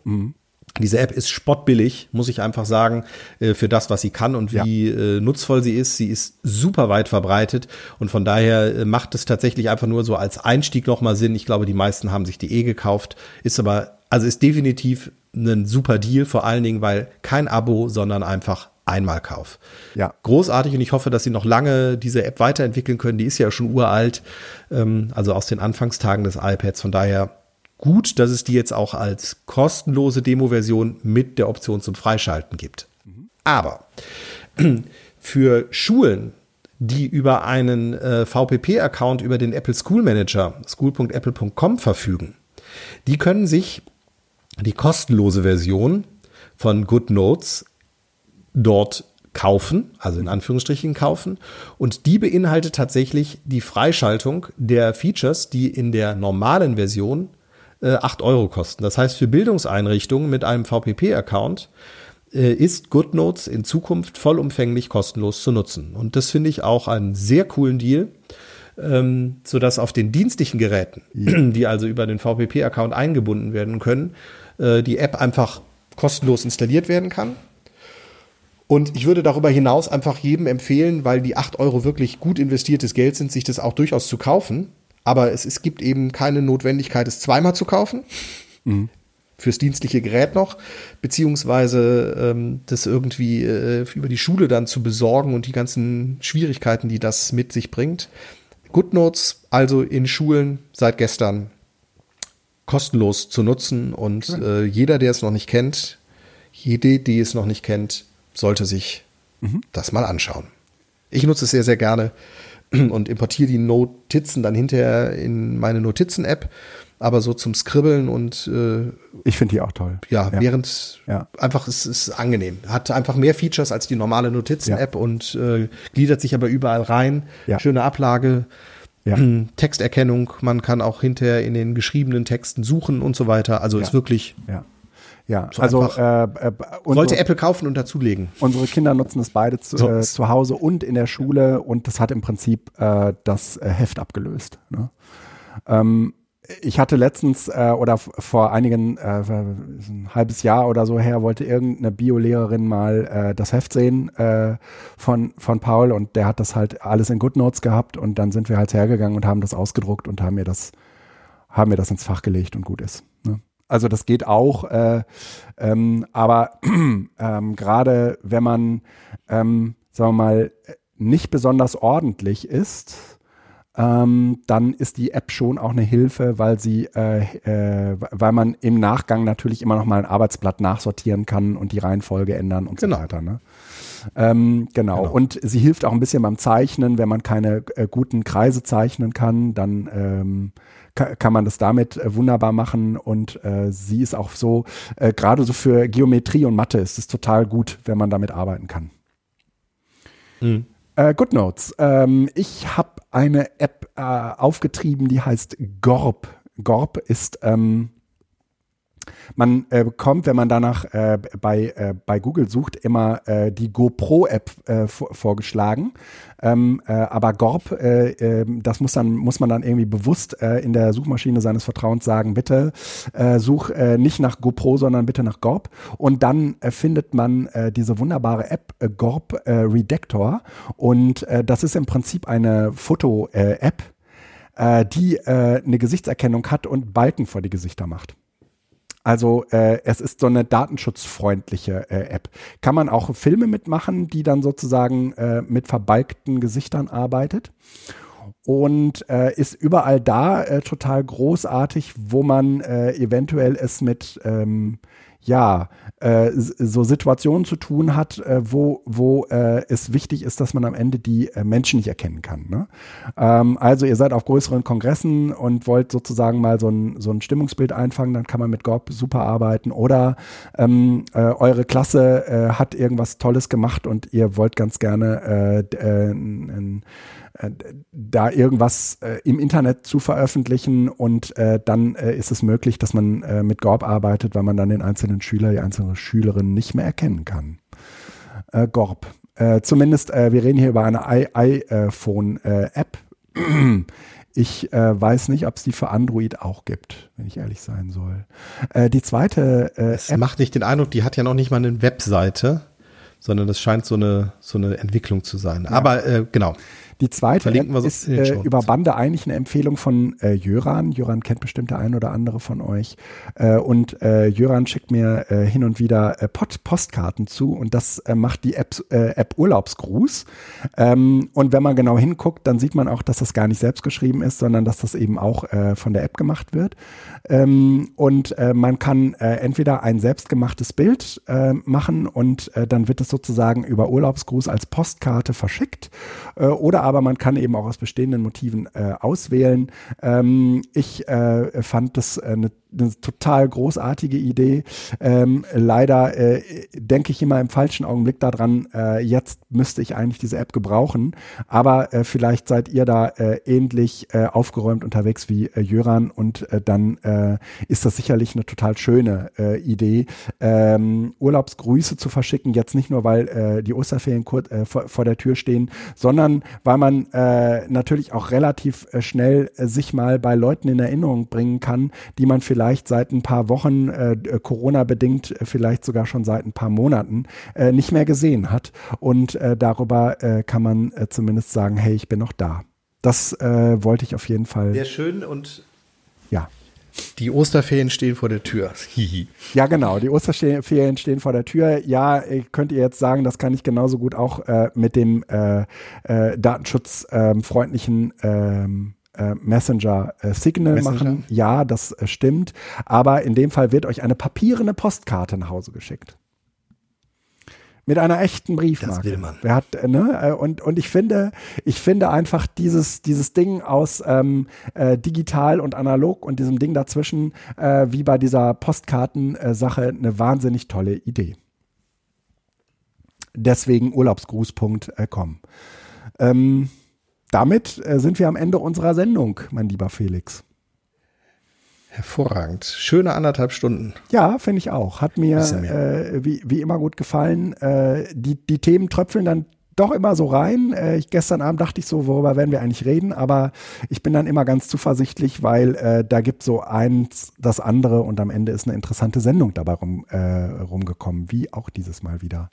Diese App ist spottbillig, muss ich einfach sagen, äh, für das, was sie kann und wie äh, nutzvoll sie ist. Sie ist super weit verbreitet und von daher äh, macht es tatsächlich einfach nur so als Einstieg nochmal Sinn. Ich glaube, die meisten haben sich die eh gekauft, ist aber, also ist definitiv ein super Deal, vor allen Dingen, weil kein Abo, sondern einfach Einmalkauf. Ja. Großartig und ich hoffe, dass sie noch lange diese App weiterentwickeln können. Die ist ja schon uralt, ähm, also aus den Anfangstagen des iPads. Von daher gut, dass es die jetzt auch als kostenlose Demo-Version mit der Option zum Freischalten gibt. Aber <clears throat> für Schulen, die über einen äh, VPP-Account über den Apple School Manager school.apple.com verfügen, die können sich die kostenlose Version von GoodNotes dort kaufen, also in Anführungsstrichen kaufen. Und die beinhaltet tatsächlich die Freischaltung der Features, die in der normalen Version äh, 8 Euro kosten. Das heißt, für Bildungseinrichtungen mit einem VPP-Account äh, ist GoodNotes in Zukunft vollumfänglich kostenlos zu nutzen. Und das finde ich auch einen sehr coolen Deal, ähm, sodass auf den dienstlichen Geräten, die also über den VPP-Account eingebunden werden können, äh, die App einfach kostenlos installiert werden kann. Und ich würde darüber hinaus einfach jedem empfehlen, weil die 8 Euro wirklich gut investiertes Geld sind, sich das auch durchaus zu kaufen. Aber es, es gibt eben keine Notwendigkeit, es zweimal zu kaufen. Fürs dienstliche Gerät noch, beziehungsweise ähm, das irgendwie äh, über die Schule dann zu besorgen und die ganzen Schwierigkeiten, die das mit sich bringt. GoodNotes also in Schulen seit gestern kostenlos zu nutzen und äh, jeder, der es noch nicht kennt, jede, die es noch nicht kennt, sollte sich das mal anschauen. Ich nutze es sehr, sehr gerne <clears throat> und importiere die Notizen dann hinterher in meine Notizen-App, aber so zum Skribbeln und äh, Ich finde die auch toll. ja, während Ja. einfach es ist angenehm. Hat einfach mehr Features als die normale Notizen-App und äh, gliedert sich aber überall rein. Ja. Schöne Ablage, Ja. <clears throat> Texterkennung, man kann auch hinterher in den geschriebenen Texten suchen und so weiter. Also ist Ja. wirklich, Ja. Ja, So also äh, äh, sollte Apple kaufen und dazulegen. unsere Kinder nutzen es beide zu, So. äh, zu Hause und in der Schule und das hat im Prinzip äh, das äh, Heft abgelöst. Ne? Ähm, ich hatte letztens äh, oder vor einigen, äh, ein halbes Jahr oder so her, wollte irgendeine Biolehrerin mal äh, das Heft sehen äh, von, von Paul und der hat das halt alles in GoodNotes gehabt und dann sind wir halt hergegangen und haben das ausgedruckt und haben mir das, haben mir das ins Fach gelegt und gut ist. Ne? Also das geht auch, äh, ähm, aber <clears throat> ähm, gerade wenn man, ähm, sagen wir mal, nicht besonders ordentlich ist, ähm, dann ist die App schon auch eine Hilfe, weil sie, äh, äh, weil man im Nachgang natürlich immer noch mal ein Arbeitsblatt nachsortieren kann und die Reihenfolge ändern und Genau. so weiter. Ne? Ähm, genau. Genau. Und sie hilft auch ein bisschen beim Zeichnen, wenn man keine äh, guten Kreise zeichnen kann, dann ähm, kann man das damit äh, wunderbar machen und äh, sie ist auch so, äh, gerade so für Geometrie und Mathe ist es total gut, wenn man damit arbeiten kann. Mhm. Äh, GoodNotes. Ähm, ich habe eine App äh, aufgetrieben, die heißt Gorb. Gorb ist, ähm, man äh, bekommt, wenn man danach äh, bei, äh, bei Google sucht, immer äh, die GoPro-App äh, vor, vorgeschlagen. Ähm, äh, aber Gorb, äh, äh, das muss, dann, muss man dann irgendwie bewusst in der Suchmaschine seines Vertrauens sagen, bitte such nicht nach GoPro, sondern bitte nach Gorb. Und dann findet man diese wunderbare App Gorb Redactor. Und das ist im Prinzip eine Foto-App, die äh, eine Gesichtserkennung hat und Balken vor die Gesichter macht. Also äh, es ist so eine datenschutzfreundliche äh, App. Kann man auch Filme mitmachen, die dann sozusagen äh, mit verbalgten Gesichtern arbeitet. Und äh, ist überall da äh, total großartig, wo man äh, eventuell es mit ähm, ja, äh, so Situationen zu tun hat, äh, wo, wo äh, es wichtig ist, dass man am Ende die äh, Menschen nicht erkennen kann. Ne? Ähm, also ihr seid auf größeren Kongressen und wollt sozusagen mal so ein, so ein Stimmungsbild einfangen, dann kann man mit GOP super arbeiten. Oder ähm, äh, eure Klasse äh, hat irgendwas Tolles gemacht und ihr wollt ganz gerne ein, da irgendwas äh, im Internet zu veröffentlichen und äh, dann äh, ist es möglich, dass man äh, mit GORB arbeitet, weil man dann den einzelnen Schüler, die einzelne Schülerin nicht mehr erkennen kann. Äh, GORB. Äh, zumindest, äh, wir reden hier über eine iPhone-App. Äh, <clears throat> ich äh, weiß nicht, ob es die für Android auch gibt, wenn ich ehrlich sein soll. Äh, die zweite äh, Es App macht nicht den Eindruck, die hat ja noch nicht mal eine Webseite, sondern das scheint so eine, so eine Entwicklung zu sein. Ja. Aber äh, genau. Die zweite so ist äh, über Bande eigentlich eine Empfehlung von äh, Jöran. Jöran kennt bestimmt der ein oder andere von euch. Äh, und äh, Jöran schickt mir äh, hin und wieder äh, Post Postkarten zu und das äh, macht die App, äh, App Urlaubsgruß. Ähm, und wenn man genau hinguckt, dann sieht man auch, dass das gar nicht selbst geschrieben ist, sondern dass das eben auch äh, von der App gemacht wird. Ähm, und äh, man kann äh, entweder ein selbstgemachtes Bild äh, machen und äh, dann wird es sozusagen über Urlaubsgruß als Postkarte verschickt. Äh, oder aber man kann eben auch aus bestehenden Motiven äh, auswählen. Ähm, ich äh, fand das eine eine total großartige Idee. Ähm, leider äh, denke ich immer im falschen Augenblick daran, äh, jetzt müsste ich eigentlich diese App gebrauchen. Aber äh, vielleicht seid ihr da äh, ähnlich äh, aufgeräumt unterwegs wie äh, Jöran und äh, dann äh, ist das sicherlich eine total schöne äh, Idee, ähm, Urlaubsgrüße zu verschicken. Jetzt nicht nur, weil äh, die Osterferien kurz, äh, vor, vor der Tür stehen, sondern weil man äh, natürlich auch relativ äh, schnell äh, sich mal bei Leuten in Erinnerung bringen kann, die man vielleicht seit ein paar Wochen, äh, Corona-bedingt, äh, vielleicht sogar schon seit ein paar Monaten, äh, nicht mehr gesehen hat. Und äh, darüber äh, kann man äh, zumindest sagen, hey, ich bin noch da. Das äh, wollte ich auf jeden Fall. Sehr schön und ja. Die Osterferien stehen vor der Tür. <laughs> ja, genau. Die Osterferien stehen vor der Tür. Ja, könnt ihr jetzt sagen, das kann ich genauso gut auch äh, mit dem äh, äh, datenschutzfreundlichen ähm, äh, Messenger äh, Signal Messenger? machen. Ja, das äh, stimmt. Aber in dem Fall wird euch eine papierende Postkarte nach Hause geschickt. Mit einer echten Briefmarke. Das will man. Wer hat, ne? Äh, und, und ich finde, ich finde einfach dieses, dieses Ding aus ähm, äh, digital und analog und diesem Ding dazwischen, äh, wie bei dieser Postkartensache, eine wahnsinnig tolle Idee. Deswegen urlaubsgruß.com. Ähm, damit äh, sind wir am Ende unserer Sendung, mein lieber Felix. Hervorragend. Schöne anderthalb Stunden. Ja, finde ich auch. Hat mir äh, wie, wie immer gut gefallen. Äh, die, die Themen tröpfeln dann doch immer so rein. Äh, ich, gestern Abend dachte ich so, worüber werden wir eigentlich reden? Aber ich bin dann immer ganz zuversichtlich, weil äh, da gibt so eins das andere und am Ende ist eine interessante Sendung dabei rum, äh, rumgekommen, wie auch dieses Mal wieder.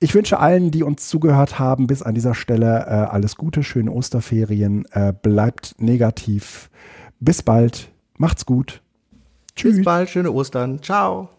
Ich wünsche allen, die uns zugehört haben, bis an dieser Stelle äh, alles Gute, schöne Osterferien, äh, bleibt negativ. Bis bald, Macht's gut. Tschüss. Bis bald, schöne Ostern. Ciao.